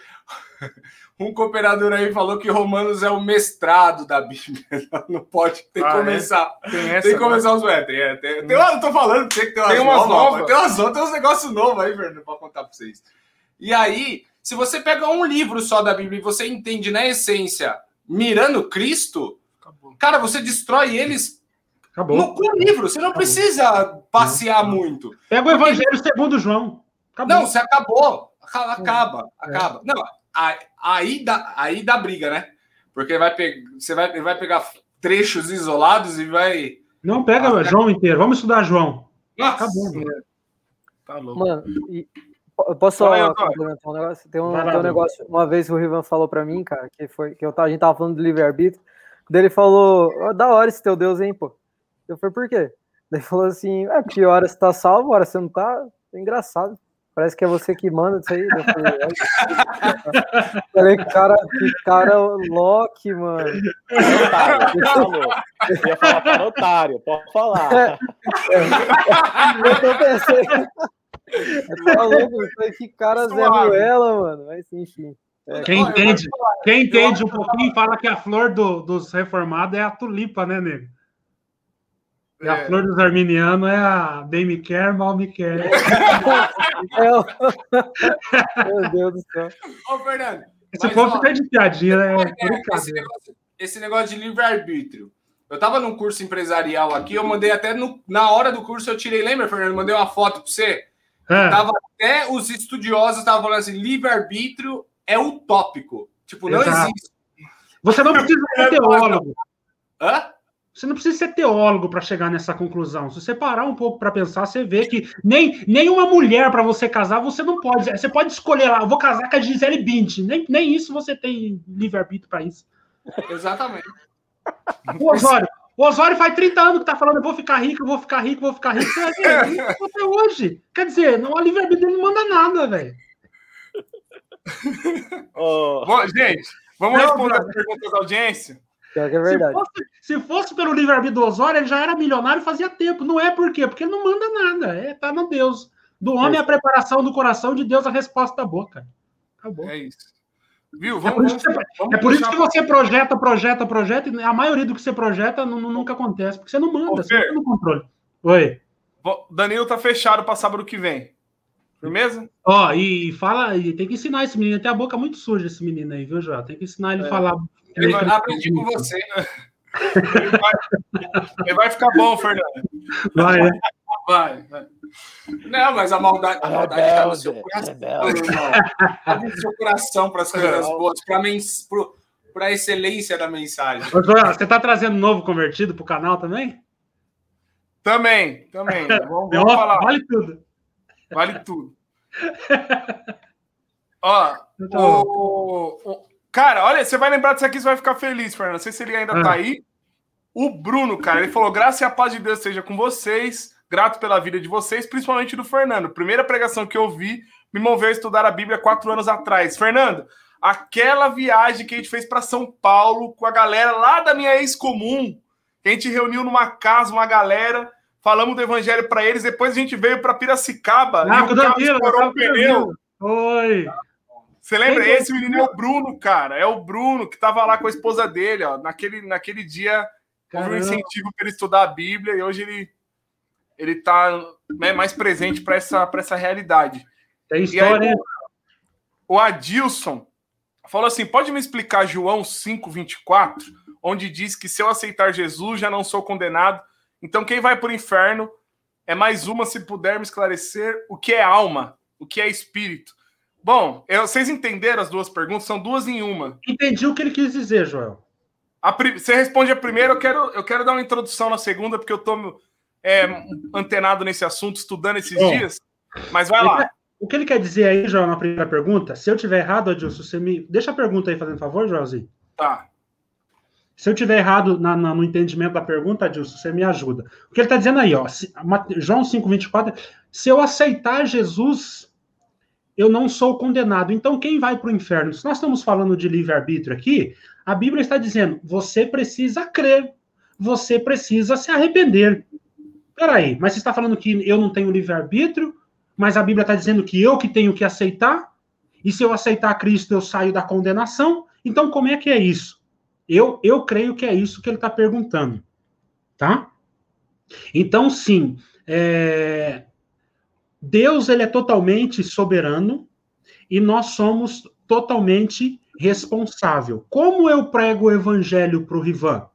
um cooperador aí falou que Romanos é o mestrado da Bíblia. Não pode, tem que ah, é? começar. É? Tem, essa, tem, que começar os. É, tem, é, tem, tô falando, tem que ter umas, tem umas novas. novas. Tem umas tem uns negócios novos aí, Fernando, pra contar pra vocês. E aí, se você pega um livro só da Bíblia e você entende na essência, mirando Cristo, Acabou. cara, você destrói eles Acabou. No, com o livro, você não acabou. precisa passear não. muito. Pega o Evangelho segundo João. Acabou. Não, você acabou. Acaba, é. acaba. Não, aí dá, aí dá briga, né? Porque vai pe... você vai, vai pegar trechos isolados e vai. Não, pega ah, João inteiro. Vamos estudar João. Nossa. Acabou. Mano. Tá louco. Mano, e... Eu posso só complementar um negócio? Tem um, tem um negócio, uma vez o Rivan falou para mim, cara, que foi que eu, a gente tava falando do livre-arbítrio, ele falou, oh, da hora esse teu Deus, hein, pô. Eu falei, por quê? Ele falou assim, é porque hora você tá salvo, hora você não tá. É engraçado. Parece que é você que manda isso aí. Eu falei, é. falei cara, que cara Loki, mano. Eu ia falar para otário, pode falar. Eu tô pensando. Tá louco, que cara Zé Ruela, mano. Mas enfim. É. Quem entende, quem entende um pouquinho fala que a flor do, dos reformados é a tulipa, né, nego? E a é. flor dos arminianos é a bem me quer, mal me quer. Meu Deus do céu. Ô, Fernando. Esse povo fica de piadinha, né? Esse negócio, esse negócio de livre-arbítrio. Eu tava num curso empresarial aqui, eu mandei até no, na hora do curso, eu tirei, lembra, Fernando? Mandei uma foto para você. É. Tava até os estudiosos estavam falando assim: livre-arbítrio é utópico. Tipo, não Exato. existe. Você não precisa ser teólogo. Hã? Você não precisa ser teólogo para chegar nessa conclusão. Se você parar um pouco para pensar, você vê que nem, nem uma mulher para você casar, você não pode. Você pode escolher lá, eu vou casar com a Gisele Bündchen. Nem, nem isso você tem livre-arbítrio para isso. Exatamente. O Osório, o Osório faz 30 anos que tá falando, eu vou ficar rico, eu vou ficar rico, vou ficar rico. Você até hoje. Quer dizer, não, a livre-arbítrio não manda nada, velho. Oh. Bom, gente, vamos não, responder as perguntas da audiência? É verdade. Se fosse, se fosse pelo livre-arbítrio do Osório, ele já era milionário fazia tempo. Não é por quê? Porque ele não manda nada. É, tá no Deus. Do homem a preparação do coração, de Deus a resposta da boca. Acabou. É isso. Viu? Vamos, é por, isso, vamos, você, vamos é por isso que você projeta, projeta, projeta, e a maioria do que você projeta não, nunca acontece, porque você não manda, Ô, você não tem no controle. Oi. Danilo tá fechado para sábado que vem. Firmeza? Ó, e fala, e tem que ensinar esse menino, tem a boca muito suja esse menino aí, viu, João? Tem que ensinar ele a é. falar. Ele vai aprender com você. ele, vai, ele vai ficar bom, Fernando. Vai, né? Vai, vai. Não, mas a maldade, a maldade está no seu coração, Está no seu coração para as coisas boas, para a excelência da mensagem. Você está trazendo novo convertido para o canal também? Também, também. Vamos, vamos falar. Vale tudo. Vale tudo. Ó, o, o, cara, olha, você vai lembrar disso aqui, você vai ficar feliz, Fernando. Não sei se ele ainda ah. tá aí. O Bruno, cara, ele falou: graça e a paz de Deus seja com vocês. Grato pela vida de vocês, principalmente do Fernando. Primeira pregação que eu vi me moveu a estudar a Bíblia quatro anos atrás. Fernando, aquela viagem que a gente fez para São Paulo com a galera lá da minha ex-comum, que a gente reuniu numa casa, uma galera falamos do evangelho para eles, depois a gente veio para Piracicaba ah, e o carro estourou o pneu. Oi. Você lembra? Quem Esse menino é o Bruno, cara. É o Bruno que estava lá com a esposa dele, ó. Naquele, naquele dia houve um incentivo para ele estudar a Bíblia e hoje ele ele está né, mais presente para essa, essa realidade. Tem história. Aí, o, o Adilson falou assim: pode me explicar João 5,24, onde diz que se eu aceitar Jesus já não sou condenado, então, quem vai para o inferno é mais uma, se puder me esclarecer, o que é alma, o que é espírito. Bom, eu, vocês entenderam as duas perguntas? São duas em uma. Entendi o que ele quis dizer, Joel. A, você responde a primeira, eu quero, eu quero dar uma introdução na segunda, porque eu estou é, antenado nesse assunto, estudando esses Bom, dias. Mas vai lá. O que ele quer dizer aí, Joel, na primeira pergunta? Se eu tiver errado, Adilson, você me. Deixa a pergunta aí, fazendo favor, Joelzinho. Tá. Se eu tiver errado na, na, no entendimento da pergunta, Adilson, você me ajuda. O que ele está dizendo aí, ó, João 5,24, se eu aceitar Jesus, eu não sou condenado. Então, quem vai para o inferno? Se nós estamos falando de livre-arbítrio aqui, a Bíblia está dizendo, você precisa crer, você precisa se arrepender. Peraí, mas você está falando que eu não tenho livre-arbítrio, mas a Bíblia está dizendo que eu que tenho que aceitar, e se eu aceitar Cristo, eu saio da condenação? Então, como é que é isso? Eu, eu creio que é isso que ele está perguntando, tá? Então, sim, é... Deus ele é totalmente soberano e nós somos totalmente responsável. Como eu prego o evangelho para o Rivan?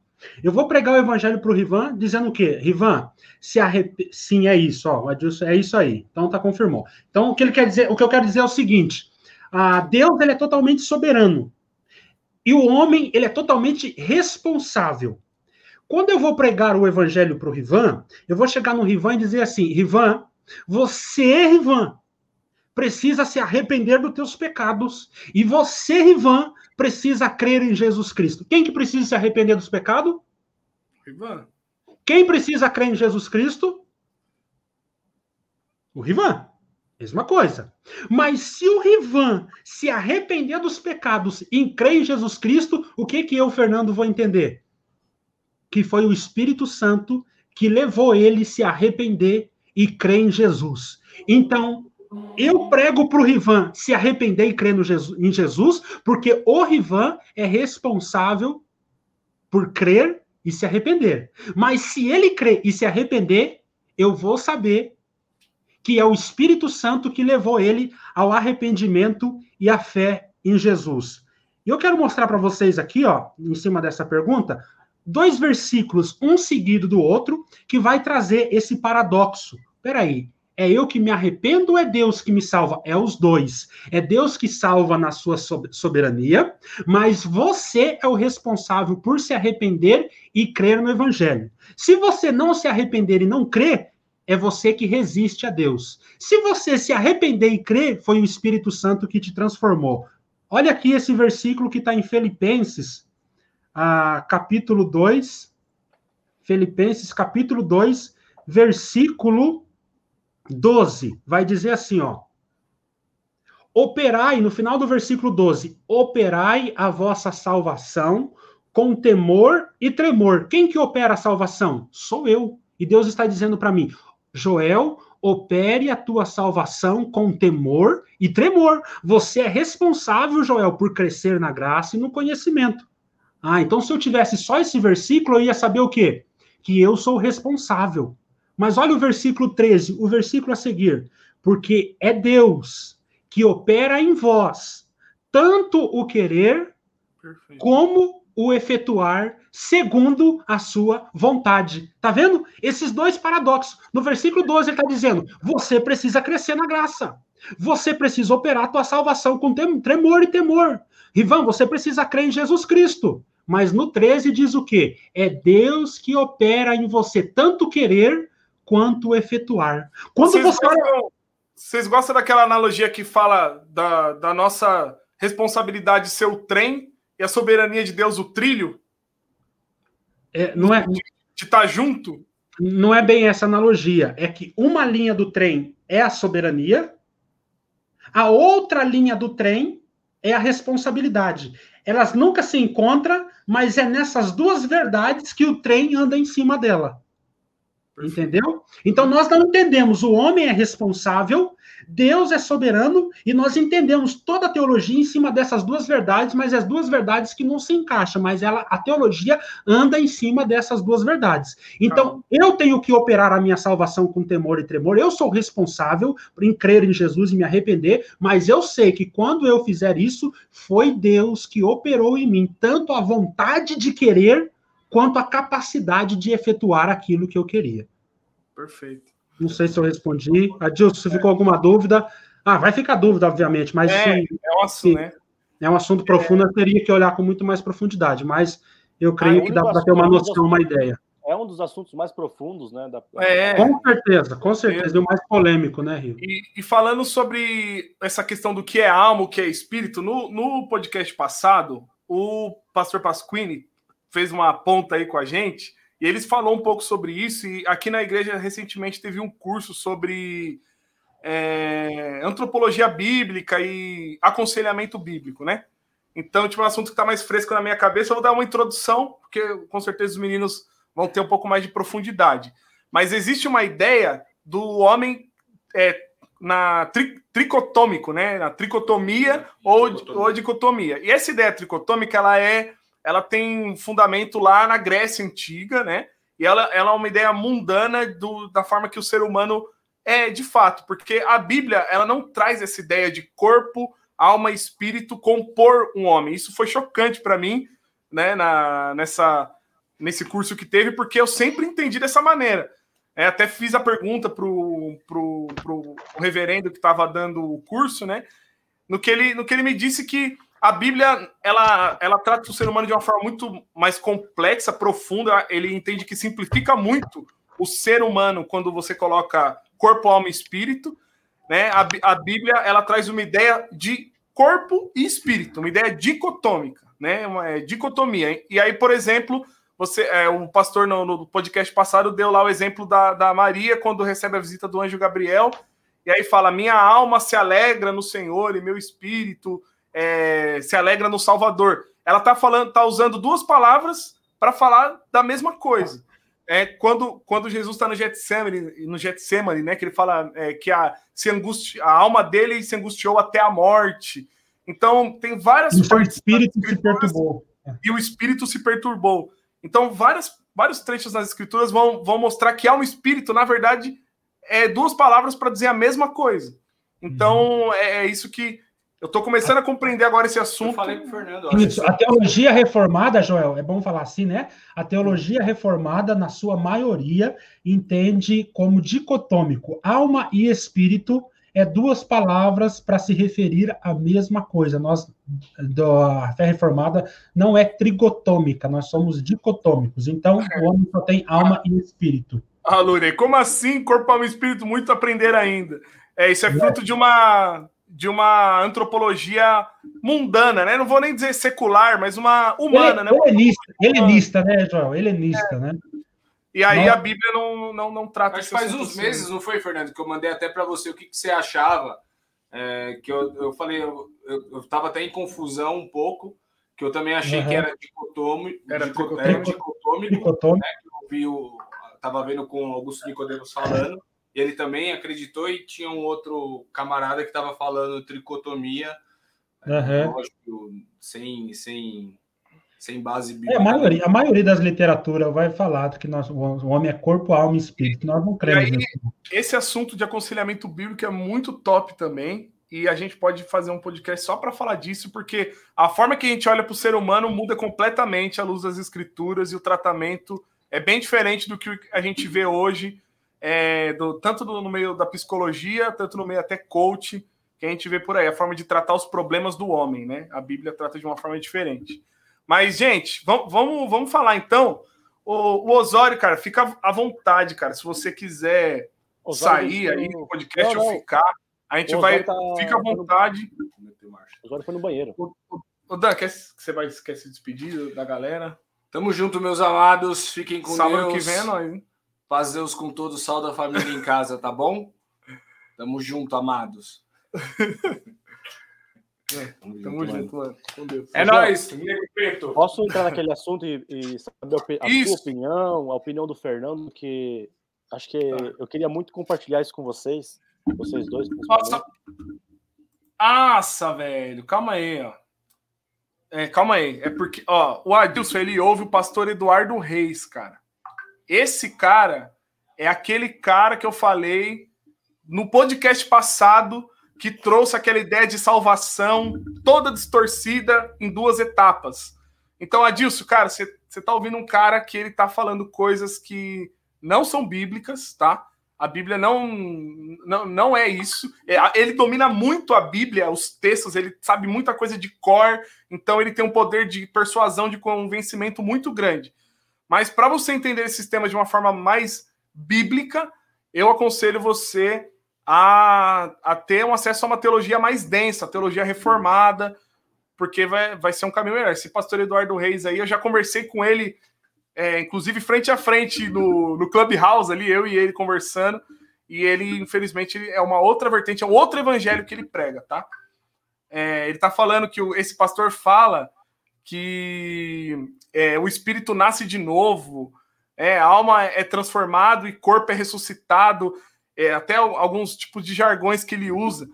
Eu vou pregar o evangelho para o Rivan dizendo o quê? Rivan, se arrep... sim, é isso, ó, é isso aí. Então tá confirmou. Então o que ele quer dizer, o que eu quero dizer é o seguinte: ah, Deus ele é totalmente soberano. E o homem, ele é totalmente responsável. Quando eu vou pregar o evangelho para o Rivan, eu vou chegar no Rivan e dizer assim: Rivan, você, Rivan, precisa se arrepender dos teus pecados. E você, Rivan, precisa crer em Jesus Cristo. Quem que precisa se arrepender dos pecados? Rivan. Quem precisa crer em Jesus Cristo? O Rivan. Mesma coisa. Mas se o Rivan se arrepender dos pecados e crer em Jesus Cristo, o que que eu, Fernando, vou entender? Que foi o Espírito Santo que levou ele se arrepender e crer em Jesus. Então, eu prego para o Rivan se arrepender e crer Jesus, em Jesus, porque o Rivan é responsável por crer e se arrepender. Mas se ele crer e se arrepender, eu vou saber que é o Espírito Santo que levou ele ao arrependimento e à fé em Jesus. E eu quero mostrar para vocês aqui, ó, em cima dessa pergunta, dois versículos, um seguido do outro, que vai trazer esse paradoxo. Peraí, é eu que me arrependo ou é Deus que me salva? É os dois. É Deus que salva na sua soberania, mas você é o responsável por se arrepender e crer no Evangelho. Se você não se arrepender e não crer, é você que resiste a Deus. Se você se arrepender e crer, foi o Espírito Santo que te transformou. Olha aqui esse versículo que está em Filipenses, ah, capítulo 2. Filipenses, capítulo 2, versículo 12, vai dizer assim, ó. Operai, no final do versículo 12, operai a vossa salvação com temor e tremor. Quem que opera a salvação? Sou eu. E Deus está dizendo para mim, Joel, opere a tua salvação com temor e tremor. Você é responsável, Joel, por crescer na graça e no conhecimento. Ah, então se eu tivesse só esse versículo, eu ia saber o quê? Que eu sou responsável. Mas olha o versículo 13, o versículo a seguir. Porque é Deus que opera em vós tanto o querer Perfeito. como o efetuar segundo a sua vontade. Tá vendo? Esses dois paradoxos. No versículo 12 ele está dizendo: você precisa crescer na graça. Você precisa operar a tua salvação com tremor e temor. Rivan, você precisa crer em Jesus Cristo. Mas no 13 diz o quê? É Deus que opera em você tanto querer quanto efetuar. Quando vocês, você... gostam, vocês gostam daquela analogia que fala da, da nossa responsabilidade ser o trem e a soberania de Deus o trilho? É, não é de, de estar tá junto? Não é bem essa analogia. É que uma linha do trem é a soberania, a outra linha do trem é a responsabilidade. Elas nunca se encontram, mas é nessas duas verdades que o trem anda em cima dela. Entendeu? Então nós não entendemos o homem é responsável, Deus é soberano e nós entendemos toda a teologia em cima dessas duas verdades, mas as duas verdades que não se encaixam, mas ela a teologia anda em cima dessas duas verdades. Então eu tenho que operar a minha salvação com temor e tremor. Eu sou responsável em crer em Jesus e me arrepender, mas eu sei que quando eu fizer isso, foi Deus que operou em mim tanto a vontade de querer quanto à capacidade de efetuar aquilo que eu queria. Perfeito. Não sei se eu respondi. Adilson, se ficou alguma dúvida. Ah, vai ficar dúvida, obviamente, mas é, sim, é um assunto, né? É um assunto profundo, eu teria que olhar com muito mais profundidade, mas eu creio ah, que dá para ter uma noção, uma ideia. É um dos assuntos mais profundos, né? Da... É, com certeza, com certeza, é. e o mais polêmico, né, Rio? E, e, falando sobre essa questão do que é alma, o que é espírito, no, no podcast passado, o pastor Pasquini fez uma ponta aí com a gente, e eles falou um pouco sobre isso, e aqui na igreja recentemente teve um curso sobre é, antropologia bíblica e aconselhamento bíblico, né? Então, tipo, um assunto que está mais fresco na minha cabeça, eu vou dar uma introdução, porque com certeza os meninos vão ter um pouco mais de profundidade. Mas existe uma ideia do homem é, na tri, tricotômico, né? Na tricotomia ou, ou dicotomia. E essa ideia tricotômica, ela é ela tem fundamento lá na Grécia Antiga, né? E ela, ela é uma ideia mundana do, da forma que o ser humano é de fato, porque a Bíblia ela não traz essa ideia de corpo, alma e espírito compor um homem. Isso foi chocante para mim, né? Na, nessa, nesse curso que teve, porque eu sempre entendi dessa maneira. É, até fiz a pergunta pro, pro, pro reverendo que estava dando o curso, né? No que, ele, no que ele me disse que a Bíblia ela, ela trata o ser humano de uma forma muito mais complexa, profunda. Ele entende que simplifica muito o ser humano quando você coloca corpo, alma e espírito. Né? A, a Bíblia ela traz uma ideia de corpo e espírito, uma ideia dicotômica, né? uma é, dicotomia. E aí, por exemplo, você, é, o pastor no, no, podcast passado deu lá o exemplo da, da Maria quando recebe a visita do anjo Gabriel. E aí fala: Minha alma se alegra no Senhor e meu espírito é, se alegra no Salvador. Ela está falando, tá usando duas palavras para falar da mesma coisa. É quando, quando Jesus está no Getsemane, no Getsemane, né, que ele fala é, que a, se angustia, a alma dele se angustiou até a morte. Então tem várias e o espírito se perturbou. E o espírito se perturbou. Então várias, vários trechos nas escrituras vão, vão mostrar que há um espírito, na verdade, é duas palavras para dizer a mesma coisa. Então uhum. é, é isso que Eu estou começando a compreender agora esse assunto. Eu falei o Fernando. Isso, a teologia reformada, Joel, é bom falar assim, né? A teologia reformada, na sua maioria, entende como dicotômico alma e espírito é duas palavras para se referir à mesma coisa. Nós, da fé reformada, não é trigotômica, nós somos dicotômicos. Então, o homem só tem alma e espírito. Ah, Lure, como assim corpo, alma e espírito? Muito aprender ainda. É, isso é fruto de uma de uma antropologia mundana, né? Não vou nem dizer secular, mas uma humana, né? Helenista, helenista, né, Joel? Helenista, é. né? E aí a Bíblia não, não, não trata isso. faz uns meses, não foi, Fernando, que eu mandei até para você o que, que você achava. É, que eu, eu falei, eu, eu, tava até em confusão um pouco, que eu também achei uhum. que era dicotômico, era dicotômico, dicotômico, dicotômico. Né, que eu vi o, tava vendo com o Augusto Nicodemos falando, e ele também acreditou, e tinha um outro camarada que estava falando tricotomia, uhum. lógico, sem, sem sem base bíblica. É, a, maioria, a maioria das literaturas vai falar que nós, o homem é corpo, alma e espírito. Nós não cremos aí, Esse assunto de aconselhamento bíblico é muito top também. E a gente pode fazer um podcast só para falar disso, porque a forma que a gente olha para o ser humano muda completamente à luz das escrituras e o tratamento é bem diferente do que a gente vê hoje, é, do, tanto no meio da psicologia, tanto no meio até coach, que a gente vê por aí, a forma de tratar os problemas do homem, né? A Bíblia trata de uma forma diferente. Mas, gente, vamos, vamos, vamos falar então. O, o, Osório, cara, fica à vontade, cara. Se você quiser Osório sair aí do podcast não, não. ou ficar, a gente vai. Tá... Fica à vontade. Osório foi no banheiro. O, o, o Dan, quer, você vai, quer se despedir da galera? Tamo junto, meus amados. Fiquem com Sábado Deus. que vem, nós. Hein? Paz Deus com todo, sal da família em casa, tá bom? Tamo junto, amados. É, tamo junto, mano. Com Deus. É nóis, Preto. Posso entrar naquele assunto e, e saber a, a sua opinião, a opinião do Fernando, que acho que tá. eu queria muito compartilhar isso com vocês, vocês dois. Nossa, Nossa velho, calma aí, ó. É, calma aí, é porque, ó, o Adilson, ele ouve o pastor Eduardo Reis, cara. Esse cara é aquele cara que eu falei no podcast passado que trouxe aquela ideia de salvação toda distorcida em duas etapas. Então, Adilson, cara, você tá ouvindo um cara que ele tá falando coisas que não são bíblicas, tá? A Bíblia não, não, não é isso. É, ele domina muito a Bíblia, os textos, ele sabe muita coisa de cor, então ele tem um poder de persuasão, de convencimento muito grande. Mas para você entender esse sistema de uma forma mais bíblica, eu aconselho você a, a ter um acesso a uma teologia mais densa, teologia reformada, porque vai, vai ser um caminho melhor. Esse pastor Eduardo Reis aí, eu já conversei com ele, é, inclusive frente a frente no, no Clubhouse ali, eu e ele conversando, e ele, infelizmente, é uma outra vertente, é um outro evangelho que ele prega, tá? É, ele tá falando que o, esse pastor fala que é, o espírito nasce de novo, é, a alma é transformado e corpo é ressuscitado é, até alguns tipos de jargões que ele usa.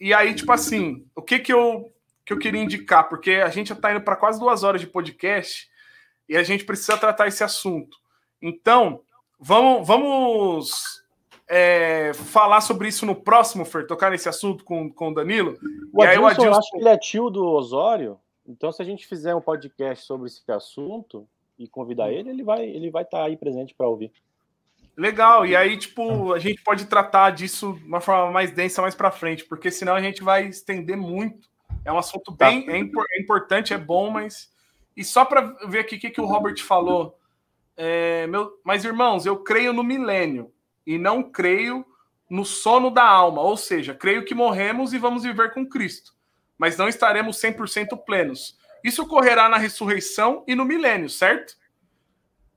E aí, tipo assim, o que que eu, que eu queria indicar? Porque a gente já está indo para quase duas horas de podcast e a gente precisa tratar esse assunto. Então, vamos, vamos é, falar sobre isso no próximo, Fer, tocar nesse assunto com, com o Danilo. O Adilson, aí, o Adilson... eu acho que ele é tio do Osório, então se a gente fizer um podcast sobre esse assunto e convidar ele, ele vai ele vai estar tá aí presente para ouvir. Legal, e aí, tipo, a gente pode tratar disso de uma forma mais densa mais para frente, porque senão a gente vai estender muito. É um assunto tá. bem é, é importante, é bom, mas. E só para ver aqui o que, que o Robert falou. É, meu... Mas, irmãos, eu creio no milênio e não creio no sono da alma, ou seja, creio que morremos e vamos viver com Cristo, mas não estaremos 100% plenos. Isso ocorrerá na ressurreição e no milênio, certo?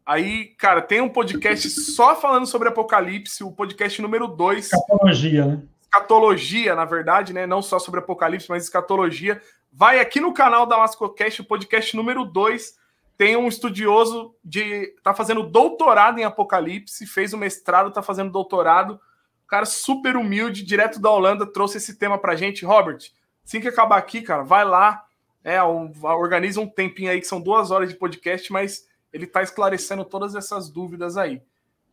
Aí, cara, tem um podcast só falando sobre Apocalipse, o podcast número 2. Escatologia, né? Escatologia, na verdade, né? Não só sobre Apocalipse, mas escatologia. Vai aqui no canal da Mascocast, o podcast número 2. Tem um estudioso de. tá fazendo doutorado em Apocalipse, fez o mestrado, tá fazendo doutorado. cara super humilde, direto da Holanda, trouxe esse tema pra gente. Robert, assim que acabar aqui, cara, vai lá. É, organiza um tempinho aí, que são duas horas de podcast, mas ele está esclarecendo todas essas dúvidas aí.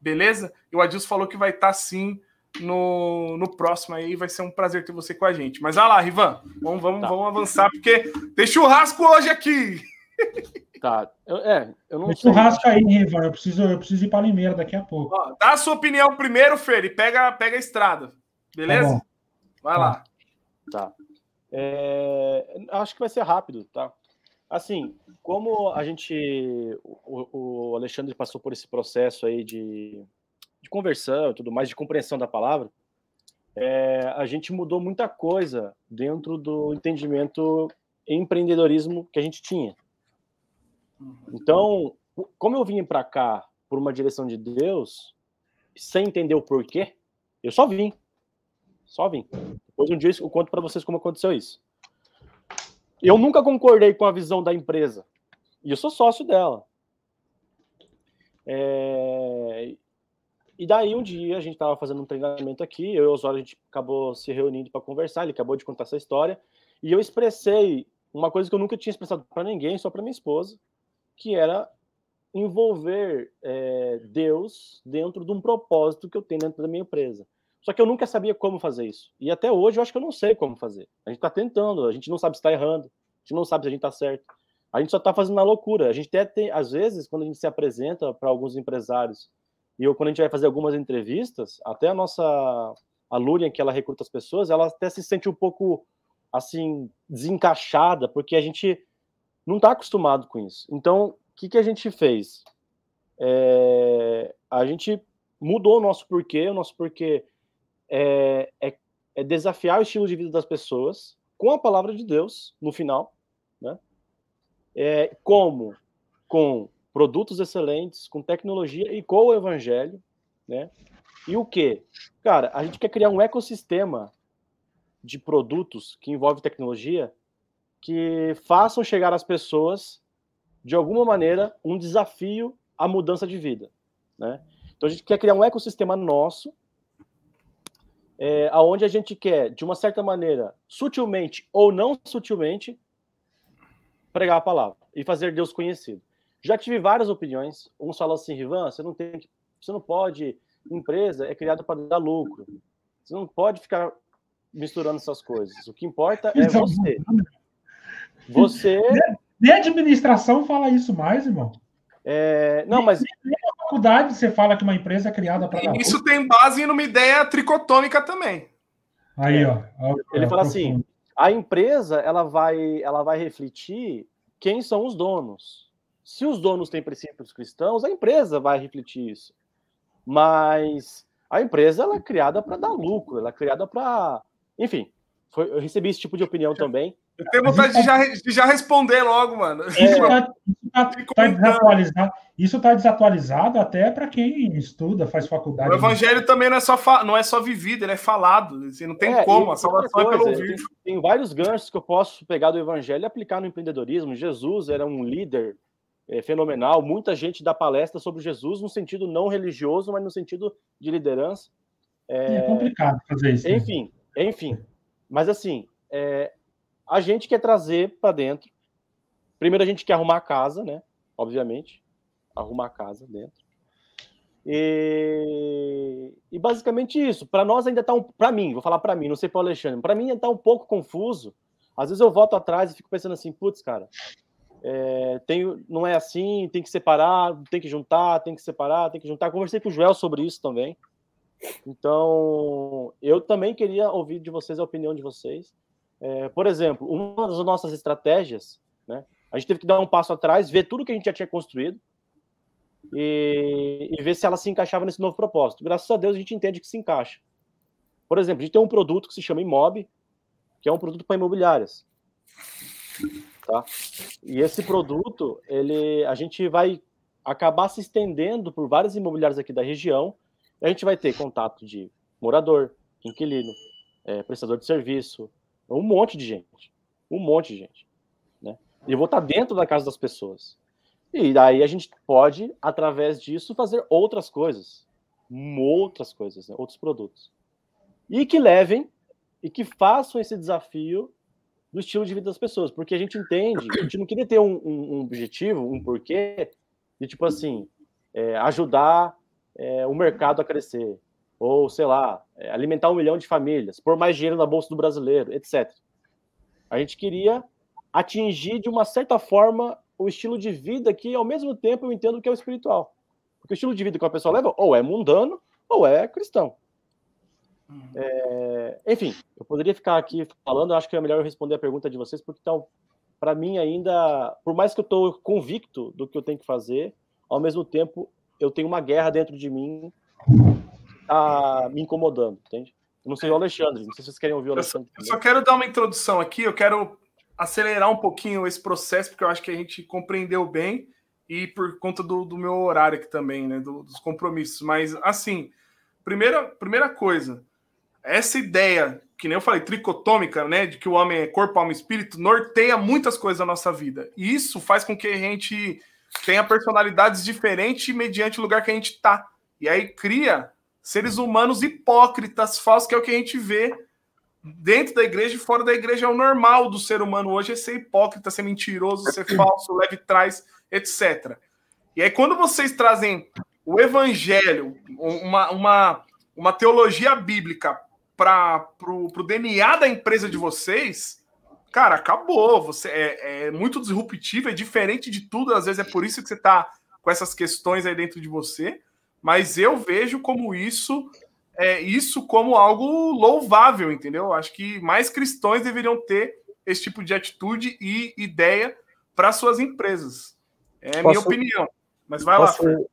Beleza? E o Adilson falou que vai estar tá, sim no, no próximo aí. Vai ser um prazer ter você com a gente. Mas vai lá, Rivan, vamos, vamos, tá. vamos avançar, porque tem churrasco hoje aqui. Tá, eu, é, eu não tem sei. Churrasco aí, Rivan, eu preciso, eu preciso ir para Limeira daqui a pouco. Ó, dá a sua opinião primeiro, Fer, e pega, pega a estrada, beleza? Tá vai lá. Tá. É, acho que vai ser rápido, tá? Assim, como a gente, o, o Alexandre passou por esse processo aí de, de conversão e tudo mais, de compreensão da palavra, é, a gente mudou muita coisa dentro do entendimento empreendedorismo que a gente tinha. Então, como eu vim para cá por uma direção de Deus, sem entender o porquê, eu só vim. Só vim. Depois um dia eu conto para vocês como aconteceu isso. Eu nunca concordei com a visão da empresa. E eu sou sócio dela. É... E daí um dia a gente estava fazendo um treinamento aqui, eu e o Osório a gente acabou se reunindo para conversar, ele acabou de contar essa história, e eu expressei uma coisa que eu nunca tinha expressado para ninguém, só para minha esposa, que era envolver é, Deus dentro de um propósito que eu tenho dentro da minha empresa. Só que eu nunca sabia como fazer isso. E até hoje eu acho que eu não sei como fazer. A gente está tentando, a gente não sabe se está errando, a gente não sabe se a gente está certo. A gente só está fazendo na loucura. A gente até tem, às vezes, quando a gente se apresenta para alguns empresários, e eu, quando a gente vai fazer algumas entrevistas, até a nossa a Lúria, que ela recruta as pessoas, ela até se sente um pouco assim desencaixada, porque a gente não está acostumado com isso. Então, o que, que a gente fez? É, a gente mudou o nosso porquê, o nosso porquê é, é, é, desafiar o estilo de vida das pessoas com a palavra de Deus no final, né? É, como com produtos excelentes, com tecnologia e com o evangelho, né? E o que? Cara, a gente quer criar um ecossistema de produtos que envolve tecnologia que façam chegar às pessoas de alguma maneira um desafio à mudança de vida, né? Então a gente quer criar um ecossistema nosso é, aonde a gente quer, de uma certa maneira, sutilmente ou não sutilmente, pregar a palavra e fazer Deus conhecido. Já tive várias opiniões. Um falou assim, Rivan, você não tem, você não pode, empresa é criada para dar lucro. Você não pode ficar misturando essas coisas. O que importa é você. Você. Nem a administração fala isso mais, irmão. É, não, mas faculdade você fala que uma empresa é criada para. Isso tem base numa ideia tricotômica também. Aí, ó. Ele fala assim: a empresa ela vai, ela vai refletir quem são os donos. Se os donos têm princípios cristãos, a empresa vai refletir isso. Mas a empresa ela é criada para dar lucro, ela é criada para. Enfim, foi, eu recebi esse tipo de opinião também. Eu tenho vontade de já, de já responder logo, mano. É, está tá desatualizado. Isso está desatualizado até para quem estuda, faz faculdade. O evangelho também não é só, fa... não é só vivido, ele é falado. Assim, não tem é, como, a salvação é pelo Tem, tem, vários ganchos que eu posso pegar do evangelho e aplicar no empreendedorismo. Jesus era um líder é, fenomenal. Muita gente dá palestra sobre Jesus no sentido não religioso, mas no sentido de liderança. É, é complicado fazer isso. Né? Enfim, né? enfim. Mas assim, é, a gente quer trazer para dentro Primeiro a gente quer arrumar a casa, né? Obviamente. Arrumar a casa dentro. E, e basicamente isso. Para nós ainda está um. Para mim, vou falar para mim, não sei para o Alexandre. Para mim ainda está um pouco confuso. Às vezes eu volto atrás e fico pensando assim, putz, cara, é, tem, não é assim, tem que separar, tem que juntar, tem que separar, tem que juntar. Conversei com o Joel sobre isso também. Então, eu também queria ouvir de vocês a opinião de vocês. É, por exemplo, uma das nossas estratégias, né, a gente teve que dar um passo atrás, ver tudo que a gente já tinha construído e, e ver se ela se encaixava nesse novo propósito. Graças a Deus a gente entende que se encaixa. Por exemplo, a gente tem um produto que se chama Imob, que é um produto para imobiliárias. Tá? E esse produto, ele, a gente vai acabar se estendendo por várias imobiliárias aqui da região. A gente vai ter contato de morador, inquilino, é, prestador de serviço, um monte de gente. Um monte de gente. Eu vou estar dentro da casa das pessoas. E daí a gente pode, através disso, fazer outras coisas. Outras coisas, né? outros produtos. E que levem e que façam esse desafio do estilo de vida das pessoas. Porque a gente entende, a gente não queria ter um, um, um objetivo, um porquê, de tipo assim, é, ajudar é, o mercado a crescer, ou sei lá, é, alimentar um milhão de famílias, pôr mais dinheiro na bolsa do brasileiro, etc. A gente queria atingir de uma certa forma o estilo de vida que, ao mesmo tempo, eu entendo que é o espiritual. Porque o estilo de vida que uma pessoa leva ou é mundano ou é cristão. Uhum. É, enfim, eu poderia ficar aqui falando, acho que é melhor eu responder a pergunta de vocês, porque então, para mim ainda, por mais que eu estou convicto do que eu tenho que fazer, ao mesmo tempo eu tenho uma guerra dentro de mim tá me incomodando, entende? Eu não sei o Alexandre, não sei se vocês querem ouvir o Alexandre. Eu só, eu só quero dar uma introdução aqui, eu quero acelerar um pouquinho esse processo, porque eu acho que a gente compreendeu bem e por conta do, do meu horário aqui também, né, do, dos compromissos. Mas, assim, primeira, primeira coisa, essa ideia, que nem eu falei, tricotômica, né, de que o homem é corpo, alma e espírito, norteia muitas coisas da nossa vida. E isso faz com que a gente tenha personalidades diferentes mediante o lugar que a gente está. E aí cria seres humanos hipócritas, falsos, que é o que a gente vê dentro da igreja e fora da igreja. É o normal do ser humano hoje é ser hipócrita, ser mentiroso, ser falso, leve trás, etc. E aí, quando vocês trazem o evangelho, uma, uma, uma teologia bíblica para o DNA da empresa de vocês, cara, acabou. Você é, é, muito disruptivo, é diferente de tudo. Às vezes é por isso que você está com essas questões aí dentro de você. Mas eu vejo como isso é, isso como algo louvável, entendeu? Acho que mais cristãos deveriam ter esse tipo de atitude e ideia para suas empresas. É Posso... minha opinião. Mas vai Posso... lá, Fer.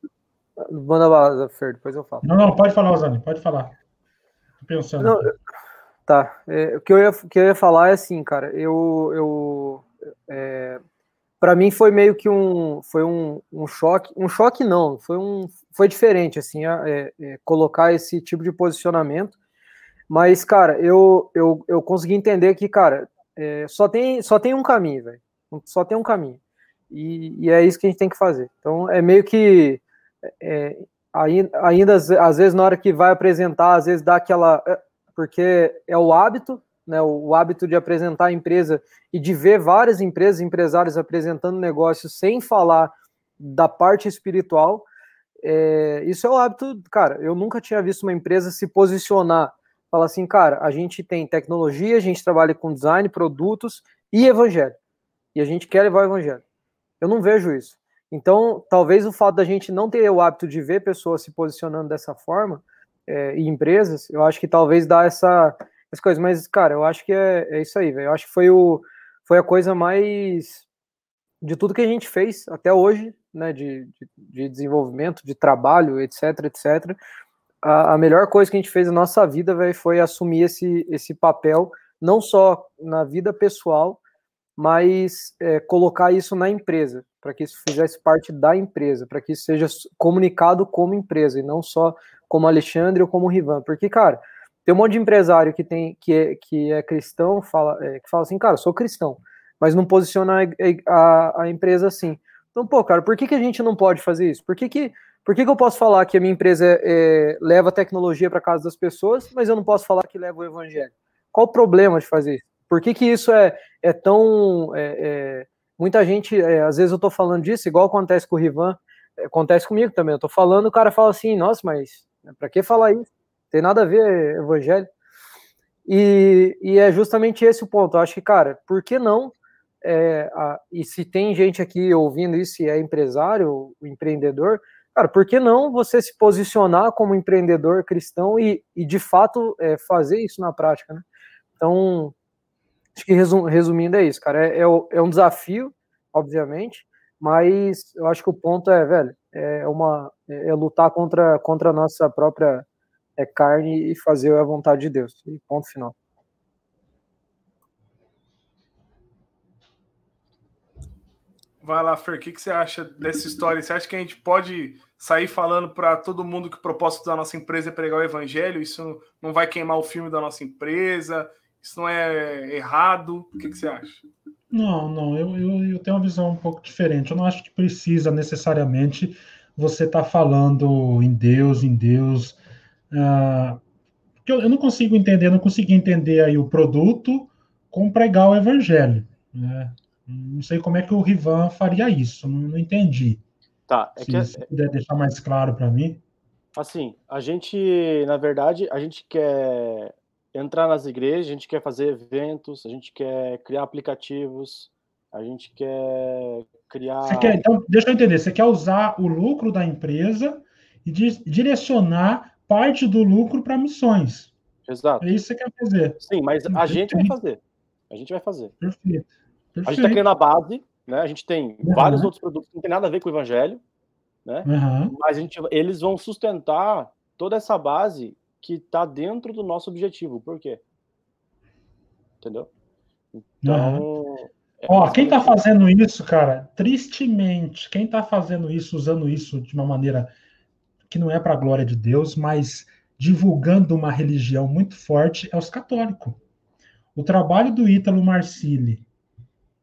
Manda lá, Fer, depois eu falo. Não, não, pode falar, Osani, pode falar. Tô pensando. Não, tá. É, o, que eu ia, o que eu ia falar é assim, cara. Eu. eu é, para mim foi meio que um foi um, um choque um choque não foi um foi diferente assim é, é, colocar esse tipo de posicionamento. Mas cara eu eu, eu consegui entender que cara é, só tem só tem um caminho velho. Só tem um caminho. E, e, é isso que a gente tem que fazer. Então é meio que é, ainda, ainda às vezes na hora que vai apresentar às vezes dá aquela é, porque é o hábito né, o hábito de apresentar a empresa e de ver várias empresas, empresários apresentando negócios sem falar da parte espiritual, é, isso é o hábito, cara. Eu nunca tinha visto uma empresa se posicionar, falar assim, cara, a gente tem tecnologia, a gente trabalha com design, produtos e evangelho, e a gente quer levar o evangelho. Eu não vejo isso. Então, talvez o fato da gente não ter o hábito de ver pessoas se posicionando dessa forma, é, e empresas, eu acho que talvez dá essa, as coisas. Mas, cara, eu acho que é, é isso aí, velho. Eu acho que foi, o, foi a coisa mais. De tudo que a gente fez até hoje, né, de, de, de desenvolvimento, de trabalho, etc, etc. A, a, melhor coisa que a gente fez na nossa vida, velho, foi assumir esse, esse papel, não só na vida pessoal, mas é, colocar isso na empresa, para que isso fizesse parte da empresa, para que isso seja comunicado como empresa e não só como Alexandre ou como Rivan. Porque, cara, tem um monte de empresário que tem que é, que é cristão, fala, é, que fala assim, cara, sou cristão, mas não posiciona a, a, a, empresa assim. Então, pô, cara, por que, que a gente não pode fazer isso? Por que, que, por que, que eu posso falar que a minha empresa é, é leva tecnologia para casa das pessoas, mas eu não posso falar que leva o evangelho? Qual o problema de fazer isso? Por que, que isso é, é tão. É, é, muita gente, às vezes eu estou falando disso, igual acontece com o Rivan, acontece comigo também. Eu estou falando, o cara fala assim, nossa, mas para que falar isso? Tem nada a ver evangelho. E, e é justamente esse o ponto. Eu acho que, cara, por que não? É, a, e se tem gente aqui ouvindo isso e é empresário, empreendedor, cara, por que não você se posicionar como empreendedor cristão e, e de fato é, fazer isso na prática, né? Então, acho que resum, resumindo é isso, cara. É, é, é, um desafio, obviamente, mas eu acho que o ponto é, velho, é uma é, é lutar contra, contra a nossa própria é carne e fazer a vontade de Deus. E ponto final. Vai lá, Fer, o que, que você acha dessa história? Você acha que a gente pode sair falando para todo mundo que o propósito da nossa empresa é pregar o evangelho? Isso não vai queimar o filme da nossa empresa? Isso não é errado? O que, que você acha? Não, não, eu, eu, eu, tenho uma visão um pouco diferente. Eu não acho que precisa necessariamente você estar tá falando em Deus, em Deus, ah, eu, eu, não consigo entender, não consegui entender aí o produto com pregar o evangelho. Né? Não sei como é que o Rivan faria isso, não, não entendi. Tá, é se, que... se puder deixar mais claro para mim. Assim, a gente, na verdade, a gente quer entrar nas igrejas, a gente quer fazer eventos, a gente quer criar aplicativos, a gente quer criar. Você quer, então, deixa eu entender, você quer usar o lucro da empresa e direcionar parte do lucro para missões. Exato. É isso que você quer fazer. Sim, mas a gente vai fazer. A gente vai fazer. Perfeito. Perfeito. A gente está criando a base, né? A gente tem uhum. vários outros produtos que não tem nada a ver com o evangelho, né? Uhum. Mas a gente, eles vão sustentar toda essa base que está dentro do nosso objetivo. Por quê? Entendeu? Então. Uhum. É Ó, quem está fazendo isso, cara, tristemente, quem está fazendo isso, usando isso de uma maneira que não é para a glória de Deus, mas divulgando uma religião muito forte, é os católicos. O trabalho do Ítalo Marcilli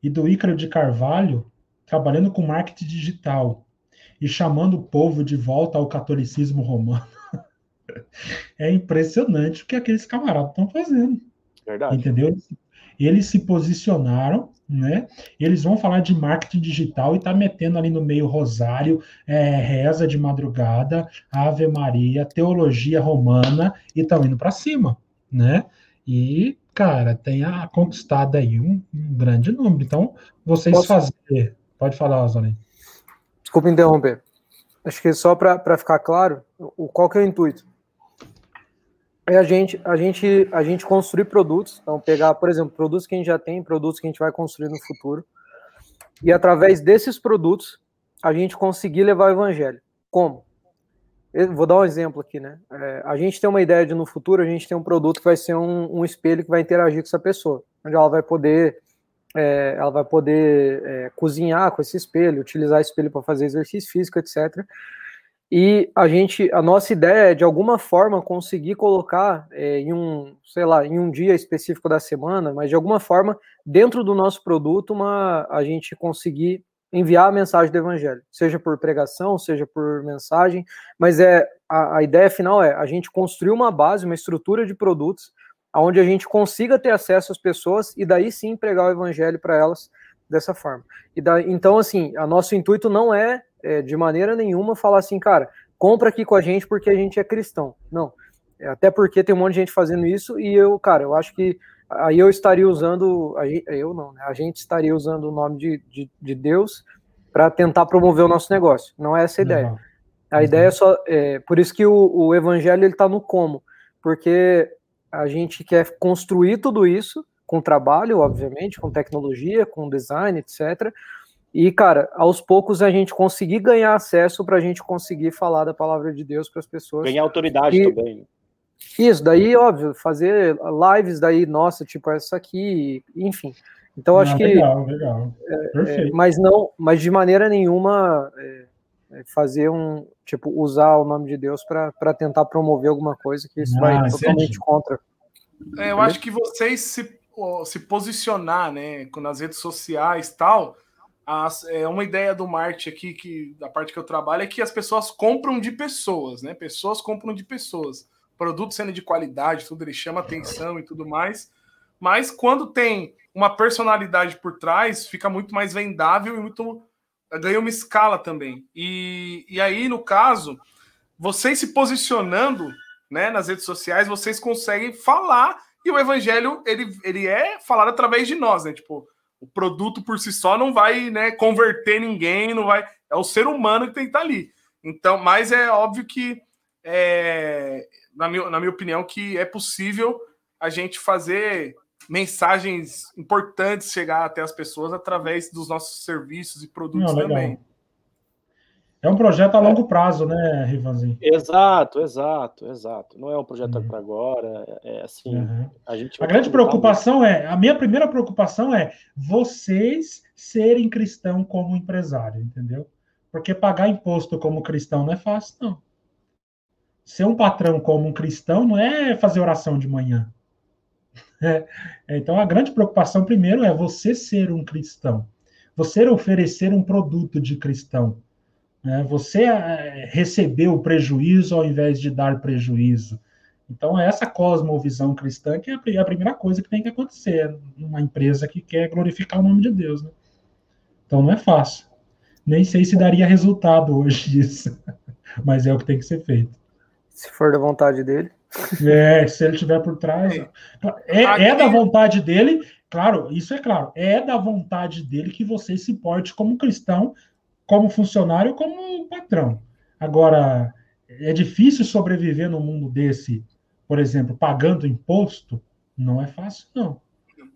e do Ícaro de Carvalho, trabalhando com marketing digital e chamando o povo de volta ao catolicismo romano, é impressionante o que aqueles camaradas estão fazendo. Verdade. Entendeu? Eles se posicionaram, né? Eles vão falar de marketing digital e tá metendo ali no meio rosário, é, reza de madrugada, Ave Maria, teologia romana e estão indo para cima, né? E cara, tenha conquistado aí um, um grande número. Então, vocês Posso... fazer. Pode falar, Oswald. Desculpa interromper. Acho que só para ficar claro, o, qual que é o intuito? É a gente, a gente, a gente construir produtos, então pegar, por exemplo, produtos que a gente já tem, produtos que a gente vai construir no futuro, e através desses produtos a gente conseguir levar o evangelho. Como? Eu vou dar um exemplo aqui, né? É, a gente tem uma ideia de no futuro, a gente tem um produto que vai ser um, um espelho que vai interagir com essa pessoa, onde ela vai poder, é, ela vai poder é, cozinhar com esse espelho, utilizar esse espelho para fazer exercício físico, etc. E a gente, a nossa ideia é de alguma forma conseguir colocar é, em um, sei lá, em um dia específico da semana, mas de alguma forma dentro do nosso produto, uma, a gente conseguir enviar a mensagem do evangelho, seja por pregação, seja por mensagem, mas é a, a ideia final é a gente construir uma base, uma estrutura de produtos onde a gente consiga ter acesso às pessoas e daí sim pregar o evangelho para elas dessa forma. E da, então assim, a nosso intuito não é, é, de maneira nenhuma falar assim, cara, compra aqui com a gente porque a gente é cristão. Não. É, até porque tem um monte de gente fazendo isso e eu, cara, eu acho que aí eu estaria usando, eu não, né? A gente estaria usando o nome de, de, de Deus para tentar promover o nosso negócio. Não é essa a ideia. Uhum. A ideia é só, é, por isso que o, o evangelho ele está no como, porque a gente quer construir tudo isso com trabalho, obviamente, com tecnologia, com design, etc. E, cara, aos poucos a gente conseguir ganhar acesso para a gente conseguir falar da palavra de Deus para as pessoas. Ganhar autoridade e, também. Né? Isso, daí, óbvio, fazer lives daí, nossa, tipo essa aqui, enfim. Então, acho ah, que. Legal, legal. É, é, mas não, mas de maneira nenhuma é, é, fazer um. Tipo, usar o nome de Deus para tentar promover alguma coisa que isso ah, vai totalmente contra. É, eu acho que vocês se, se posicionar, né, nas redes sociais tal. As, é uma ideia do Marte aqui, que da parte que eu trabalho, é que as pessoas compram de pessoas, né? Pessoas compram de pessoas produto sendo de qualidade, tudo ele chama atenção e tudo mais. Mas quando tem uma personalidade por trás, fica muito mais vendável e muito ganha uma escala também. E, e aí, no caso, vocês se posicionando né, nas redes sociais, vocês conseguem falar e o evangelho ele, ele é falado através de nós, né? Tipo, o produto por si só não vai né, converter ninguém, não vai. É o ser humano que tem que estar ali. Então, mas é óbvio que é, na, minha, na minha opinião, que é possível a gente fazer mensagens importantes chegar até as pessoas através dos nossos serviços e produtos Não, também. É um projeto a longo prazo, né, Rivanzinho? Exato, exato, exato. Não é um projeto uhum. para agora, é, é assim. Uhum. A, gente a grande preocupação muito. é, a minha primeira preocupação é vocês serem cristão como empresário, entendeu? Porque pagar imposto como cristão não é fácil, não ser um patrão como um cristão não é fazer oração de manhã. É, então, a grande preocupação, primeiro, é você ser um cristão. Você oferecer um produto de cristão. Né? Você é, receber o prejuízo ao invés de dar prejuízo. Então, é essa cosmovisão cristã que é a primeira coisa que tem que acontecer numa empresa que quer glorificar o nome de Deus. Né? Então, não é fácil. Nem sei se daria resultado hoje isso, mas é o que tem que ser feito. Se for da vontade dele. É, se ele tiver por trás. É, é da vontade dele, claro, isso é claro. É da vontade dele que você se porte como cristão, como funcionário, como patrão. Agora, é difícil sobreviver num mundo desse, por exemplo, pagando imposto? Não é fácil, não.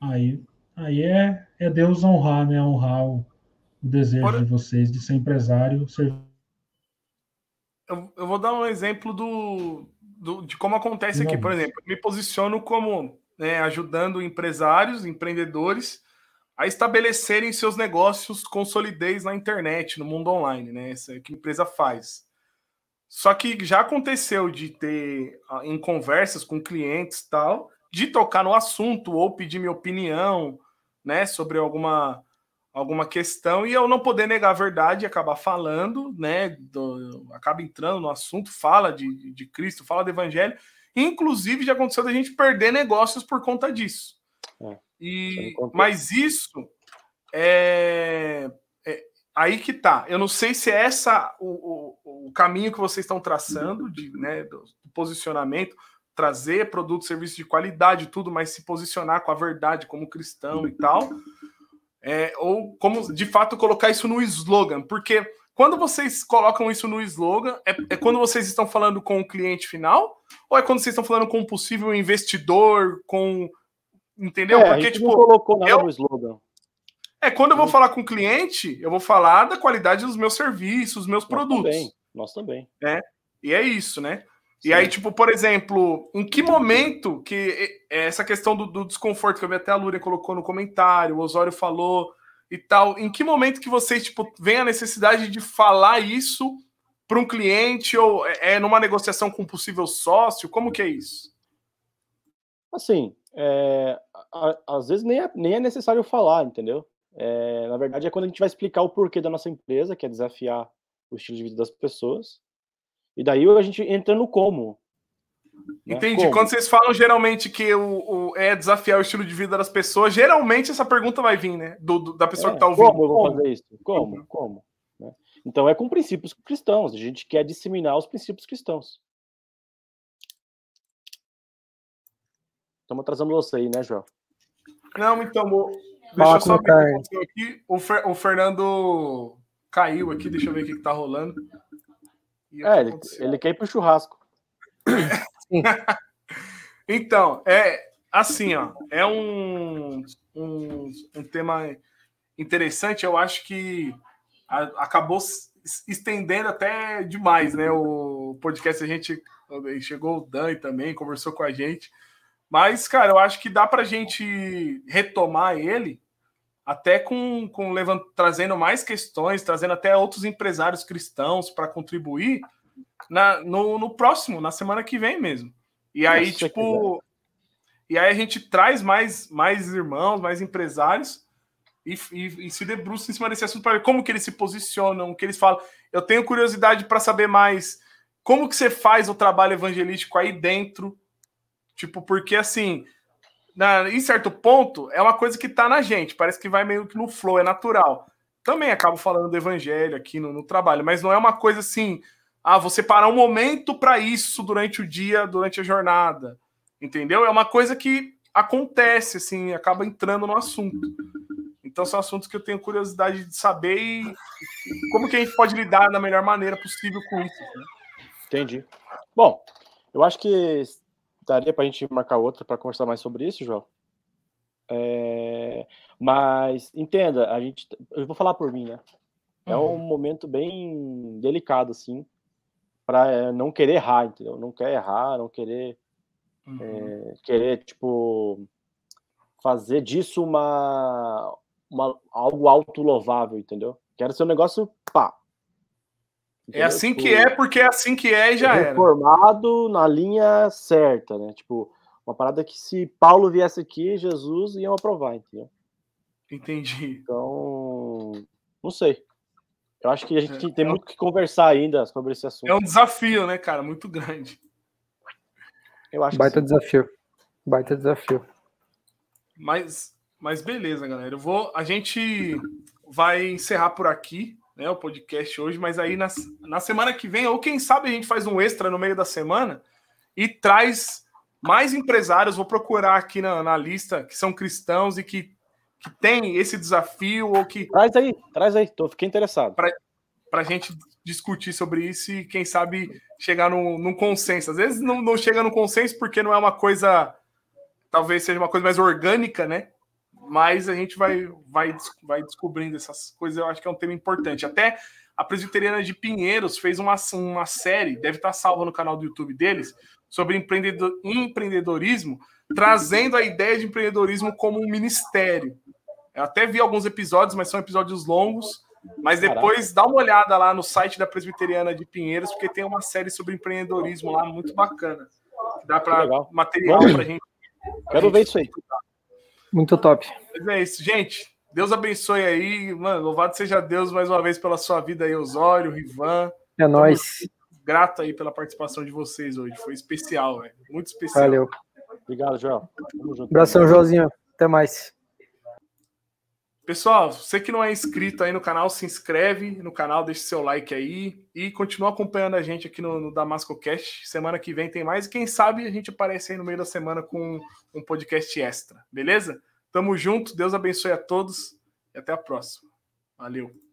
Aí, aí é, é Deus honrar, né? Honrar o, o desejo de vocês de ser empresário. Ser... Eu, eu vou dar um exemplo do, do, de como acontece aqui. Por exemplo, me posiciono como né, ajudando empresários, empreendedores a estabelecerem seus negócios com solidez na internet, no mundo online, né? Isso é que a empresa faz. Só que já aconteceu de ter em conversas com clientes tal, de tocar no assunto ou pedir minha opinião, né, sobre alguma alguma questão e eu não poder negar a verdade e acabar falando, né? Do, acaba entrando no assunto, fala de, de Cristo, fala do Evangelho. Inclusive, já aconteceu da gente perder negócios por conta disso. É, e, mas isso é, é, aí que tá. Eu não sei se é essa o, o, o caminho que vocês estão traçando de, né, do posicionamento, trazer produto, serviço de qualidade, tudo, mas se posicionar com a verdade como cristão e tal é, ou como de fato colocar isso no slogan, porque quando vocês colocam isso no slogan, é, é, quando vocês estão falando com o cliente final, ou é quando vocês estão falando com um possível investidor, com. Entendeu? É, porque, tipo. Não colocou nada eu, no slogan. É, quando eu vou falar com o cliente, eu vou falar da qualidade dos meus serviços, dos meus Nós produtos. Também. Nós também. É, e é isso, né? E aí, tipo, por exemplo, em que momento que essa questão do, do desconforto que eu vi até a Lúria colocou no comentário, o Osório falou e tal, em que momento que vocês, tipo, vem a necessidade de falar isso para um cliente ou é, é numa negociação com um possível sócio? Como que é isso? Assim, é, às vezes nem é, nem é necessário falar, entendeu? É, na verdade, é quando a gente vai explicar o porquê da nossa empresa, que é desafiar o estilo de vida das pessoas, e daí a gente entra no como. Né? Entendi. Como? Quando vocês falam geralmente que o, o, é desafiar o estilo de vida das pessoas, geralmente essa pergunta vai vir, né? Do, do da pessoa é, que está ouvindo. Como eu vou como? fazer isso? Como? Como? Né? Então é com princípios cristãos. A gente quer disseminar os princípios cristãos. Estamos atrasando você aí, né, João? Não, então, deixa eu só ver aqui. O, Fer, o Fernando caiu aqui, deixa eu ver o que está rolando. É, ele, ele quer ir pro churrasco. então, é assim, ó, é um, um, um tema interessante. Eu acho que a, acabou estendendo até demais, né? O podcast a gente chegou o Dan também conversou com a gente, mas cara, eu acho que dá para a gente retomar ele até com, com levant, trazendo mais questões, trazendo até outros empresários cristãos para contribuir na, no, no próximo, na semana que vem mesmo. E aí, Nossa, tipo. E aí a gente traz mais, mais irmãos, mais empresários e, e, e se debruça em cima desse assunto para ver como que eles se posicionam, o que eles falam. Eu tenho curiosidade para saber mais como que você faz o trabalho evangelístico aí dentro. Tipo, porque assim, na, em certo ponto, é uma coisa que tá na gente, parece que vai meio que no flow, é natural. Também acabo falando do evangelho aqui no, no trabalho, mas não é uma coisa assim, ah, você parar um momento para isso durante o dia, durante a jornada, entendeu? É uma coisa que acontece, assim, acaba entrando no assunto. Então são assuntos que eu tenho curiosidade de saber e como que a gente pode lidar da melhor maneira possível com isso. Né? Entendi. Bom, eu acho que daria para a gente marcar outra para conversar mais sobre isso, João. É, mas entenda, a gente, eu vou falar por mim, né? É um uhum. momento bem delicado, assim, para é, não querer errar, entendeu? Não quer errar, não querer uhum. é, querer tipo fazer disso uma, uma algo auto louvável, entendeu? Quero ser um negócio pá. É entendeu? É assim tipo, que é, porque é assim que é e já é. Formado na linha certa, né? Tipo, uma parada que se Paulo viesse aqui, Jesus ia aprovar, entendeu? Entendi. Então, não sei. Eu acho que a gente é, tem é muito que conversar ainda sobre esse assunto. É um desafio, né, cara? Muito grande. Eu acho Baita desafio. Baita desafio. Mas, mas beleza, galera. Eu vou, a gente vai encerrar por aqui. Né, o podcast hoje, mas aí na, na semana que vem, ou quem sabe a gente faz um extra no meio da semana e traz mais empresários. Vou procurar aqui na, na lista que são cristãos e que, que tem esse desafio ou que. Traz aí, traz aí, tô, fiquei interessado. Para a gente discutir sobre isso e, quem sabe, chegar num, num consenso. Às vezes não, não chega no consenso porque não é uma coisa. Talvez seja uma coisa mais orgânica, né? Mas a gente vai, vai, vai descobrindo essas coisas. Eu acho que é um tema importante. Até a Presbiteriana de Pinheiros fez uma, uma série, deve estar salva no canal do YouTube deles, sobre empreendedor, empreendedorismo, trazendo a ideia de empreendedorismo como um ministério. Eu até vi alguns episódios, mas são episódios longos. Mas depois Caraca. dá uma olhada lá no site da Presbiteriana de Pinheiros, porque tem uma série sobre empreendedorismo lá muito bacana. Dá para material para gente. Quero gente ver isso aí. Muito top. Mas é isso, gente. Deus abençoe aí. Mano, louvado seja Deus mais uma vez pela sua vida aí, Osório, Rivan. É nóis. Grato aí pela participação de vocês hoje. Foi especial, velho. Muito especial. Valeu. Obrigado, João. Abração, Joãozinho. Até mais. Pessoal, você que não é inscrito aí no canal, se inscreve no canal, deixe seu like aí e continua acompanhando a gente aqui no, no Damasco Cast. Semana que vem tem mais e quem sabe a gente aparece aí no meio da semana com um podcast extra, beleza? Tamo junto, Deus abençoe a todos e até a próxima. Valeu.